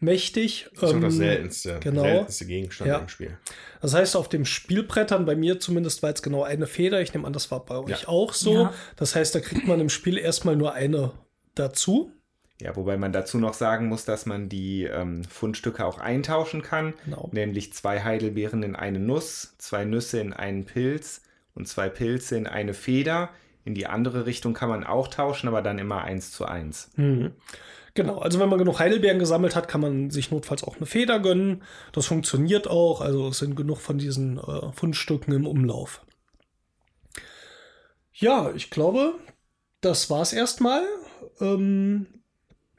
mächtig. Das ist auch das Ähm, seltenste, genau. seltenste Gegenstand Ja. im Spiel. das heißt, auf dem Spielbrettern, bei mir zumindest war jetzt genau eine Feder. Ich nehme an, das war bei euch Ja. auch so. Ja. Das heißt, da kriegt man im Spiel erstmal nur eine dazu. Ja, wobei man dazu noch sagen muss, dass man die ähm, Fundstücke auch eintauschen kann. Genau. Nämlich zwei Heidelbeeren in eine Nuss, zwei Nüsse in einen Pilz und zwei Pilze in eine Feder. In die andere Richtung kann man auch tauschen, aber dann immer eins zu eins. Genau, also wenn man genug Heidelbeeren gesammelt hat, kann man sich notfalls auch eine Feder gönnen. Das funktioniert auch, also es sind genug von diesen äh, Fundstücken im Umlauf. Ja, ich glaube, das war's erstmal. Ähm,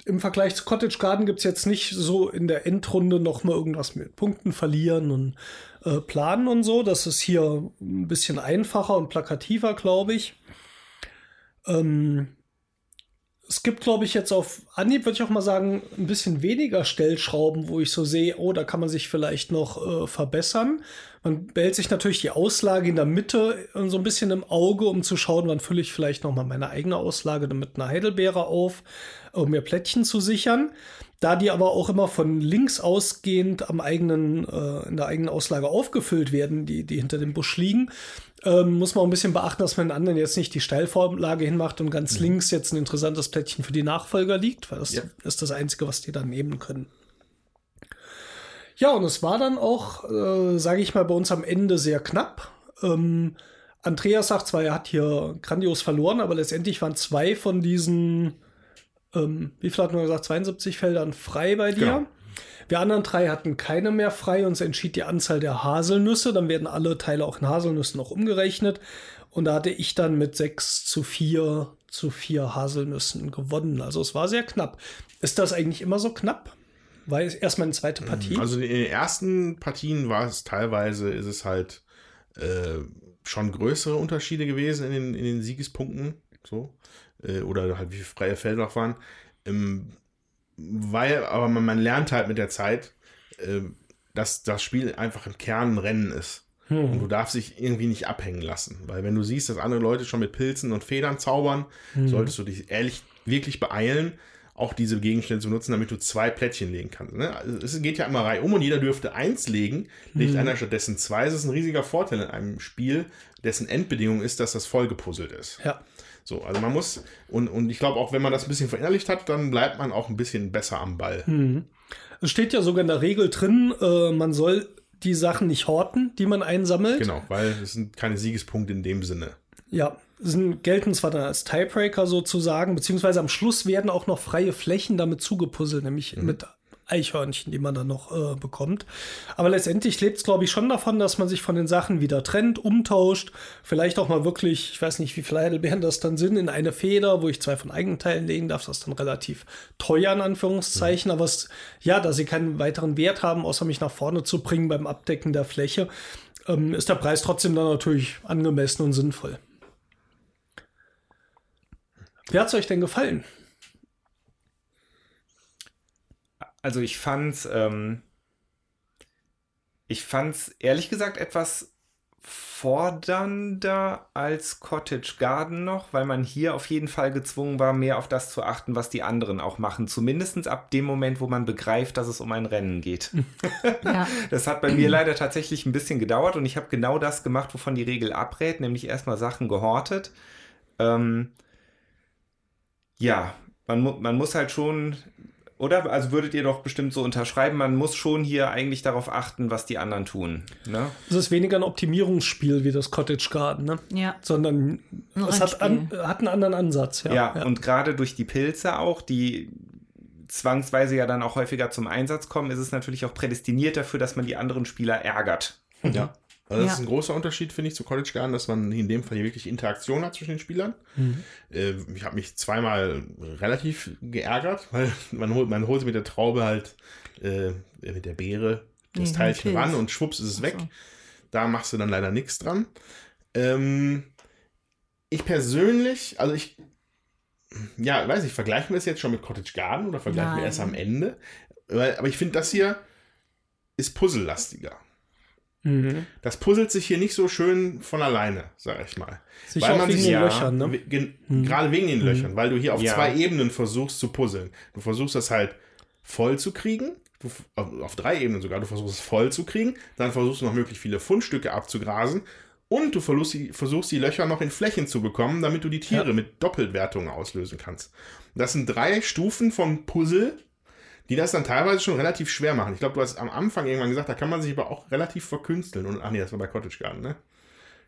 Im Vergleich zu Cottage Garden gibt es jetzt nicht so in der Endrunde noch mal irgendwas mit Punkten verlieren und äh, planen und so. Das ist hier ein bisschen einfacher und plakativer, glaube ich. Ähm, es gibt, glaube ich, jetzt auf Anhieb, würde ich auch mal sagen, ein bisschen weniger Stellschrauben, wo ich so sehe, oh, da kann man sich vielleicht noch äh, verbessern. Man behält sich natürlich die Auslage in der Mitte äh, so ein bisschen im Auge, um zu schauen, wann fülle ich vielleicht noch mal meine eigene Auslage mit einer Heidelbeere auf, um mir Plättchen zu sichern. Da die aber auch immer von links ausgehend am eigenen, äh, in der eigenen Auslage aufgefüllt werden, die, die hinter dem Busch liegen, ähm, muss man auch ein bisschen beachten, dass man den anderen jetzt nicht die Steilvorlage hinmacht und ganz mhm. links jetzt ein interessantes Plättchen für die Nachfolger liegt, weil das ja. ist das Einzige, was die dann nehmen können. Ja, und es war dann auch, äh, sage ich mal, bei uns am Ende sehr knapp. Ähm, Andreas sagt zwar, er hat hier grandios verloren, aber letztendlich waren zwei von diesen ähm, wie viel hat man gesagt, 72 Feldern frei bei dir. Genau. Wir anderen drei hatten keine mehr frei und es entschied die Anzahl der Haselnüsse. Dann werden alle Teile auch in Haselnüssen noch umgerechnet. Und da hatte ich dann mit 6 zu 4 zu 4 Haselnüssen gewonnen. Also es war sehr knapp. Ist das eigentlich immer so knapp? War es erst meine zweite Partie? Also in den ersten Partien war es teilweise, ist es halt äh, schon größere Unterschiede gewesen in den, in den Siegespunkten. So äh, oder halt wie viele freie Felder waren. Ähm, weil, aber man, man, lernt halt mit der Zeit, äh, dass das Spiel einfach im Kern ein Rennen ist. Hm. Und du darfst dich irgendwie nicht abhängen lassen. Weil wenn du siehst, dass andere Leute schon mit Pilzen und Federn zaubern, hm. solltest du dich ehrlich wirklich beeilen, auch diese Gegenstände zu nutzen, damit du zwei Plättchen legen kannst. Ne? Also es geht ja immer rein um und jeder dürfte eins legen, legt hm. einer stattdessen zwei. Das ist ein riesiger Vorteil in einem Spiel, dessen Endbedingung ist, dass das vollgepuzzelt ist. Ja. So, also man muss, und, und ich glaube auch, wenn man das ein bisschen verinnerlicht hat, dann bleibt man auch ein bisschen besser am Ball. Mhm. Es steht ja sogar in der Regel drin, äh, man soll die Sachen nicht horten, die man einsammelt. Genau, weil es sind keine Siegespunkte in dem Sinne. Ja, sind, gelten zwar dann als Tiebreaker sozusagen, beziehungsweise am Schluss werden auch noch freie Flächen damit zugepuzzelt, nämlich mhm. mit Eichhörnchen, die man dann noch äh, bekommt. Aber letztendlich lebt es, glaube ich, schon davon, dass man sich von den Sachen wieder trennt, umtauscht, vielleicht auch mal wirklich, ich weiß nicht, wie viele Heidelbeeren das dann sind, in eine Feder, wo ich zwei von Eigenteilen legen darf. Das ist dann relativ teuer, in Anführungszeichen. Mhm. Aber es, ja, da sie keinen weiteren Wert haben, außer mich nach vorne zu bringen beim Abdecken der Fläche, ähm, ist der Preis trotzdem dann natürlich angemessen und sinnvoll. Wie hat es euch denn gefallen? Also ich fand's, ähm, ich fand's ehrlich gesagt etwas fordernder als Cottage Garden noch, weil man hier auf jeden Fall gezwungen war, mehr auf das zu achten, was die anderen auch machen. Zumindest ab dem Moment, wo man begreift, dass es um ein Rennen geht. Ja. Das hat bei mir leider tatsächlich ein bisschen gedauert und ich habe genau das gemacht, wovon die Regel abrät, nämlich erstmal Sachen gehortet. Ähm, ja, man, man muss halt schon oder? Also würdet ihr doch bestimmt so unterschreiben, man muss schon hier eigentlich darauf achten, was die anderen tun. Ne? Es ist weniger ein Optimierungsspiel wie das Cottage Garden, ne? Ja. Sondern ein es hat, an, hat, einen anderen Ansatz. Ja, ja, ja. und gerade durch die Pilze auch, die zwangsweise ja dann auch häufiger zum Einsatz kommen, ist es natürlich auch prädestiniert dafür, dass man die anderen Spieler ärgert. Ja. Also das ja. ist ein großer Unterschied, finde ich, zu College Garden, dass man in dem Fall hier wirklich Interaktion hat zwischen den Spielern. Mhm. Äh, ich habe mich zweimal relativ geärgert, weil man holt, man holt mit der Traube halt äh, mit der Beere das nee, Teilchen ran und schwupps ist es weg. So. Da machst du dann leider nichts dran. Ähm, ich persönlich, also ich, ja, weiß ich, vergleichen wir es jetzt schon mit Cottage Garden oder vergleichen Nein. wir erst am Ende? Aber ich finde, das hier ist puzzellastiger. Mhm. Das puzzelt sich hier nicht so schön von alleine, sag ich mal. Sicher weil man wegen sich, den ja, Löchern, ne? Mhm. Gerade wegen den mhm. Löchern, weil du hier auf ja. zwei Ebenen versuchst zu puzzeln. Du versuchst das halt voll zu kriegen, du, auf, auf, drei Ebenen sogar, du versuchst es voll zu kriegen, dann versuchst du noch möglichst viele Fundstücke abzugrasen und du versuchst die, versuchst die Löcher noch in Flächen zu bekommen, damit du die Tiere ja. mit Doppelwertungen auslösen kannst. Das sind drei Stufen von Puzzle, die das dann teilweise schon relativ schwer machen. Ich glaube, du hast am Anfang irgendwann gesagt, da kann man sich aber auch relativ verkünsteln. Und, ach nee, das war bei Cottage Garden, ne?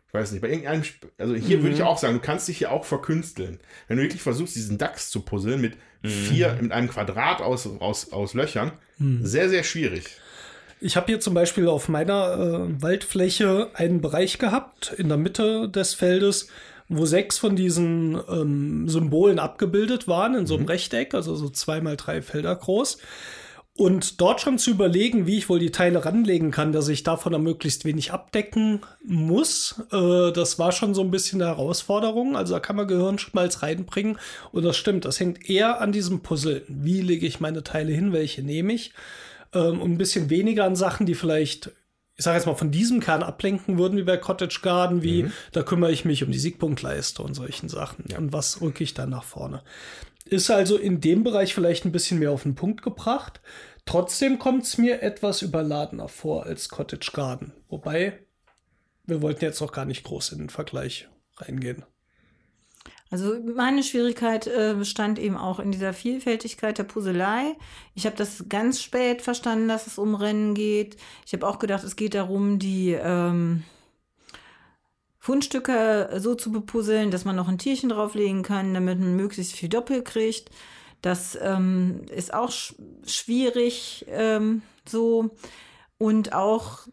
Ich weiß nicht, bei irgendeinem, also hier mhm. würde ich mhm. auch sagen, du kannst dich hier auch verkünsteln. Wenn du wirklich versuchst, diesen Dachs zu puzzeln mit mhm. vier, mit einem Quadrat aus, aus, aus Löchern, mhm. sehr, sehr schwierig. Ich habe hier zum Beispiel auf meiner äh, Waldfläche einen Bereich gehabt, in der Mitte des Feldes, wo sechs von diesen ähm, Symbolen abgebildet waren in so einem Rechteck, also so zwei mal drei Felder groß. Und dort schon zu überlegen, wie ich wohl die Teile ranlegen kann, dass ich davon dann möglichst wenig abdecken muss, äh, das war schon so ein bisschen eine Herausforderung. Also da kann man Gehirnschmalz reinbringen. Und das stimmt, das hängt eher an diesem Puzzle. Wie lege ich meine Teile hin, welche nehme ich? Ähm, und ein bisschen weniger an Sachen, die vielleicht, ich sage jetzt mal, von diesem Kern ablenken würden, wie bei Cottage Garden, wie da kümmere ich mich um die Siegpunktleiste und solchen Sachen. Und was rücke ich dann nach vorne? Ist also in dem Bereich vielleicht ein bisschen mehr auf den Punkt gebracht. Trotzdem kommt es mir etwas überladener vor als Cottage Garden. Wobei, wir wollten jetzt noch gar nicht groß in den Vergleich reingehen. Also meine Schwierigkeit äh, bestand eben auch in dieser Vielfältigkeit der Puzzlei. Ich habe das ganz spät verstanden, dass es um Rennen geht. Ich habe auch gedacht, es geht darum, die ähm, Fundstücke so zu bepuzzeln, dass man noch ein Tierchen drauflegen kann, damit man möglichst viel Doppel kriegt. Das ähm, ist auch sch schwierig ähm, so. Und auch,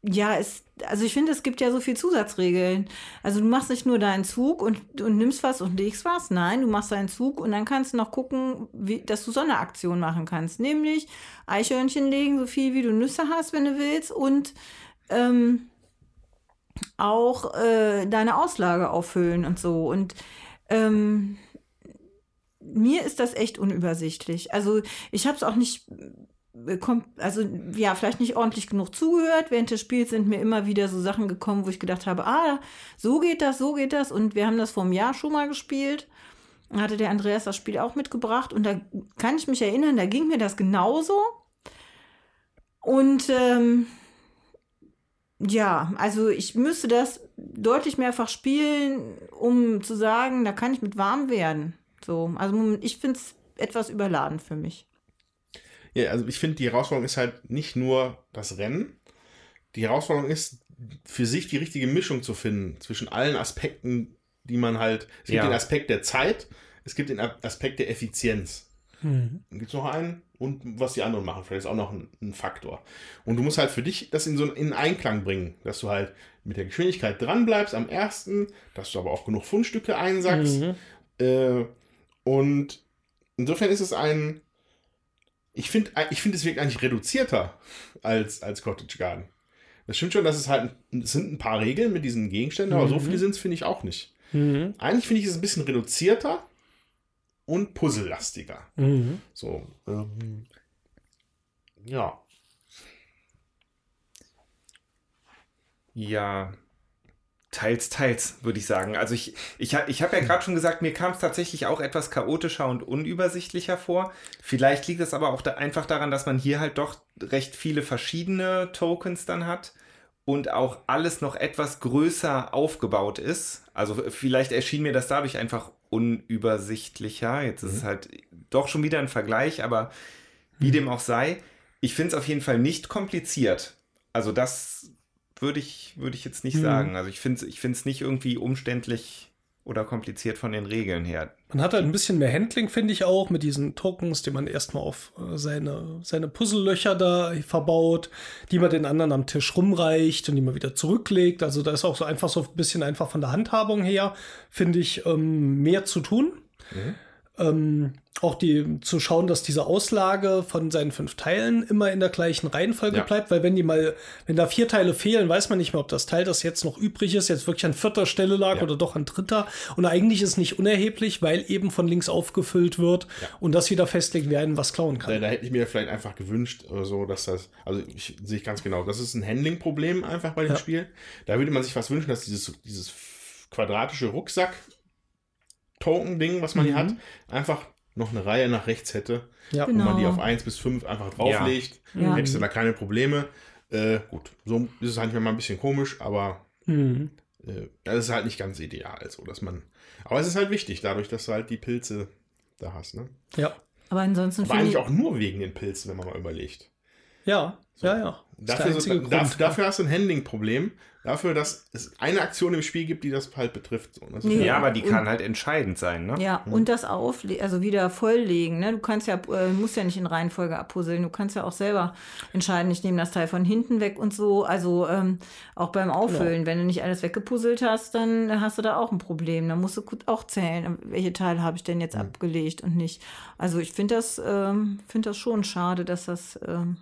ja, es, also ich finde, es gibt ja so viel Zusatzregeln. Also du machst nicht nur deinen Zug und, und nimmst was und legst was. Nein, du machst deinen Zug und dann kannst du noch gucken, wie, dass du so eine Aktion machen kannst. Nämlich Eichhörnchen legen, so viel wie du Nüsse hast, wenn du willst. Und ähm, auch äh, deine Auslage auffüllen und so. Und ähm, mir ist das echt unübersichtlich. Also ich habe es auch nicht also ja, vielleicht nicht ordentlich genug zugehört. Während des Spiels sind mir immer wieder so Sachen gekommen, wo ich gedacht habe, ah, so geht das, so geht das. Und wir haben das vor einem Jahr schon mal gespielt. Da hatte der Andreas das Spiel auch mitgebracht. Und da kann ich mich erinnern, da ging mir das genauso. Und ähm, ja, also ich müsste das deutlich mehrfach spielen, um zu sagen, da kann ich mit warm werden. So, also ich finde es etwas überladen für mich. Ja, also ich finde, die Herausforderung ist halt nicht nur das Rennen. Die Herausforderung ist, für sich die richtige Mischung zu finden zwischen allen Aspekten, die man halt. Es gibt Ja. den Aspekt der Zeit, es gibt den Aspekt der Effizienz. Dann gibt es noch einen und was die anderen machen. Vielleicht ist auch noch ein, ein Faktor. Und du musst halt für dich das in so in Einklang bringen, dass du halt mit der Geschwindigkeit dran bleibst am ersten, dass du aber auch genug Fundstücke einsackst. Äh, und insofern ist es ein. Ich finde, ich finde, es wirkt eigentlich reduzierter als, als Cottage Garden. Das stimmt schon, dass es halt es sind ein paar Regeln mit diesen Gegenständen, aber so viele sind es, finde ich, auch nicht. Mhm. Eigentlich finde ich es ein bisschen reduzierter und puzzellastiger. Mhm. So, ähm, ja. Ja, teils, teils, würde ich sagen. Also ich, ich, ich habe ja gerade schon gesagt, mir kam es tatsächlich auch etwas chaotischer und unübersichtlicher vor. Vielleicht liegt es aber auch da einfach daran, dass man hier halt doch recht viele verschiedene Tokens dann hat und auch alles noch etwas größer aufgebaut ist. Also vielleicht erschien mir das dadurch einfach unübersichtlicher. Jetzt ist es halt doch schon wieder ein Vergleich, aber wie dem auch sei, ich finde es auf jeden Fall nicht kompliziert. Also das würde ich, würde ich jetzt nicht Mhm. sagen. Also ich finde es ich find's nicht irgendwie umständlich oder kompliziert von den Regeln her. Man hat halt ein bisschen mehr Handling, finde ich auch, mit diesen Tokens, die man erstmal auf äh, seine, seine Puzzlelöcher da verbaut, die man den anderen am Tisch rumreicht und die man wieder zurücklegt. Also da ist auch so einfach so ein bisschen einfach von der Handhabung her, finde ich, ähm, mehr zu tun. Ähm, auch die zu schauen, dass diese Auslage von seinen fünf Teilen immer in der gleichen Reihenfolge Ja. bleibt, weil wenn die mal, wenn da vier Teile fehlen, weiß man nicht mehr, ob das Teil, das jetzt noch übrig ist, jetzt wirklich an vierter Stelle lag Ja. oder doch an dritter. Und eigentlich ist nicht unerheblich, weil eben von links aufgefüllt wird und das wieder festlegt, wer einen was klauen Da, kann. da hätte ich mir vielleicht einfach gewünscht, oder so, dass das, also ich sehe ich ganz genau, das ist ein Handling-Problem einfach bei dem Ja. Spiel. Da würde man sich was wünschen, dass dieses, dieses quadratische Rucksack-Token-Ding, was man hier hat, einfach noch eine Reihe nach rechts hätte, Ja. wo man die Genau. auf 1 bis 5 einfach drauflegt. Ja. Hättest du da keine Probleme. Äh, gut, so ist es halt mal ein bisschen komisch, aber Mhm. äh, das ist halt nicht ganz ideal, so dass man. Aber es ist halt wichtig, dadurch, dass du halt die Pilze da hast, ne? Ja. Aber ansonsten Aber eigentlich ich, auch nur wegen den Pilzen, wenn man mal überlegt. Ja, ja, ja. Ist dafür, so, Grund, dafür hast du ein Handling-Problem, dafür, dass es eine Aktion im Spiel gibt, die das halt betrifft. So. ja, aber die kann halt entscheidend sein, ne? Ja, mhm. und das Auflegen, also wieder volllegen, ne? Du kannst ja, äh, musst ja nicht in Reihenfolge abpuzzeln, du kannst ja auch selber entscheiden, ich nehme das Teil von hinten weg und so. Also ähm, auch beim Auffüllen, ja. wenn du nicht alles weggepuzzelt hast, dann hast du da auch ein Problem. Dann musst du auch zählen, welche Teile habe ich denn jetzt mhm. abgelegt und nicht. Also ich finde das, ähm, finde das schon schade, dass das. Ähm,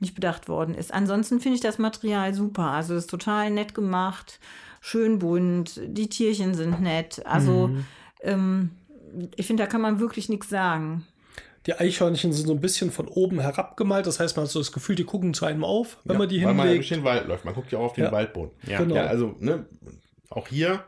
nicht bedacht worden ist. Ansonsten finde ich das Material super. Also es ist total nett gemacht, schön bunt, die Tierchen sind nett. Also mhm. ähm, ich finde, da kann man wirklich nichts sagen. Die Eichhörnchen sind so ein bisschen von oben herabgemalt. Das heißt, man hat so das Gefühl, die gucken zu einem auf, wenn ja, man die hinlegt. Weil man durch den Wald läuft. Man guckt ja auch auf den ja. Waldboden. Ja, genau. ja also ne, auch hier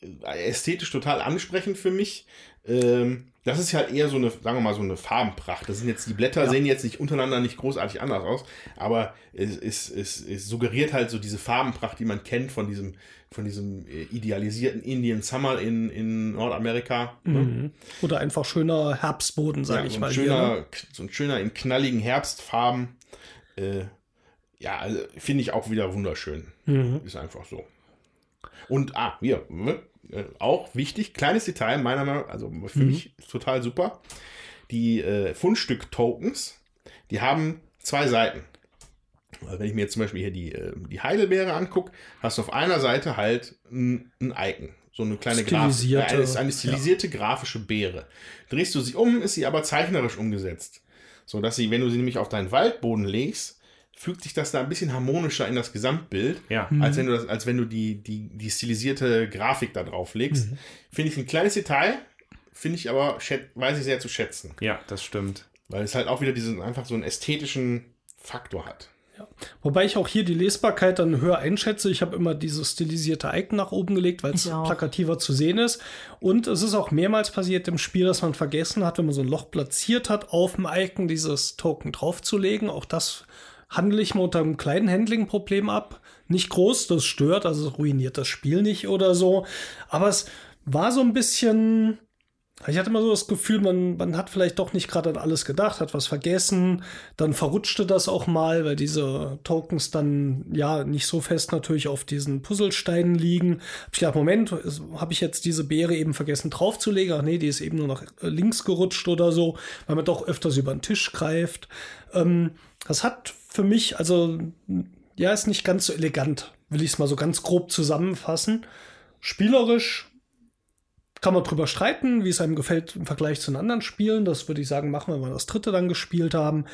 äh, ästhetisch total ansprechend für mich. Ähm, das ist halt eher so eine, sagen wir mal, so eine Farbenpracht. Das sind jetzt, die Blätter ja. sehen jetzt nicht untereinander nicht großartig anders aus, aber es, es, es, es suggeriert halt so diese Farbenpracht, die man kennt von diesem, von diesem äh, idealisierten Indian Summer in, in Nordamerika. Ne? Mhm. Oder einfach schöner Herbstboden, sage ja, ich so mal. Schöner, hier, ne? So ein schöner in knalligen Herbstfarben. Äh, ja, also finde ich auch wieder wunderschön. Mhm. Ist einfach so. Und, ah, hier, ne? Äh, auch wichtig, kleines Detail, meiner Meinung nach, also für mhm. mich total super. Die äh, Fundstück-Tokens, die haben zwei Seiten. Also wenn ich mir jetzt zum Beispiel hier die, äh, die Heidelbeere angucke, hast du auf einer Seite halt ein, ein Icon. So eine kleine stilisierte, Graf, äh, eine, eine stilisierte ja. grafische Beere. Drehst du sie um, ist sie aber zeichnerisch umgesetzt. So dass sie, wenn du sie nämlich auf deinen Waldboden legst, fügt sich das da ein bisschen harmonischer in das Gesamtbild, ja. als wenn du das, als wenn du die, die, die stilisierte Grafik da drauf legst. Mhm. Finde ich ein kleines Detail, finde ich aber, weiß ich sehr zu schätzen. Ja, das stimmt. Weil es halt auch wieder diesen, einfach so einen ästhetischen Faktor hat. Ja. Wobei ich auch hier die Lesbarkeit dann höher einschätze. Ich habe immer dieses stilisierte Icon nach oben gelegt, weil es plakativer zu sehen ist. Und es ist auch mehrmals passiert im Spiel, dass man vergessen hat, wenn man so ein Loch platziert hat, auf dem Icon dieses Token draufzulegen. Auch das handle ich mal unter einem kleinen Handling-Problem ab. Nicht groß, das stört, also ruiniert das Spiel nicht oder so. Aber es war so ein bisschen. Ich hatte immer so das Gefühl, man, man hat vielleicht doch nicht gerade an alles gedacht, hat was vergessen. Dann verrutschte das auch mal, weil diese Tokens dann ja nicht so fest natürlich auf diesen Puzzlesteinen liegen. Hab ich gedacht, Moment, habe ich jetzt diese Beere eben vergessen draufzulegen? Ach nee, die ist eben nur nach links gerutscht oder so, weil man doch öfters über den Tisch greift. Ähm, das hat für mich, also ja, ist nicht ganz so elegant, will ich es mal so ganz grob zusammenfassen. Spielerisch kann man drüber streiten, wie es einem gefällt im Vergleich zu den anderen Spielen. Das würde ich sagen, machen wir, wenn wir das dritte dann gespielt haben.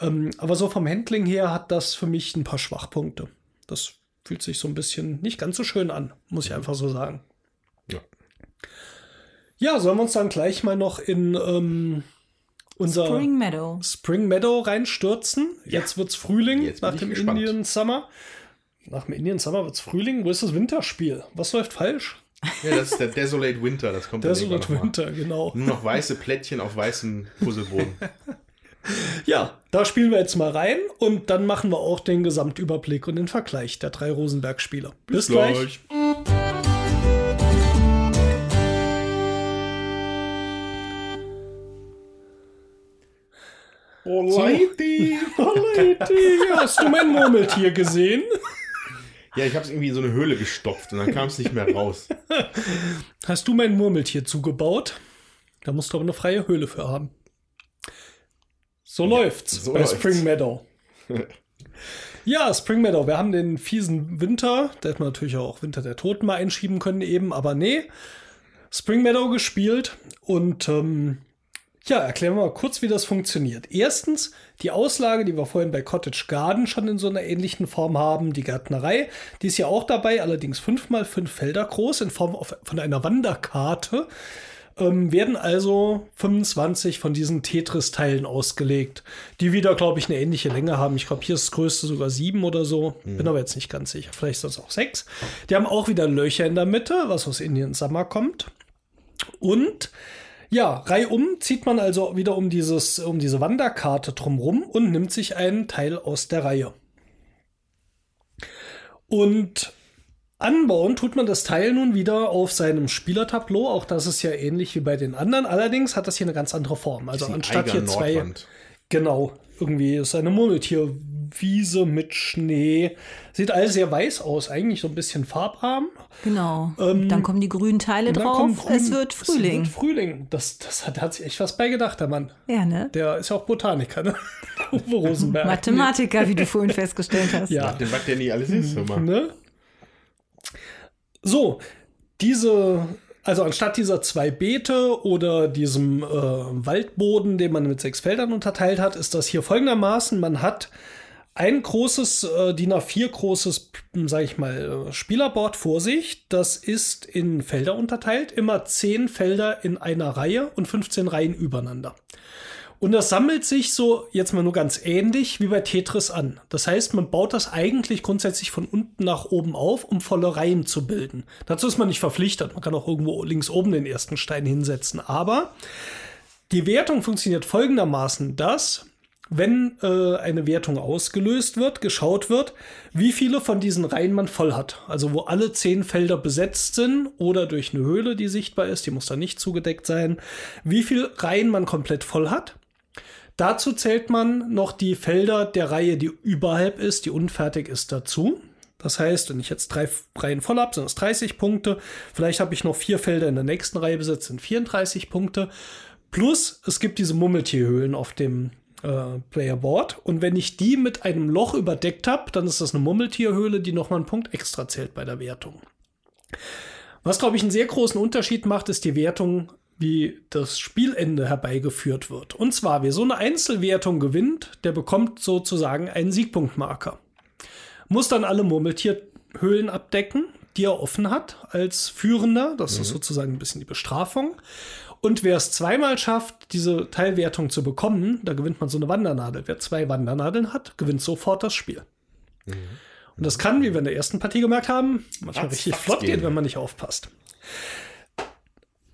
Ähm, aber so vom Handling her hat das für mich ein paar Schwachpunkte. Das fühlt sich so ein bisschen nicht ganz so schön an, muss ich einfach so sagen. Ja. Ja, sollen wir uns dann gleich mal noch in ähm, unser Spring Meadow, Spring Meadow reinstürzen. Ja. Jetzt wird's Frühling Jetzt nach dem. Indian Summer. Nach dem Indian Summer wird's Frühling. Wo ist das Winterspiel? Was läuft falsch? Ja, das ist der Desolate Winter. Das kommt Desolate Winter, genau. Nur noch weiße Plättchen auf weißem Puzzleboden. ja, da spielen wir jetzt mal rein und dann machen wir auch den Gesamtüberblick und den Vergleich der drei Rosenberg-Spieler. Bis, Bis, gleich. gleich. Oh, Lady, oh, Lady, hast du mein Murmeltier gesehen? Ja, ich habe es irgendwie in so eine Höhle gestopft und dann kam es nicht mehr raus. Hast du mein Murmeltier zugebaut? Da musst du aber eine freie Höhle für haben. So ja, läuft's so bei läuft's. Spring Meadow. ja, Spring Meadow. Wir haben den fiesen Winter. Da hätte man natürlich auch Winter der Toten mal einschieben können eben, aber nee. Spring Meadow gespielt und ähm, ja, erklären wir mal kurz, wie das funktioniert. Erstens, die Auslage, die wir vorhin bei Cottage Garden schon in so einer ähnlichen Form haben, die Gärtnerei, die ist ja auch dabei, allerdings fünf mal fünf Felder groß in Form von einer Wanderkarte. Ähm, werden also 25 von diesen Tetris-Teilen ausgelegt, die wieder, glaube ich, eine ähnliche Länge haben. Ich glaube, hier ist das größte sogar sieben oder so. Mhm. Bin aber jetzt nicht ganz sicher. Vielleicht sind es auch sechs. Die haben auch wieder Löcher in der Mitte, was aus Indian Summer kommt. Und ja, reihum zieht man also wieder um, dieses, um diese Wanderkarte drumrum und nimmt sich einen Teil aus der Reihe. Und anbauen tut man das Teil nun wieder auf seinem Spielertableau. Auch das ist ja ähnlich wie bei den anderen. Allerdings hat das hier eine ganz andere Form. Also anstatt hier zwei. Genau, irgendwie ist eine Murmeltierwiese mit Schnee. Sieht alles sehr weiß aus, eigentlich so ein bisschen farbarm. Genau. dann kommen die grünen Teile drauf. grün- es wird Frühling. Es wird Frühling. Das, das hat, hat sich echt was beigedacht, der Mann. ja, ne? Der ist ja auch Botaniker, ne? Uwe Rosenberg. Mathematiker, wie du vorhin festgestellt hast. Ja. Was der nicht alles ist. Ne? So, diese, also anstatt dieser zwei Beete oder diesem äh, Waldboden, den man mit sechs Feldern unterteilt hat, ist das hier folgendermaßen: Man hat ein großes äh, DIN A4 großes, sage ich mal, äh, Spielerboard vor sich. Das ist in Felder unterteilt, immer zehn Felder in einer Reihe und 15 Reihen übereinander. Und das sammelt sich so jetzt mal nur ganz ähnlich wie bei Tetris an. Das heißt, man baut das eigentlich grundsätzlich von unten nach oben auf, um volle Reihen zu bilden. Dazu ist man nicht verpflichtet. Man kann auch irgendwo links oben den ersten Stein hinsetzen. Aber die Wertung funktioniert folgendermaßen, dass wenn äh, eine Wertung ausgelöst wird, geschaut wird, wie viele von diesen Reihen man voll hat. Also wo alle zehn Felder besetzt sind oder durch eine Höhle, die sichtbar ist, die muss dann nicht zugedeckt sein, wie viele Reihen man komplett voll hat. Dazu zählt man noch die Felder der Reihe, die überhalb ist, die unfertig ist, dazu. Das heißt, wenn ich jetzt drei Reihen voll habe, sind es 30 Punkte. Vielleicht habe ich noch vier Felder in der nächsten Reihe besetzt, sind 34 Punkte. Plus, es gibt diese Mummeltierhöhlen auf dem äh, Playerboard. Und wenn ich die mit einem Loch überdeckt habe, dann ist das eine Mummeltierhöhle, die nochmal einen Punkt extra zählt bei der Wertung. Was, glaube ich, einen sehr großen Unterschied macht, ist die Wertung, wie das Spielende herbeigeführt wird. Und zwar, wer so eine Einzelwertung gewinnt, der bekommt sozusagen einen Siegpunktmarker. Muss dann alle Murmeltierhöhlen abdecken, die er offen hat als Führender. Das ist sozusagen ein bisschen die Bestrafung. Und wer es zweimal schafft, diese Teilwertung zu bekommen, da gewinnt man so eine Wandernadel. Wer zwei Wandernadeln hat, gewinnt sofort das Spiel. Und das kann, wie wir in der ersten Partie gemerkt haben, manchmal Ratz, richtig flott gehen. wenn man nicht aufpasst.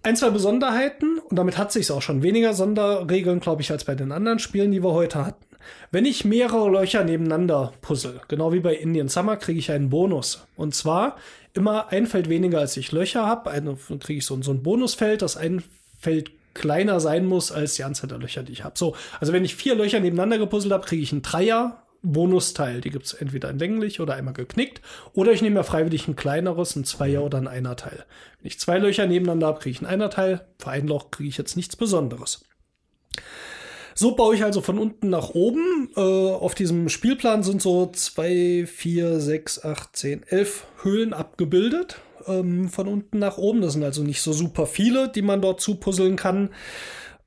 Ein, zwei Besonderheiten, und damit hat sich auch schon weniger Sonderregeln, glaube ich, als bei den anderen Spielen, die wir heute hatten. Wenn ich mehrere Löcher nebeneinander puzzle, genau wie bei Indian Summer, kriege ich einen Bonus. Und zwar immer ein Feld weniger, als ich Löcher habe. Dann kriege ich so, so ein Bonusfeld, das ein Feld kleiner sein muss als die Anzahl der Löcher, die ich habe. So, also wenn ich vier Löcher nebeneinander gepuzzelt habe, kriege ich einen Dreier. Bonusteil, die gibt es entweder in länglich oder einmal geknickt. Oder ich nehme mir freiwillig ein kleineres, ein Zweier oder ein Einerteil. Wenn ich zwei Löcher nebeneinander habe, kriege ich ein Einerteil. Für ein Loch kriege ich jetzt nichts Besonderes. So baue ich also von unten nach oben. Äh, auf diesem Spielplan sind so zwei, vier, sechs, acht, zehn, elf Höhlen abgebildet. Ähm, von unten nach oben. Das sind also nicht so super viele, die man dort zupuzzeln kann.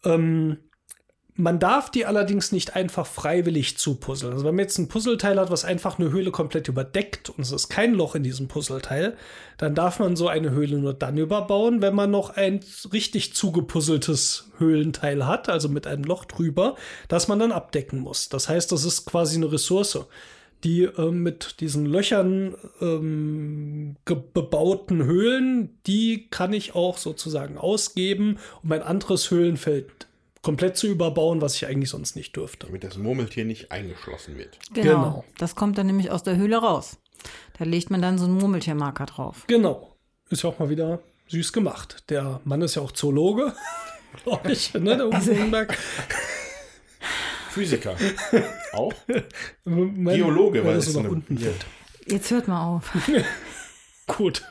Ähm, man darf die allerdings nicht einfach freiwillig zupuzzeln. Also wenn man jetzt ein Puzzleteil hat, was einfach eine Höhle komplett überdeckt und es ist kein Loch in diesem Puzzleteil, dann darf man so eine Höhle nur dann überbauen, wenn man noch ein richtig zugepuzzeltes Höhlenteil hat, also mit einem Loch drüber, das man dann abdecken muss. Das heißt, das ist quasi eine Ressource, die ähm, mit diesen Löchern ähm, bebauten Höhlen, die kann ich auch sozusagen ausgeben, um ein anderes Höhlenfeld komplett zu überbauen, was ich eigentlich sonst nicht dürfte. Damit das Murmeltier nicht eingeschlossen wird. Genau. Genau. Das kommt dann nämlich aus der Höhle raus. Da legt man dann so einen Murmeltiermarker drauf. Genau. Ist ja auch mal wieder süß gemacht. Der Mann ist ja auch Zoologe, glaube ich, ne, der Uwe Rosenberg. Physiker. Auch? Mein- Geologe, weil es so nach unten fällt. Jetzt hört mal auf. Gut.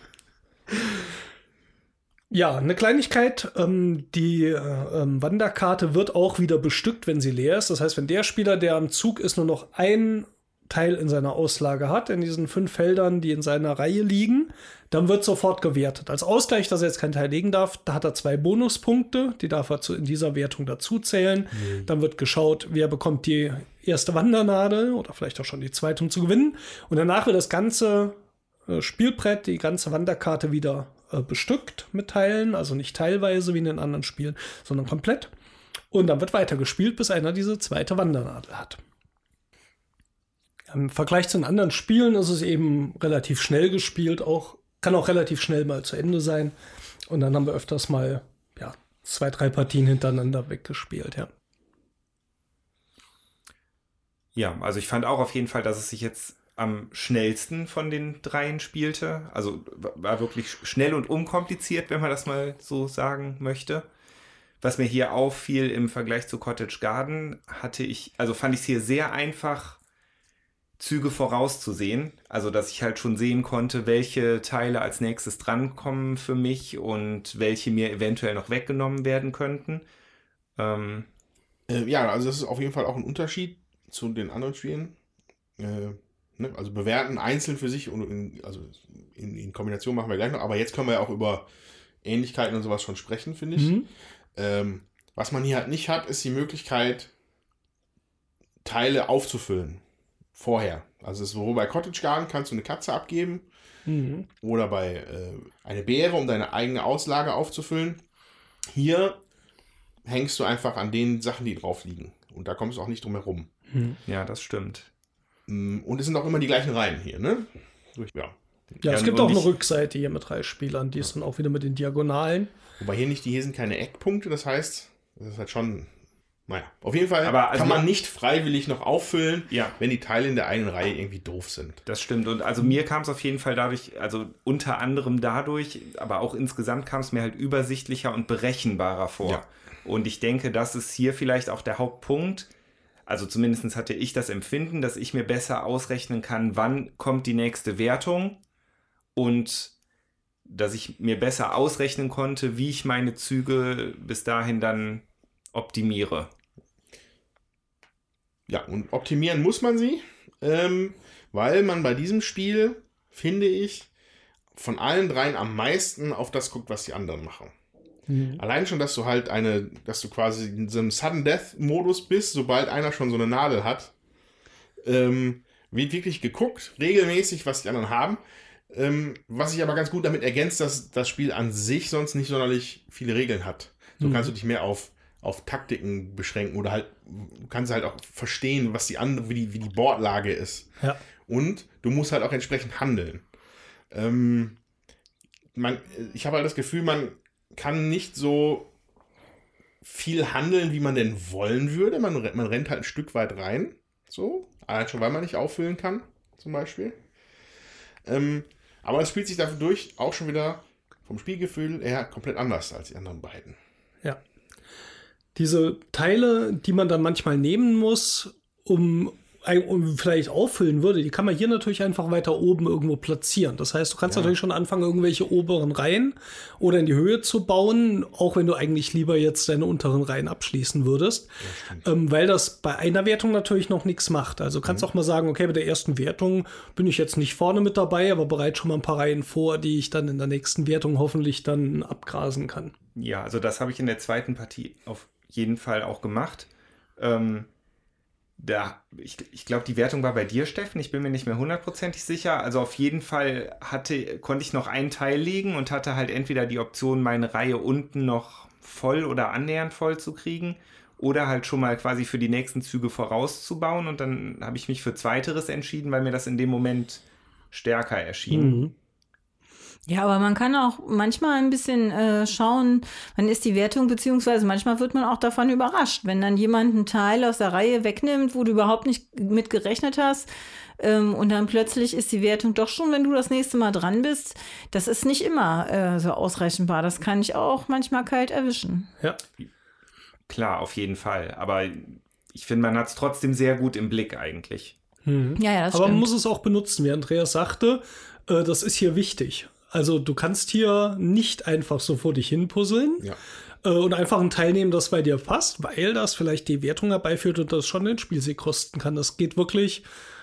Ja, eine Kleinigkeit. Ähm, die äh, ähm, Wanderkarte wird auch wieder bestückt, wenn sie leer ist. Das heißt, wenn der Spieler, der am Zug ist, nur noch ein Teil in seiner Auslage hat, in diesen fünf Feldern, die in seiner Reihe liegen, dann wird sofort gewertet. Als Ausgleich, dass er jetzt kein Teil legen darf, da hat er zwei Bonuspunkte, die darf er zu, in dieser Wertung dazu zählen. Dann wird geschaut, wer bekommt die erste Wandernadel oder vielleicht auch schon die zweite, um zu gewinnen. Und danach wird das ganze äh, Spielbrett, die ganze Wanderkarte wieder äh, bestückt mit Teilen, also nicht teilweise wie in den anderen Spielen, sondern komplett. Und dann wird weitergespielt, bis einer diese zweite Wandernadel hat. Im Vergleich zu den anderen Spielen ist es eben relativ schnell gespielt, auch kann auch relativ schnell mal zu Ende sein. Und dann haben wir öfters mal ja, zwei, drei Partien hintereinander weggespielt, ja. Ja, also ich fand auch auf jeden Fall, dass es sich jetzt am schnellsten von den dreien spielte. Also war wirklich schnell und unkompliziert, wenn man das mal so sagen möchte. Was mir hier auffiel im Vergleich zu Cottage Garden, hatte ich, also fand ich es hier sehr einfach, Züge vorauszusehen. Also, dass ich halt schon sehen konnte, welche Teile als nächstes drankommen für mich und welche mir eventuell noch weggenommen werden könnten. Ähm, Äh, ja, also das ist auf jeden Fall auch ein Unterschied zu den anderen Spielen. Äh, ne? Also bewerten einzeln für sich und in, also in, in Kombination machen wir gleich noch. Aber jetzt können wir ja auch über Ähnlichkeiten und sowas schon sprechen, finde ich. Mhm. Ähm, was man hier halt nicht hat, ist die Möglichkeit, Teile aufzufüllen. Vorher. Also es ist so bei Cottage Garden kannst du eine Katze abgeben Mhm. oder bei äh, eine Beere, um deine eigene Auslage aufzufüllen. Hier hängst du einfach an den Sachen, die drauf liegen. Und da kommst du auch nicht drum herum. ja, das stimmt. Mm, Und es sind auch immer die gleichen Reihen hier, ne? Ja. Ja, es Ja, gibt auch eine Rückseite hier mit drei Spielern, die ist dann auch wieder mit den Diagonalen. Wobei hier nicht, hier sind keine Eckpunkte, das heißt, das ist halt schon, naja, auf jeden Fall Aber also kann man nicht freiwillig noch auffüllen, Ja. wenn die Teile in der einen Reihe irgendwie doof sind. Das stimmt. Und also mir kam es auf jeden Fall dadurch, also unter anderem dadurch, aber auch insgesamt kam es mir halt übersichtlicher und berechenbarer vor. Ja. Und ich denke, das ist hier vielleicht auch der Hauptpunkt. Also zumindest hatte ich das Empfinden, dass ich mir besser ausrechnen kann, wann kommt die nächste Wertung und dass ich mir besser ausrechnen konnte, wie ich meine Züge bis dahin dann optimiere. Ja, und optimieren muss man sie, ähm, weil man bei diesem Spiel, finde ich, von allen dreien am meisten auf das guckt, was die anderen machen. Allein schon, dass du halt eine, dass du quasi in so einem Sudden Death Modus bist, sobald einer schon so eine Nadel hat, ähm, wird wirklich geguckt, regelmäßig, was die anderen haben. Ähm, was sich aber ganz gut damit ergänzt, dass das Spiel an sich sonst nicht sonderlich viele Regeln hat. So kannst du dich mehr auf, auf Taktiken beschränken oder halt, kannst halt auch verstehen, was die andere, wie die, wie die Bordlage ist. Ja. Und du musst halt auch entsprechend handeln. Ähm, man, ich habe halt das Gefühl, man kann nicht so viel handeln, wie man denn wollen würde. Man, man rennt halt ein Stück weit rein. So. Allein schon, weil man nicht auffüllen kann, zum Beispiel. Ähm, aber es spielt sich dadurch auch schon wieder vom Spielgefühl eher komplett anders als die anderen beiden. Ja. Diese Teile, die man dann manchmal nehmen muss, um, um vielleicht auffüllen würde, die kann man hier natürlich einfach weiter oben irgendwo platzieren. Das heißt, du kannst natürlich schon anfangen, irgendwelche oberen Reihen oder in die Höhe zu bauen, auch wenn du eigentlich lieber jetzt deine unteren Reihen abschließen würdest, ähm, weil das bei einer Wertung natürlich noch nichts macht. Also kannst auch mal sagen, okay, bei der ersten Wertung bin ich jetzt nicht vorne mit dabei, aber bereits schon mal ein paar Reihen vor, die ich dann in der nächsten Wertung hoffentlich dann abgrasen kann. Ja, also das habe ich in der zweiten Partie auf jeden Fall auch gemacht. Ähm, da, ich, ich glaube, die Wertung war bei dir, Steffen. Ich bin mir nicht mehr hundertprozentig sicher. Also auf jeden Fall hatte, konnte ich noch einen Teil legen und hatte halt entweder die Option, meine Reihe unten noch voll oder annähernd voll zu kriegen oder halt schon mal quasi für die nächsten Züge vorauszubauen. Und dann habe ich mich für Zweiteres entschieden, weil mir das in dem Moment stärker erschien. Ja, aber man kann auch manchmal ein bisschen äh, schauen, wann ist die Wertung, beziehungsweise manchmal wird man auch davon überrascht, wenn dann jemand einen Teil aus der Reihe wegnimmt, wo du überhaupt nicht mit gerechnet hast. Ähm, und dann plötzlich ist die Wertung doch schon, wenn du das nächste Mal dran bist. Das ist nicht immer äh, so ausrechenbar. Das kann ich auch manchmal kalt erwischen. Ja. Klar, auf jeden Fall. Aber ich finde, man hat es trotzdem sehr gut im Blick eigentlich. Ja, ja, das Aber man stimmt. muss es auch benutzen, wie Andreas sagte. Äh, das ist hier wichtig. Also du kannst hier nicht einfach so vor dich hin puzzeln Ja. äh, und einfach ein Teil nehmen, das bei dir passt, weil das vielleicht die Wertung herbeiführt und das schon den Spielsieg kosten kann. Das geht wirklich.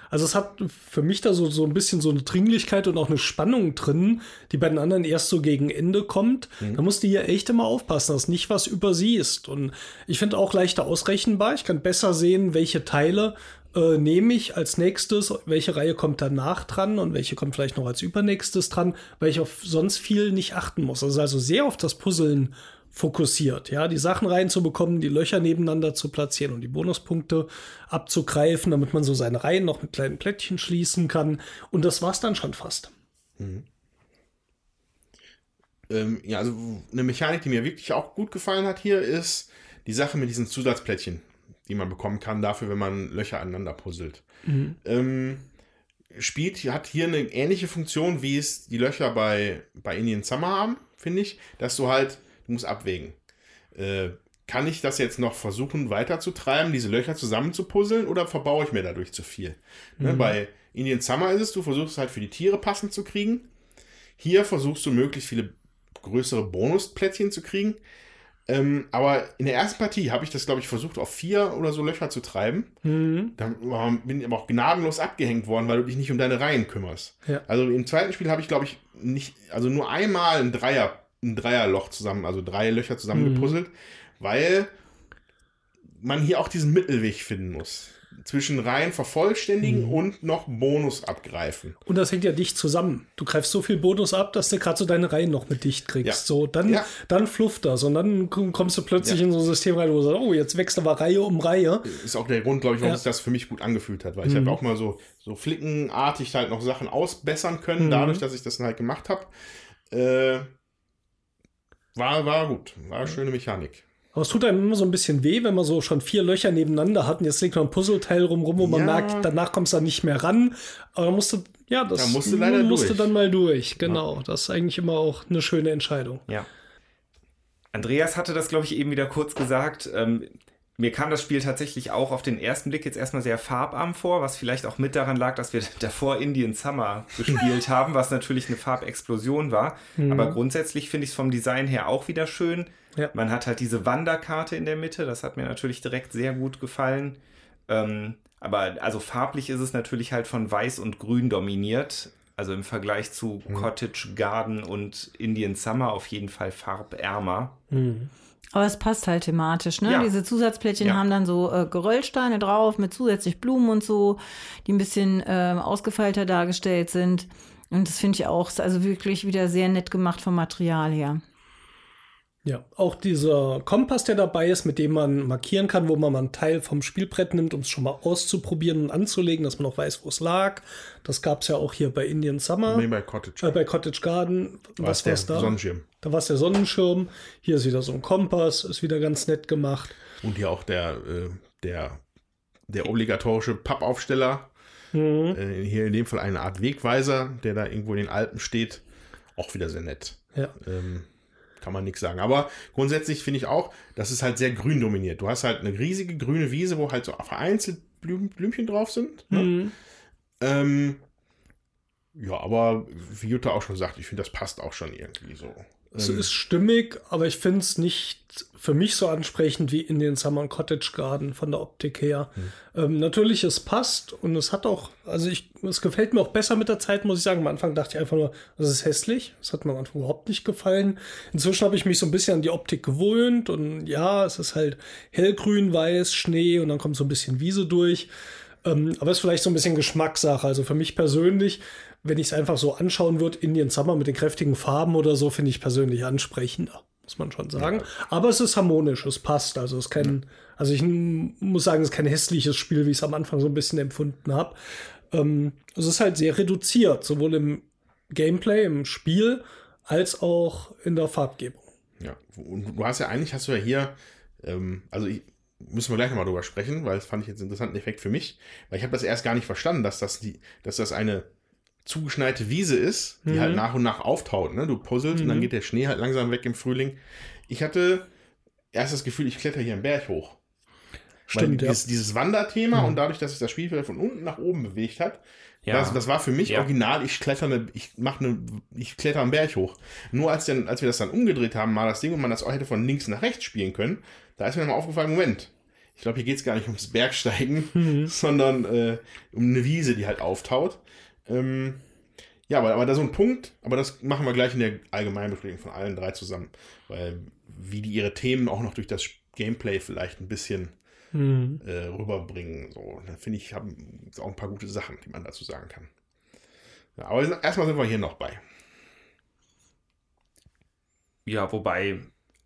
Also es hat für mich da so, so ein bisschen so eine Dringlichkeit und auch eine Spannung drin, die bei den anderen erst so gegen Ende kommt. Da musst du hier echt immer aufpassen, dass nicht was übersiehst. Und ich finde auch leichter ausrechenbar. Ich kann besser sehen, welche Teile äh, nehme ich als nächstes, welche Reihe kommt danach dran und welche kommt vielleicht noch als übernächstes dran, weil ich auf sonst viel nicht achten muss. Also, also sehr auf das Puzzeln fokussiert, ja, die Sachen reinzubekommen, die Löcher nebeneinander zu platzieren und die Bonuspunkte abzugreifen, damit man so seine Reihen noch mit kleinen Plättchen schließen kann. Und das war's dann schon fast. Ähm, ja, also eine Mechanik, die mir wirklich auch gut gefallen hat hier, ist die Sache mit diesen Zusatzplättchen, die man bekommen kann dafür, wenn man Löcher aneinander puzzelt. Ähm, spielt, hat hier eine ähnliche Funktion, wie es die Löcher bei, bei Indian Summer haben, finde ich, dass du halt, du musst abwägen. Äh, kann ich das jetzt noch versuchen weiterzutreiben, diese Löcher zusammenzupuzzeln oder verbaue ich mir dadurch zu viel? Ne, bei Indian Summer ist es, du versuchst halt für die Tiere passend zu kriegen. Hier versuchst du möglichst viele größere Bonusplättchen zu kriegen. Ähm, aber in der ersten Partie habe ich das, glaube ich, versucht, auf vier oder so Löcher zu treiben. Mhm. Da war- bin ich aber auch gnadenlos abgehängt worden, weil du dich nicht um deine Reihen kümmerst. Ja. Also im zweiten Spiel habe ich, glaube ich, nicht, also nur einmal ein Dreier, ein Dreierloch zusammen, also drei Löcher zusammen Mhm. gepuzzelt, weil man hier auch diesen Mittelweg finden muss. Zwischen Reihen vervollständigen Mhm. und noch Bonus abgreifen. Und das hängt ja dicht zusammen. Du greifst so viel Bonus ab, dass du gerade so deine Reihen noch mit dicht kriegst. Ja. So, dann, Ja. dann flufft das. Und dann kommst du plötzlich Ja. in so ein System rein, wo du sagst, oh, jetzt wächst aber Reihe um Reihe. Ist auch der Grund, glaube ich, warum sich das für mich gut angefühlt hat. Weil ich habe auch mal so, so flickenartig halt noch Sachen ausbessern können, Mhm. dadurch, dass ich das dann halt gemacht habe. Äh, war, war gut. War eine schöne Mechanik. Aber es tut einem immer so ein bisschen weh, wenn man so schon vier Löcher nebeneinander hat und jetzt liegt noch ein Puzzleteil rumrum, wo man Ja. merkt, danach kommst du da nicht mehr ran. Aber da musst du, ja, das Da musst du leider musst durch. du dann mal durch. Genau. Das ist eigentlich immer auch eine schöne Entscheidung. Ja. Andreas hatte das, glaube ich, eben wieder kurz gesagt. Ähm, mir kam das Spiel tatsächlich auch auf den ersten Blick jetzt erstmal sehr farbarm vor, was vielleicht auch mit daran lag, dass wir davor Indian Summer gespielt haben, was natürlich eine Farbexplosion war. Aber grundsätzlich finde ich es vom Design her auch wieder schön. Ja. Man hat halt diese Wanderkarte in der Mitte, das hat mir natürlich direkt sehr gut gefallen. Ähm, aber also farblich ist es natürlich halt von Weiß und Grün dominiert. Also im Vergleich zu Cottage Garden und Indian Summer auf jeden Fall farbärmer. Aber es passt halt thematisch, ne? Ja. Diese Zusatzplättchen Ja. haben dann so äh, Geröllsteine drauf mit zusätzlich Blumen und so, die ein bisschen ähm, ausgefeilter dargestellt sind. Und das finde ich auch also wirklich wieder sehr nett gemacht vom Material her. Ja, auch dieser Kompass, der dabei ist, mit dem man markieren kann, wo man mal einen Teil vom Spielbrett nimmt, um es schon mal auszuprobieren und anzulegen, dass man auch weiß, wo es lag. Das gab es ja auch hier bei Indian Summer, Nee, bei Cottage. äh, bei Cottage Garden. war es Was der war's da? Sonnenschirm. Da war es der Sonnenschirm. Hier ist wieder so ein Kompass, ist wieder ganz nett gemacht. Und hier auch der, äh, der, der obligatorische Pappaufsteller. Mhm. Äh, hier in dem Fall eine Art Wegweiser, der da irgendwo in den Alpen steht. Auch wieder sehr nett. Ja. Ähm, kann man nichts sagen. Aber grundsätzlich finde ich auch, das ist halt sehr grün dominiert. Du hast halt eine riesige grüne Wiese, wo halt so vereinzelt Blüm, Blümchen drauf sind. Ne? Mhm. Ähm, ja, aber wie Jutta auch schon sagt, ich finde, das passt auch schon irgendwie so. Es Ähm, ist stimmig, aber ich finde es nicht für mich so ansprechend wie in den Summer Cottage Garden von der Optik her. Ähm, natürlich, es passt und es hat auch, also ich, es gefällt mir auch besser mit der Zeit, muss ich sagen. Am Anfang dachte ich einfach nur, das ist hässlich. Das hat mir am Anfang überhaupt nicht gefallen. Inzwischen habe ich mich so ein bisschen an die Optik gewöhnt und ja, es ist halt hellgrün, weiß, Schnee und dann kommt so ein bisschen Wiese durch. Ähm, aber es ist vielleicht so ein bisschen Geschmackssache. Also für mich persönlich, wenn ich es einfach so anschauen würde, Indian Summer mit den kräftigen Farben oder so, finde ich persönlich ansprechender, muss man schon sagen. Aber es ist harmonisch, es passt. Also es ist kein, also ich muss sagen, es ist kein hässliches Spiel, wie ich es am Anfang so ein bisschen empfunden habe. Ähm, es ist halt sehr reduziert, sowohl im Gameplay, im Spiel, als auch in der Farbgebung. Ja, und du hast ja eigentlich, hast du ja hier, ähm, also ich, müssen wir gleich nochmal drüber sprechen, weil das fand ich jetzt einen interessanten Effekt für mich, weil ich habe das erst gar nicht verstanden, dass das die, dass das eine zugeschneite Wiese ist, die Mhm. halt nach und nach auftaut, ne? Du puzzelst und dann geht der Schnee halt langsam weg im Frühling. Ich hatte erst das Gefühl, ich kletter hier einen Berg hoch. Stimmt, Weil ja. dieses, dieses Wanderthema und dadurch, dass sich das Spielfeld von unten nach oben bewegt hat, Ja. das, das war für mich Ja. original, ich kletter eine, ich mache eine, ich kletter einen Berg hoch. Nur als, dann, als wir das dann umgedreht haben, mal das Ding und man das auch hätte von links nach rechts spielen können, da ist mir dann mal aufgefallen, Moment, ich glaube, hier geht es gar nicht ums Bergsteigen, sondern äh, um eine Wiese, die halt auftaut. Ähm, ja, aber, aber da so ein Punkt, aber das machen wir gleich in der Allgemeinbesprechung von allen drei zusammen, weil wie die ihre Themen auch noch durch das Gameplay vielleicht ein bisschen Mhm. äh, rüberbringen. So, da finde ich, haben auch ein paar gute Sachen, die man dazu sagen kann. Ja, aber erstmal sind wir hier noch bei. Ja, wobei,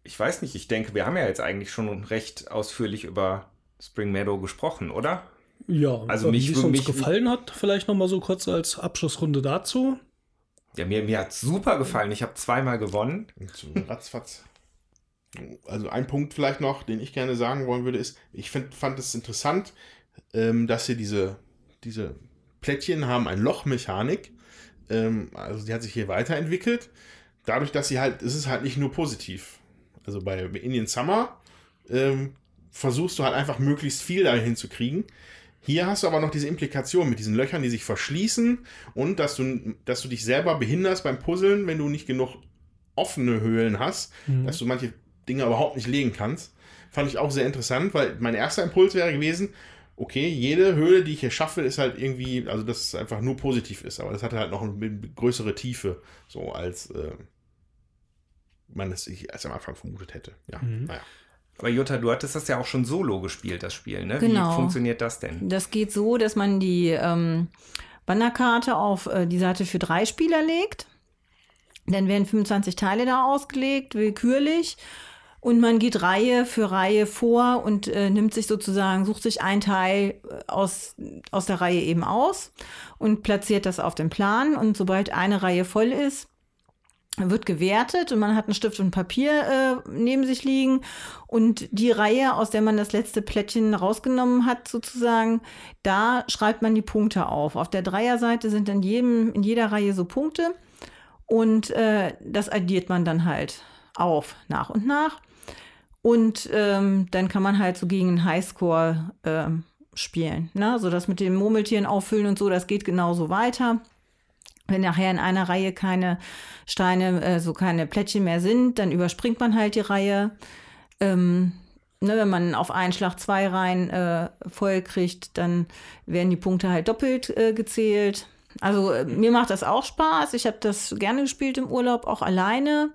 ich weiß nicht, ich denke, wir haben ja jetzt eigentlich schon recht ausführlich über Spring Meadow gesprochen, oder? Ja, Also mich- wie es uns mich- gefallen hat, vielleicht noch mal so kurz als Abschlussrunde dazu. Ja, mir, mir hat super gefallen. Ich habe zweimal gewonnen. Ratzfatz. Also ein Punkt vielleicht noch, den ich gerne sagen wollen würde, ist, ich find, fand es interessant, ähm, dass hier diese, diese Plättchen haben eine Lochmechanik. Ähm, also die hat sich hier weiterentwickelt. Dadurch, dass sie halt, es ist halt nicht nur positiv. Also bei Indian Summer ähm, versuchst du halt einfach möglichst viel dahin hinzukriegen. Hier hast du aber noch diese Implikation mit diesen Löchern, die sich verschließen und dass du, dass du dich selber behinderst beim Puzzeln, wenn du nicht genug offene Höhlen hast, Mhm. dass du manche Dinge überhaupt nicht legen kannst. Fand ich auch sehr interessant, weil mein erster Impuls wäre gewesen, okay, jede Höhle, die ich hier schaffe, ist halt irgendwie, also dass es einfach nur positiv ist, aber das hatte halt noch eine größere Tiefe, so als äh, man es sich erst am Anfang vermutet hätte. Ja, Mhm. naja. Aber Jutta, du hattest das ja auch schon solo gespielt, das Spiel, ne? Genau. Wie funktioniert das denn? Das geht so, dass man die ähm, Bannerkarte auf äh, die Seite für drei Spieler legt. Dann werden 25 Teile da ausgelegt, willkürlich. Und man geht Reihe für Reihe vor und äh, nimmt sich sozusagen, sucht sich ein Teil äh, aus, aus der Reihe eben aus und platziert das auf dem Plan. Und sobald eine Reihe voll ist, wird gewertet und man hat einen Stift und Papier äh, neben sich liegen und die Reihe, aus der man das letzte Plättchen rausgenommen hat, sozusagen, da schreibt man die Punkte auf. Auf der Dreierseite sind in jedem, in jeder Reihe so Punkte und äh, das addiert man dann halt auf nach und nach. Und ähm, dann kann man halt so gegen einen Highscore ähm, spielen. Ne? So das mit den Murmeltieren auffüllen und so, das geht genauso weiter. Wenn nachher in einer Reihe keine Steine, äh, so keine Plättchen mehr sind, dann überspringt man halt die Reihe. Ähm, ne, wenn man auf einen Schlag zwei Reihen äh, voll kriegt, dann werden die Punkte halt doppelt äh, gezählt. Also äh, mir macht das auch Spaß. Ich habe das gerne gespielt im Urlaub, auch alleine.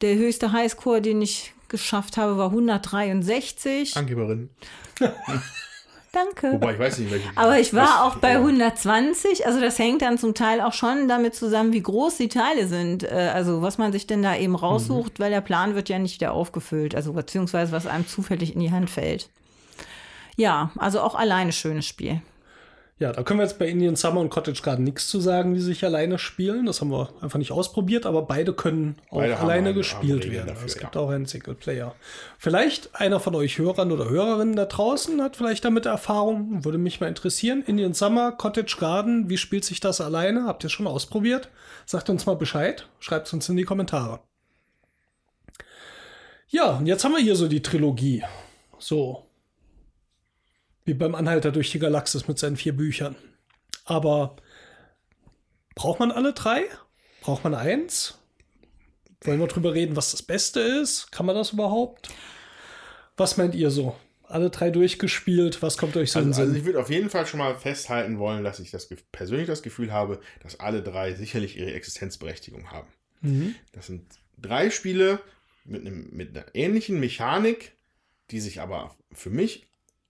Der höchste Highscore, den ich geschafft habe, war 163. Angeberin. Danke. Wobei ich weiß nicht, welche. Aber ich war auch bei ja. 120. Also das hängt dann zum Teil auch schon damit zusammen, wie groß die Teile sind. Äh, Also was man sich denn da eben raussucht, weil der Plan wird ja nicht wieder aufgefüllt. Also beziehungsweise was einem zufällig in die Hand fällt. Ja, also auch alleine schönes Spiel. Ja, da können wir jetzt bei Indian Summer und Cottage Garden nichts zu sagen, sie sich alleine spielen. Das haben wir einfach nicht ausprobiert, aber beide können auch Beide alleine gespielt werden. dafür, es gibt ja. auch einen Singleplayer. Vielleicht einer von euch Hörern oder Hörerinnen da draußen hat vielleicht damit Erfahrung. Würde mich mal interessieren. Indian Summer, Cottage Garden, wie spielt sich das alleine? Habt ihr schon ausprobiert? Sagt uns mal Bescheid. Schreibt es uns in die Kommentare. Ja, und jetzt haben wir hier so die Trilogie. So. Wie beim Anhalter durch die Galaxis mit seinen vier Büchern. Aber braucht man alle drei? Braucht man eins? Wollen wir drüber reden, was das Beste ist? Kann man das überhaupt? Was meint ihr so? Alle drei durchgespielt? Was kommt euch so in den Also, also Sinn? ich würde auf jeden Fall schon mal festhalten wollen, dass ich das, persönlich das Gefühl habe, dass alle drei sicherlich ihre Existenzberechtigung haben. Mhm. Das sind drei Spiele mit, einem, mit einer ähnlichen Mechanik, die sich aber für mich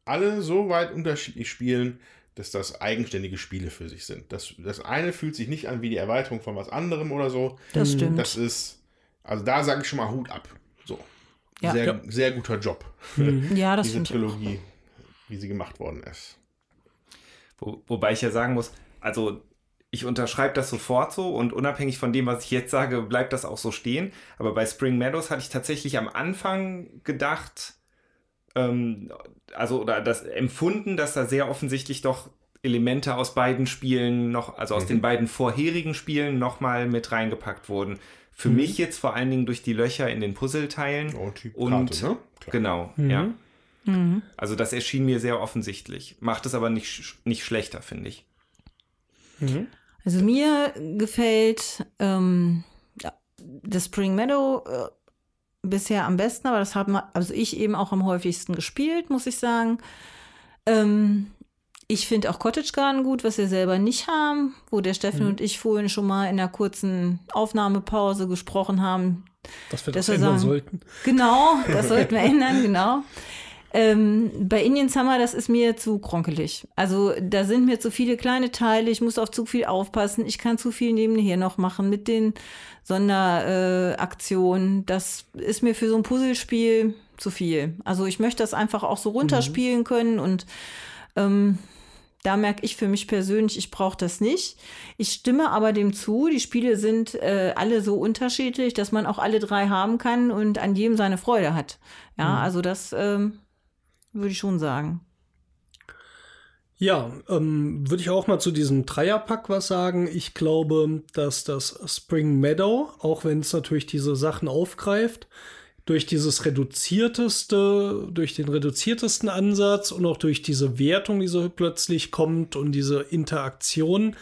alle so weit unterschiedlich spielen, dass das eigenständige Spiele für sich sind. Das, das eine fühlt sich nicht an wie die Erweiterung von was anderem oder so. Das stimmt. Das ist, also da sage ich schon mal Hut ab. So. Ja. Sehr, Ja. sehr guter Job. ja, das Diese. Trilogie, wie sie gemacht worden ist. Wo, wobei ich ja sagen muss, also ich unterschreibe das sofort so und unabhängig von dem, was ich jetzt sage, bleibt das auch so stehen. Aber bei Spring Meadows hatte ich tatsächlich am Anfang gedacht, ähm, also oder das empfunden, dass da sehr offensichtlich doch Elemente aus beiden Spielen noch, also aus Mhm. den beiden vorherigen Spielen nochmal mit reingepackt wurden. Für Mhm. mich jetzt vor allen Dingen durch die Löcher in den Puzzleteilen. Oh, Typ Und Karte, ne? Klar. Genau, Mhm. ja. Mhm. Also das erschien mir sehr offensichtlich. Macht es aber nicht, nicht schlechter, finde ich. Mhm. Also mir gefällt ähm, das Spring Meadow äh, bisher am besten, aber das haben also ich eben auch am häufigsten gespielt, muss ich sagen. Ähm, ich finde auch Cottage Garden gut, was wir selber nicht haben, wo der Steffen und ich vorhin schon mal in einer kurzen Aufnahmepause gesprochen haben. Dass wir Das das, wir ändern sagen- sollten. Genau, das sollten wir ändern, genau. Ähm, bei Indian Summer, das ist mir zu kronkelig. Also da sind mir zu viele kleine Teile, ich muss auf zu viel aufpassen, ich kann zu viel nebenher noch machen mit den Sonderaktionen. Äh, das ist mir für so ein Puzzlespiel zu viel. Also ich möchte das einfach auch so runterspielen können und ähm, da merke ich für mich persönlich, ich brauche das nicht. Ich stimme aber dem zu, die Spiele sind äh, alle so unterschiedlich, dass man auch alle drei haben kann und an jedem seine Freude hat. Ja, also das ähm, würde ich schon sagen. Ja, ähm, würde ich auch mal zu diesem Dreierpack was sagen. Ich glaube, dass das Spring Meadow, auch wenn es natürlich diese Sachen aufgreift, durch dieses reduzierteste, durch den reduziertesten Ansatz und auch durch diese Wertung, die so plötzlich kommt und diese Interaktion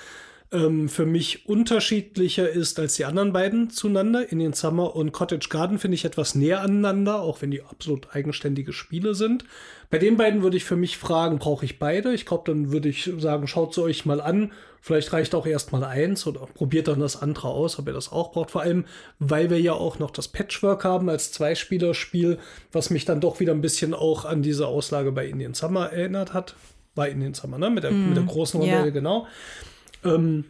ähm, für mich unterschiedlicher ist als die anderen beiden zueinander. Indian Summer und Cottage Garden finde ich etwas näher aneinander, auch wenn die absolut eigenständige Spiele sind. Bei den beiden würde ich für mich fragen, brauche ich beide? Ich glaube, dann würde ich sagen, schaut sie euch mal an. Vielleicht reicht auch erst mal eins oder probiert dann das andere aus, ob ihr das auch braucht. Vor allem, weil wir ja auch noch das Patchwork haben als Zweispielerspiel, was mich dann doch wieder ein bisschen auch an diese Auslage bei Indian Summer erinnert hat. Bei Indian Summer, ne? Mit der, mm, mit der großen Rondelle, yeah. genau. Ähm,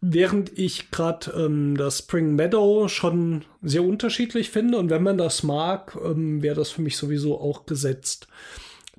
während ich gerade ähm, das Spring Meadow schon sehr unterschiedlich finde und wenn man das mag, ähm, wäre das für mich sowieso auch gesetzt.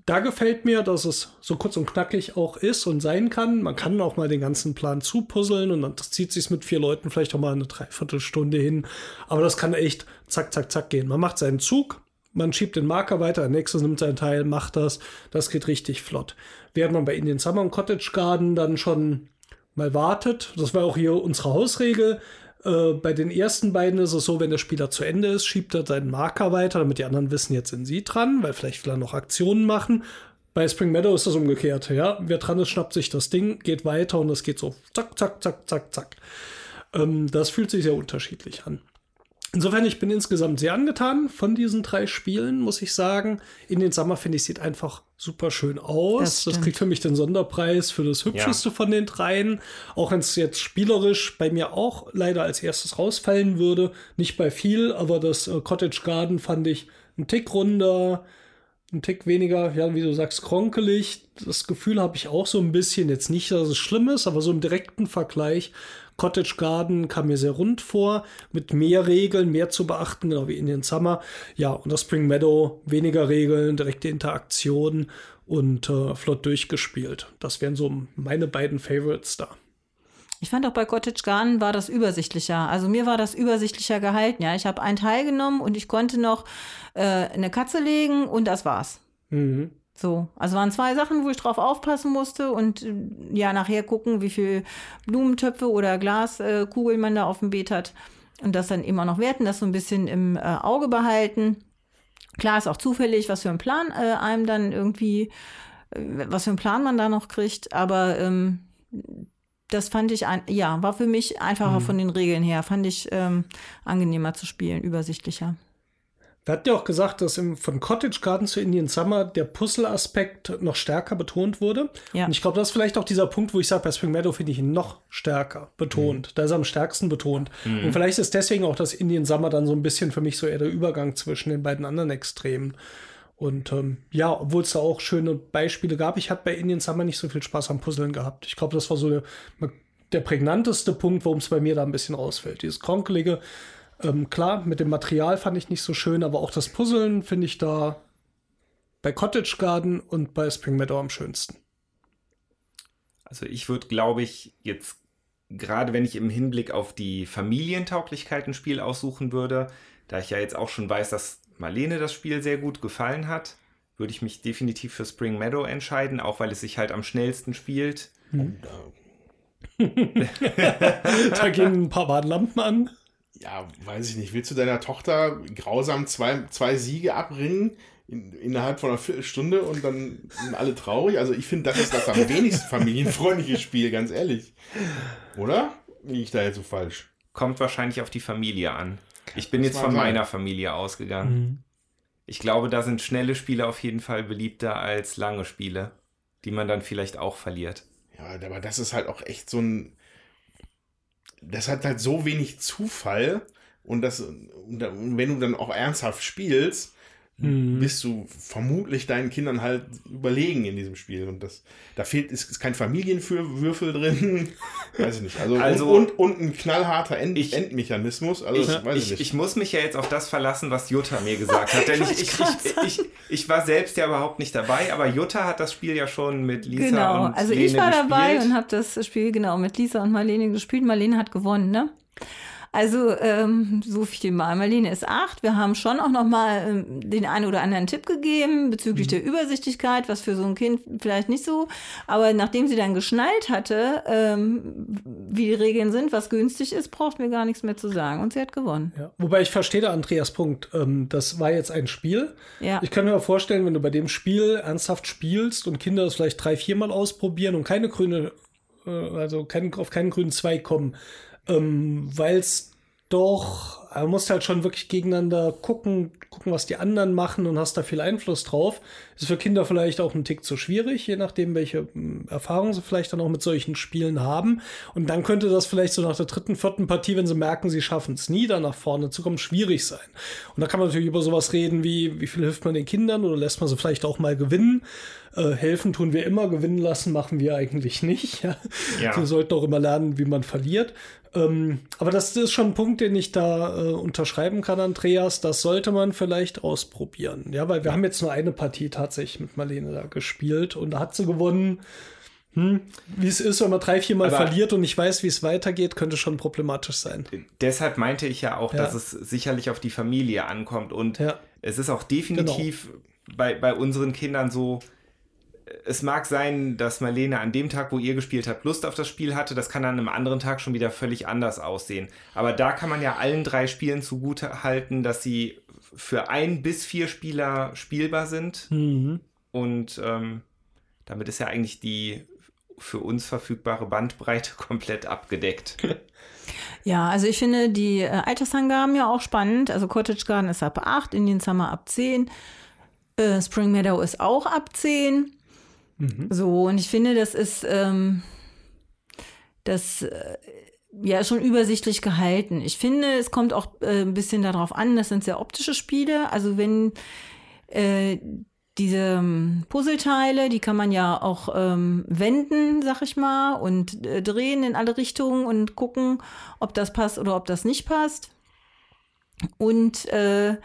Da gefällt mir, dass es so kurz und knackig auch ist und sein kann. Man kann auch mal den ganzen Plan zupuzzeln und dann zieht sich mit vier Leuten vielleicht auch mal eine Dreiviertelstunde hin. Aber das kann echt zack, zack, zack gehen. Man macht seinen Zug, man schiebt den Marker weiter, der nächste nimmt seinen Teil, macht das. Das geht richtig flott. Während man bei Indian Summer und Cottage Garden dann schon mal wartet. Das war auch hier unsere Hausregel. Äh, bei den ersten beiden ist es so, wenn der Spieler zu Ende ist, schiebt er seinen Marker weiter, damit die anderen wissen, jetzt sind sie dran, weil vielleicht will er noch Aktionen machen. Bei Spring Meadow ist das umgekehrt. Ja, wer dran ist, schnappt sich das Ding, geht weiter und es geht so zack, zack, zack, zack, zack. Ähm, das fühlt sich sehr unterschiedlich an. Insofern, ich bin insgesamt sehr angetan von diesen drei Spielen, muss ich sagen. In den Sommer finde ich, sieht einfach super schön aus. Das, das, kriegt für mich den Sonderpreis für das hübscheste ja. von den dreien. Auch wenn es jetzt spielerisch bei mir auch leider als erstes rausfallen würde. Nicht bei viel, aber das äh, Cottage Garden fand ich ein Tick runder, ein Tick weniger, ja, wie du sagst, kronkelig. Das Gefühl habe ich auch so ein bisschen. Jetzt nicht, dass es schlimm ist, aber so im direkten Vergleich Cottage Garden kam mir sehr rund vor, mit mehr Regeln, mehr zu beachten, genau wie Indian Summer. Ja, und das Spring Meadow, weniger Regeln, direkte Interaktion und äh, flott durchgespielt. Das wären so meine beiden Favorites da. Ich fand auch bei Cottage Garden war das übersichtlicher. Also mir war das übersichtlicher gehalten. Ja, ich habe einen Teil genommen und ich konnte noch äh, eine Katze legen und das war's. Mhm. So, also waren zwei Sachen, wo ich drauf aufpassen musste und äh, ja, nachher gucken, wie viel Blumentöpfe oder Glaskugeln man da auf dem Beet hat und das dann immer noch werten, das so ein bisschen im äh, Auge behalten. Klar ist auch zufällig, was für einen Plan äh, einem dann irgendwie, äh, was für einen Plan man da noch kriegt, aber ähm, das fand ich, ein, ja, war für mich einfacher mhm. von den Regeln her, fand ich ähm, angenehmer zu spielen, übersichtlicher. Wir hatten ja auch gesagt, dass im, von Cottage Garden zu Indian Summer der Puzzle-Aspekt noch stärker betont wurde. Ja. Und ich glaube, das ist vielleicht auch dieser Punkt, wo ich sage, bei Spring Meadow finde ich ihn noch stärker betont. Mhm. Da ist er am stärksten betont. Mhm. Und vielleicht ist deswegen auch das Indian Summer dann so ein bisschen für mich so eher der Übergang zwischen den beiden anderen Extremen. Und ähm, ja, obwohl es da auch schöne Beispiele gab, ich hatte bei Indian Summer nicht so viel Spaß am Puzzeln gehabt. Ich glaube, das war so der, der prägnanteste Punkt, warum es bei mir da ein bisschen rausfällt. Dieses Kronkelige, ähm, klar, mit dem Material fand ich nicht so schön, aber auch das Puzzeln finde ich da bei Cottage Garden und bei Spring Meadow am schönsten. Also ich würde, glaube ich, jetzt gerade wenn ich im Hinblick auf die Familientauglichkeit ein Spiel aussuchen würde, da ich ja jetzt auch schon weiß, dass Marlene das Spiel sehr gut gefallen hat, würde ich mich definitiv für Spring Meadow entscheiden, auch weil es sich halt am schnellsten spielt. Hm. da gehen ein paar Warnlampen an ja, weiß ich nicht, willst du deiner Tochter grausam zwei, zwei Siege abringen in, innerhalb von einer Viertelstunde und dann sind alle traurig? Also ich finde, das ist das am wenigsten familienfreundliche Spiel, ganz ehrlich. Oder? Liege ich da jetzt so falsch? Kommt wahrscheinlich auf die Familie an. Ich bin jetzt von sein. meiner Familie ausgegangen. Mhm. Ich glaube, da sind schnelle Spiele auf jeden Fall beliebter als lange Spiele, die man dann vielleicht auch verliert. Ja, aber das ist halt auch echt so ein das hat halt so wenig Zufall und das, und wenn du dann auch ernsthaft spielst, mhm. bist du vermutlich deinen Kindern halt überlegen in diesem Spiel. Und das, da fehlt, ist, ist kein Familienwürfel drin. weiß ich nicht. Also, also und, und, und, ein knallharter End, ich, Endmechanismus. Also, ich, weiß ich, ich, ich, muss mich ja jetzt auf das verlassen, was Jutta mir gesagt hat. Denn ich, ich, ich, ich, war selbst ja überhaupt nicht dabei, aber Jutta hat das Spiel ja schon mit Lisa genau. und also ich war gespielt. dabei und habe das Spiel genau mit Lisa und Marlene gespielt. Marlene hat gewonnen, ne? Also ähm, so viel mal. Marlene ist acht. Wir haben schon auch noch mal ähm, den einen oder anderen Tipp gegeben bezüglich mhm. der Übersichtlichkeit, was für so ein Kind vielleicht nicht so. Aber nachdem sie dann geschnallt hatte, ähm, wie die Regeln sind, was günstig ist, braucht mir gar nichts mehr zu sagen. Und sie hat gewonnen. Ja. Wobei ich verstehe da Andreas Punkt. Ähm, das war jetzt ein Spiel. Ja. Ich kann mir vorstellen, wenn du bei dem Spiel ernsthaft spielst und Kinder das vielleicht drei, viermal ausprobieren und keine grüne, äh, also kein, auf keinen grünen Zweig kommen, ähm, weil es doch, man muss halt schon wirklich gegeneinander gucken, gucken, was die anderen machen und hast da viel Einfluss drauf. Ist für Kinder vielleicht auch ein Tick zu schwierig, je nachdem, welche hm, Erfahrungen sie vielleicht dann auch mit solchen Spielen haben. Und dann könnte das vielleicht so nach der dritten, vierten Partie, wenn sie merken, sie schaffen es nie, da nach vorne zu kommen, schwierig sein. Und da kann man natürlich über sowas reden, wie, wie viel hilft man den Kindern oder lässt man sie vielleicht auch mal gewinnen. Äh, helfen tun wir immer, gewinnen lassen machen wir eigentlich nicht. Ja? Ja. Wir sollten auch immer lernen, wie man verliert. Ähm, aber das ist schon ein Punkt, den ich da äh, unterschreiben kann, Andreas. Das sollte man vielleicht ausprobieren. Ja, weil wir haben jetzt nur eine Partie tatsächlich mit Marlene da gespielt und da hat sie gewonnen. Hm, wie es ist, wenn man drei, vier Mal aber verliert und nicht weiß, wie es weitergeht, könnte schon problematisch sein. Deshalb meinte ich ja auch, ja. dass es sicherlich auf die Familie ankommt. Und ja. es ist auch definitiv genau. bei, bei unseren Kindern so, es mag sein, dass Marlene an dem Tag, wo ihr gespielt habt, Lust auf das Spiel hatte. Das kann an einem anderen Tag schon wieder völlig anders aussehen. Aber da kann man ja allen drei Spielen zugute halten, dass sie für ein bis vier Spieler spielbar sind. Mhm. Und ähm, damit ist ja eigentlich die für uns verfügbare Bandbreite komplett abgedeckt. Ja, also ich finde die äh, Altersangaben ja auch spannend. Also Cottage Garden ist ab 8, Indian Summer ab 10, äh, Spring Meadow ist auch ab 10. Mhm. So, und ich finde, das ist ähm, das äh, ja schon übersichtlich gehalten. Ich finde, es kommt auch äh, ein bisschen darauf an, das sind sehr optische Spiele. Also wenn äh, diese ähm, Puzzleteile, die kann man ja auch ähm, wenden, sag ich mal, und äh, drehen in alle Richtungen und gucken, ob das passt oder ob das nicht passt. Und äh,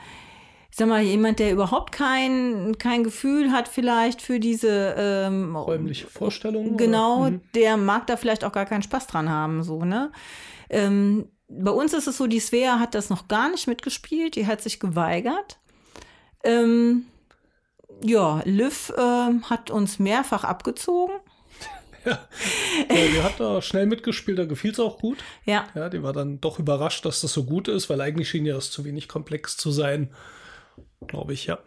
sag mal, jemand, der überhaupt kein, kein Gefühl hat vielleicht für diese ähm, räumliche Vorstellung. Genau, mhm. der mag da vielleicht auch gar keinen Spaß dran haben, so, ne? Ähm, bei uns ist es so, die Svea hat das noch gar nicht mitgespielt, die hat sich geweigert. Ähm, ja, Liv äh, hat uns mehrfach abgezogen. Ja. die hat da schnell mitgespielt, da gefiel es auch gut. Ja. Ja, die war dann doch überrascht, dass das so gut ist, weil eigentlich schien ja das zu wenig komplex zu sein. Glaube ich, ja.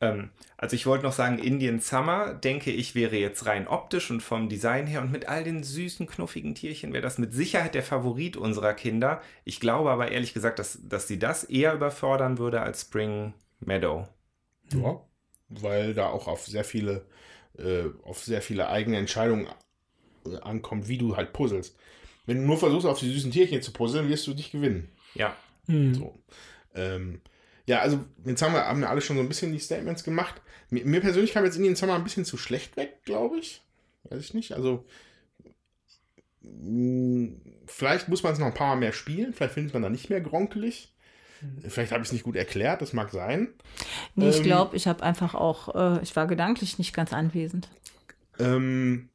Ähm, also ich wollte noch sagen, Indian Summer, denke ich, wäre jetzt rein optisch und vom Design her und mit all den süßen, knuffigen Tierchen wäre das mit Sicherheit der Favorit unserer Kinder. Ich glaube aber ehrlich gesagt, dass, dass sie das eher überfordern würde als Spring Meadow. Ja, weil da auch auf sehr viele, äh, auf sehr viele eigene Entscheidungen äh, ankommt, wie du halt puzzelst. Wenn du nur versuchst, auf die süßen Tierchen zu puzzeln, wirst du dich gewinnen. Ja. Mhm. So. Ähm, ja, also jetzt haben wir, haben wir alle schon so ein bisschen die Statements gemacht. Mir, mir persönlich kam jetzt Indian Summer ein bisschen zu schlecht weg, glaube ich. Weiß ich nicht. Also mh, mm, vielleicht muss man es noch ein paar Mal mehr spielen. Vielleicht findet man da nicht mehr gronkelig. Mhm. Vielleicht habe ich es nicht gut erklärt, das mag sein. Nee, ich ähm, glaube, ich habe einfach auch, äh, ich war gedanklich nicht ganz anwesend. Ähm,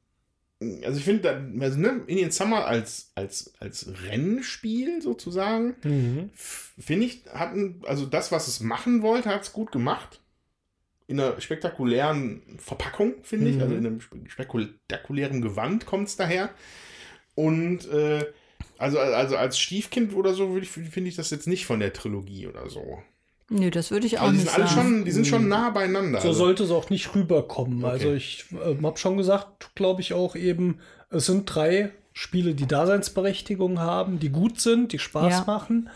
also ich finde, also, ne, Indian Summer als, als, als Rennspiel sozusagen, mhm. finde ich, hatten, also das, was es machen wollte, hat es gut gemacht. In einer spektakulären Verpackung, finde mhm. ich, also in einem spektakulären Gewand kommt es daher. Und äh, also, also als Stiefkind oder so finde ich das jetzt nicht von der Trilogie oder so. Nö, das würde ich auch also die nicht sind sagen. Schon, die sind schon nah beieinander. So also. sollte es auch nicht rüberkommen. Okay. Also ich äh, habe schon gesagt, glaube ich auch eben, es sind drei Spiele, die Daseinsberechtigung haben, die gut sind, die Spaß ja. machen.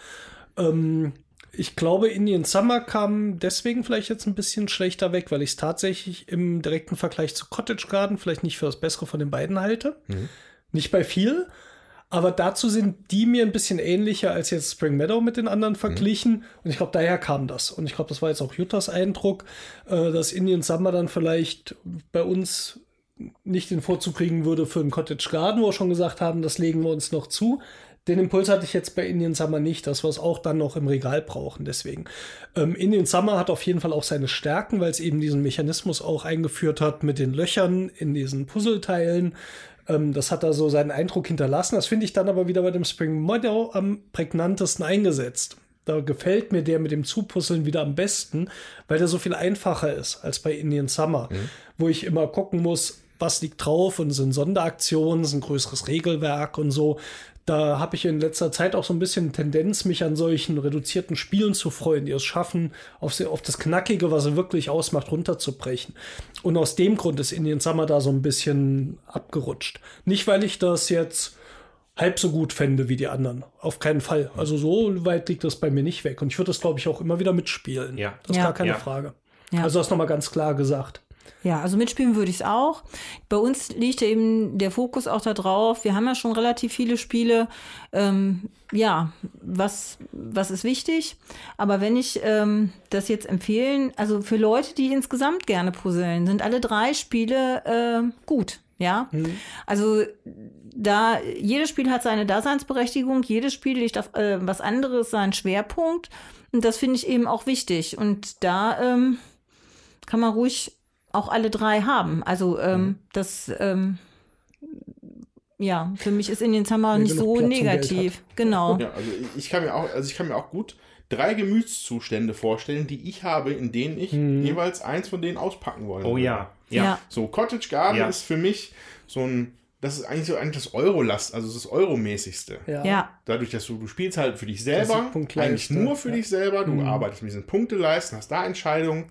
Ähm, ich glaube, Indian Summer kam deswegen vielleicht jetzt ein bisschen schlechter weg, weil ich es tatsächlich im direkten Vergleich zu Cottage Garden vielleicht nicht für das Bessere von den beiden halte. Mhm. Nicht bei viel, aber dazu sind die mir ein bisschen ähnlicher als jetzt Spring Meadow mit den anderen verglichen. Mhm. Und ich glaube, daher kam das. Und ich glaube, das war jetzt auch Juttas Eindruck, äh, dass Indian Summer dann vielleicht bei uns nicht den Vorzug kriegen würde für einen Cottage Garden, wo wir schon gesagt haben, das legen wir uns noch zu. Den Impuls hatte ich jetzt bei Indian Summer nicht, dass wir es auch dann noch im Regal brauchen. Deswegen. Ähm, Indian Summer hat auf jeden Fall auch seine Stärken, weil es eben diesen Mechanismus auch eingeführt hat mit den Löchern in diesen Puzzleteilen Ähm, das hat da so seinen Eindruck hinterlassen. Das finde ich dann aber wieder bei dem Spring Meadow am prägnantesten eingesetzt. Da gefällt mir der mit dem Zupuzzeln wieder am besten, weil der so viel einfacher ist als bei Indian Summer, wo ich immer gucken muss, was liegt drauf und sind Sonderaktionen, ist ein größeres Regelwerk und so. Da habe ich in letzter Zeit auch so ein bisschen Tendenz, mich an solchen reduzierten Spielen zu freuen, die es schaffen, auf, sie- auf das Knackige, was er wirklich ausmacht, runterzubrechen. Und aus dem Grund ist Indian Summer da so ein bisschen abgerutscht. Nicht, weil ich das jetzt halb so gut fände wie die anderen. Auf keinen Fall. Also so weit liegt das bei mir nicht weg. Und ich würde das, glaube ich, auch immer wieder mitspielen. Ja. Das ist Ja. gar keine Ja. Frage. Ja. Also das nochmal ganz klar gesagt. Ja, also mitspielen würde ich es auch. Bei uns liegt ja eben der Fokus auch darauf. Wir haben ja schon relativ viele Spiele. Ähm, ja, was, was ist wichtig? Aber wenn ich ähm, das jetzt empfehlen, also für Leute, die insgesamt gerne puzzeln, sind alle drei Spiele äh, gut. Ja, also da jedes Spiel hat seine Daseinsberechtigung, jedes Spiel legt auf äh, was anderes seinen Schwerpunkt und das finde ich eben auch wichtig und da ähm, kann man ruhig auch alle drei haben. Also ähm, das, ähm, ja, für mich ist Indian Summer Wenn nicht so negativ. Genau. Ja, also ich- kann mir auch, also ich kann mir auch gut drei Gemütszustände vorstellen, die ich habe, in denen ich jeweils eins von denen auspacken wollen Oh ja. Ja. Ja. So, Cottage Garden Ja. ist für mich so ein, das ist eigentlich so eigentlich das Euro-Last, also das Euromäßigste. Ja. Dadurch, dass du, du spielst halt für dich selber, eigentlich nur für ja. dich selber, du Mhm. arbeitest mit diesen Punkteleisten, hast da Entscheidungen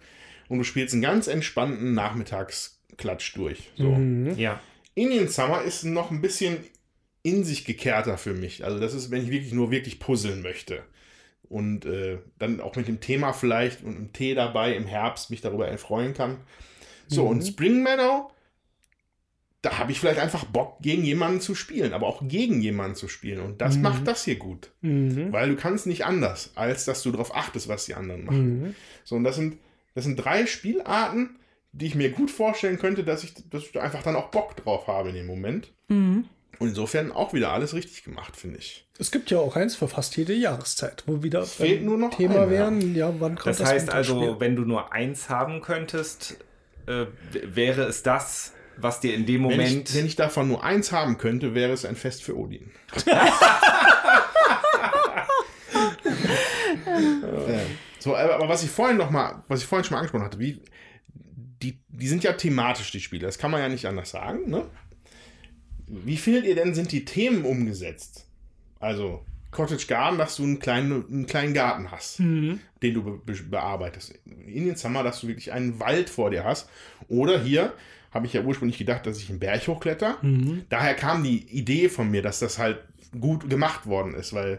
und du spielst einen ganz entspannten Nachmittagsklatsch durch. So. Mhm. Ja. Indian Summer ist noch ein bisschen in sich gekehrter für mich. Also das ist, wenn ich wirklich nur wirklich puzzeln möchte. Und äh, dann auch mit dem Thema vielleicht und einem Tee dabei im Herbst mich darüber erfreuen kann. So, und Spring Meadow, da habe ich vielleicht einfach Bock, gegen jemanden zu spielen, aber auch gegen jemanden zu spielen. Und das macht das hier gut. Mhm. Weil du kannst nicht anders, als dass du darauf achtest, was die anderen machen. Mhm. So, und das sind, das sind drei Spielarten, die ich mir gut vorstellen könnte, dass ich, dass ich da einfach dann auch Bock drauf habe in dem Moment. Mhm. Und insofern auch wieder alles richtig gemacht, finde ich. Es gibt ja auch eins für fast jede Jahreszeit, wo wieder Fehlt nur noch Thema einer. wären, ja, wann kommt Das heißt also, wenn du nur eins haben könntest, äh, wäre es das, was dir in dem Wenn Moment. ich, wenn ich davon nur eins haben könnte, wäre es ein Fest für Odin. so, aber, was ich vorhin noch mal, was ich vorhin schon mal angesprochen hatte, wie, die, die sind ja thematisch, die Spiele. Das kann man ja nicht anders sagen. Ne? Wie findet ihr denn, sind die Themen umgesetzt? Also Cottage Garden, dass du einen kleinen, einen kleinen Garten hast, den du be be bearbeitest. Indian Summer, dass du wirklich einen Wald vor dir hast. Oder hier habe ich ja ursprünglich gedacht, dass ich einen Berg hochkletter. Daher kam die Idee von mir, dass das halt gut gemacht worden ist, weil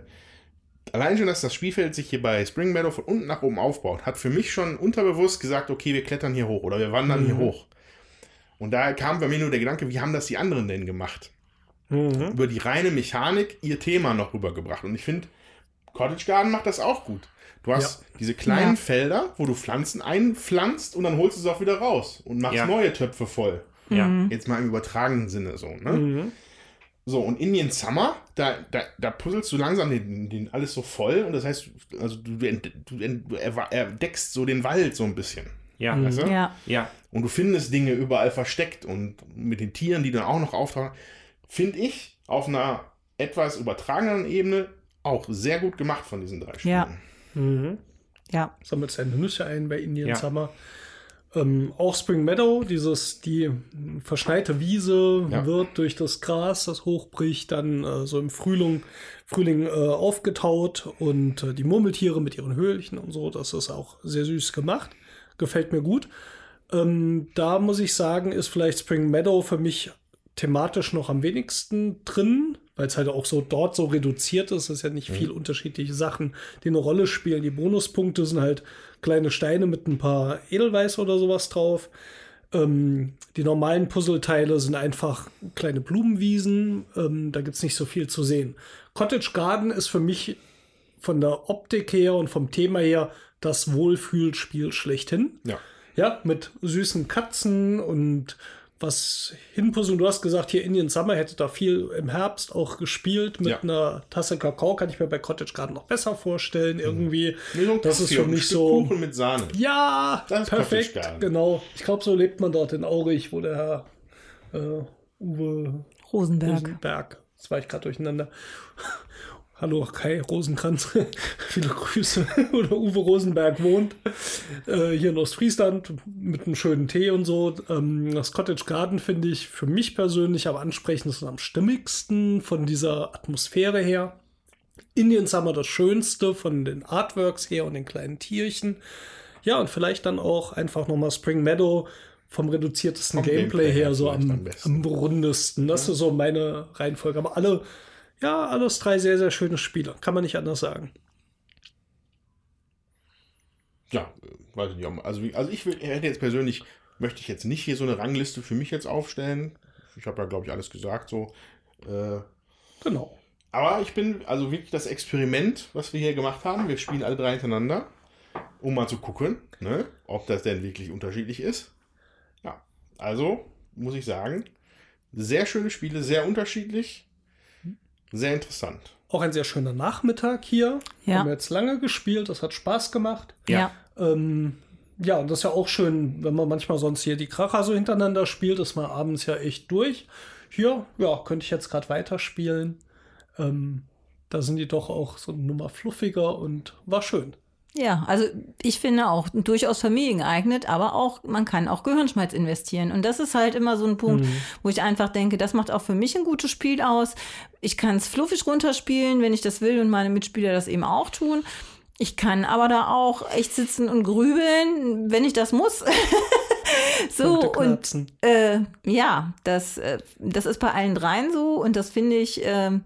allein schon, dass das Spielfeld sich hier bei Spring Meadow von unten nach oben aufbaut, hat für mich schon unterbewusst gesagt, okay, wir klettern hier hoch oder wir wandern hier hoch. Und daher kam bei mir nur der Gedanke, wie haben das die anderen denn gemacht? Mhm. Über die reine Mechanik ihr Thema noch rübergebracht. Und ich finde, Cottage Garden macht das auch gut. Du hast diese kleinen Ja. Felder, wo du Pflanzen einpflanzt und dann holst du es auch wieder raus und machst Ja. neue Töpfe voll. ja. Jetzt mal im übertragenen Sinne so, ne? Mhm. So, und Indian Summer, da, da, da puzzelst du langsam den, den alles so voll und das heißt, also du, du, ent- du, entdeckst so den Wald so ein bisschen. Ja. Weißt du? Ja. Ja. Und du findest Dinge überall versteckt und mit den Tieren, die dann auch noch auftauchen, finde ich auf einer etwas übertrageneren Ebene auch sehr gut gemacht von diesen drei Spielen. Ja. Mhm. Ja. Sammelt seine Nüsse ein bei Indian Ja. Summer. Ähm, auch Spring Meadow, dieses, die verschneite Wiese Ja. wird durch das Gras, das hochbricht, dann äh, so im Frühling, Frühling äh, aufgetaut und äh, die Murmeltiere mit ihren Höhlchen und so, das ist auch sehr süß gemacht. Gefällt mir gut. Ähm, da muss ich sagen, ist vielleicht Spring Meadow für mich thematisch noch am wenigsten drin, weil es halt auch so dort so reduziert ist. Es ist ja nicht viel unterschiedliche Sachen, die eine Rolle spielen. Die Bonuspunkte sind halt kleine Steine mit ein paar Edelweiß oder sowas drauf. Ähm, die normalen Puzzleteile sind einfach kleine Blumenwiesen. Ähm, da gibt es nicht so viel zu sehen. Cottage Garden ist für mich von der Optik her und vom Thema her das Wohlfühlspiel schlechthin. Ja. Ja, mit süßen Katzen und was hinpuzzeln. Du hast gesagt, hier Indian Summer hätte da viel im Herbst auch gespielt. Mit Ja. einer Tasse Kakao kann ich mir bei Cottage Garden noch besser vorstellen. Irgendwie. Nee, so ein das ist Kaffee für mich Stück so. Kuchen mit Sahne. Ja, Das ist perfekt. Genau. Ich glaube, so lebt man dort in Aurich, wo der Herr äh, Uwe Rosenberg. Rosenberg. Das war ich gerade durcheinander. Hallo Kai Rosenkranz, viele Grüße. Oder Uwe Rosenberg wohnt äh, hier in Ostfriesland mit einem schönen Tee und so. Ähm, das Cottage Garden finde ich für mich persönlich am ansprechendsten und am stimmigsten von dieser Atmosphäre her. Indian Summer das Schönste von den Artworks her und den kleinen Tierchen. Ja, und vielleicht dann auch einfach nochmal Spring Meadow vom reduziertesten Vom Gameplay, Gameplay her so am, am am rundesten. Das ist so meine Reihenfolge. Aber alle, ja, alles drei sehr, sehr schöne Spiele. Kann man nicht anders sagen. Ja, äh, weiß ich nicht. Also, also ich will, hätte jetzt persönlich, möchte ich jetzt nicht hier so eine Rangliste für mich jetzt aufstellen. Ich habe ja, glaube ich, alles gesagt so. Äh, Genau. aber ich bin, also wirklich das Experiment, was wir hier gemacht haben, wir spielen alle drei hintereinander, um mal zu gucken, ne, ob das denn wirklich unterschiedlich ist. Ja, also muss ich sagen, sehr schöne Spiele, sehr unterschiedlich, sehr interessant. Auch ein sehr schöner Nachmittag hier. Ja. Haben wir jetzt lange gespielt, das hat Spaß gemacht. Ja. Ähm, ja, und das ist ja auch schön, wenn man manchmal sonst hier die Kracher so hintereinander spielt, ist man abends ja echt durch. Hier, ja, könnte ich jetzt gerade weiterspielen. Ähm, da sind die doch auch so eine Nummer fluffiger und war schön. Ja, also ich finde auch durchaus familiengeeignet, aber auch, man kann auch Gehirnschmalz investieren. Und das ist halt immer so ein Punkt, wo ich einfach denke, das macht auch für mich ein gutes Spiel aus. Ich kann es fluffig runterspielen, wenn ich das will und meine Mitspieler das eben auch tun. Ich kann aber da auch echt sitzen und grübeln, wenn ich das muss. so und äh, ja, das, äh, das ist bei allen dreien so und das finde ich, ähm,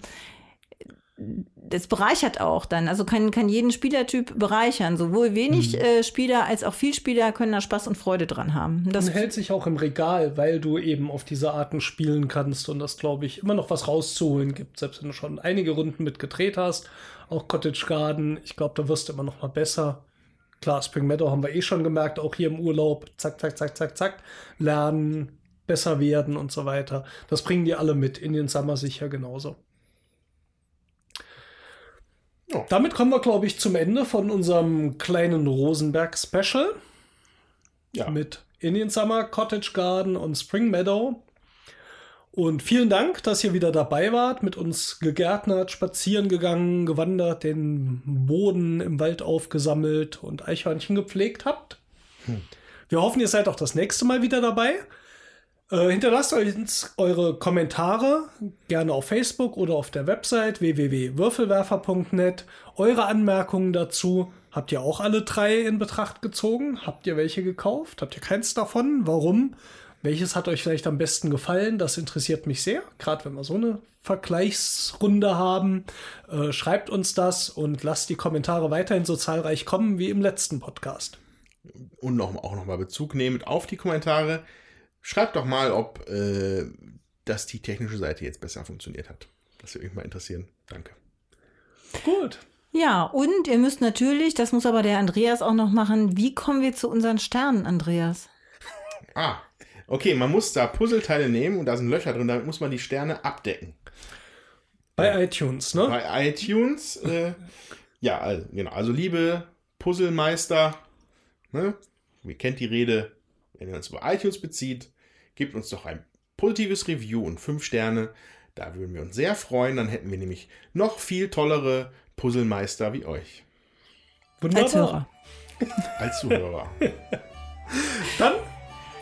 das bereichert auch dann. Also kann, kann jeden Spielertyp bereichern. Sowohl wenig Mhm. äh, Spieler als auch viel Spieler können da Spaß und Freude dran haben. Das Das hält sich auch im Regal, weil du eben auf diese Arten spielen kannst und das, glaube ich, immer noch was rauszuholen gibt. Selbst wenn du schon einige Runden mit gedreht hast. Auch Cottage Garden, ich glaube, da wirst du immer noch mal besser. Klar, Spring Meadow haben wir eh schon gemerkt, auch hier im Urlaub. Zack, zack, zack, zack, zack. Lernen, besser werden und so weiter. Das bringen die alle mit. In den Summer sicher genauso. Ja. Damit kommen wir, glaube ich, zum Ende von unserem kleinen Rosenberg-Special Ja, mit Indian Summer, Cottage Garden und Spring Meadow. Und vielen Dank, dass ihr wieder dabei wart, mit uns gegärtnert, spazieren gegangen, gewandert, den Boden im Wald aufgesammelt und Eichhörnchen gepflegt habt. Wir hoffen, ihr seid auch das nächste Mal wieder dabei. Äh, hinterlasst uns eure Kommentare gerne auf Facebook oder auf der Website www.würfelwerfer.net. Eure Anmerkungen dazu habt ihr auch alle drei in Betracht gezogen. Habt ihr welche gekauft? Habt ihr keins davon? Warum? Welches hat euch vielleicht am besten gefallen? Das interessiert mich sehr, gerade wenn wir so eine Vergleichsrunde haben. Äh, schreibt uns das und lasst die Kommentare weiterhin so zahlreich kommen wie im letzten Podcast. und noch, auch nochmal Bezug nehmend auf die Kommentare. Schreibt doch mal, ob äh, dass die technische Seite jetzt besser funktioniert hat. Das würde mich mal interessieren. Danke. Gut. ja, und ihr müsst natürlich, das muss aber der Andreas auch noch machen, wie kommen wir zu unseren Sternen, Andreas? Ah, okay, man muss da Puzzleteile nehmen und da sind Löcher drin, damit muss man die Sterne abdecken. Bei iTunes, ne? Bei iTunes, äh, ja, also, genau. Also, liebe Puzzlemeister, ne, ihr kennt die Rede, wenn ihr uns über iTunes bezieht, gebt uns doch ein positives Review und fünf Sterne. Da würden wir uns sehr freuen. Dann hätten wir nämlich noch viel tollere Puzzlemeister wie euch Als Hörer. als Zuhörer. Dann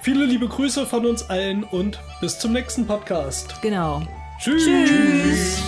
viele liebe Grüße von uns allen und bis zum nächsten Podcast. Genau. Tschüss. Tschüss.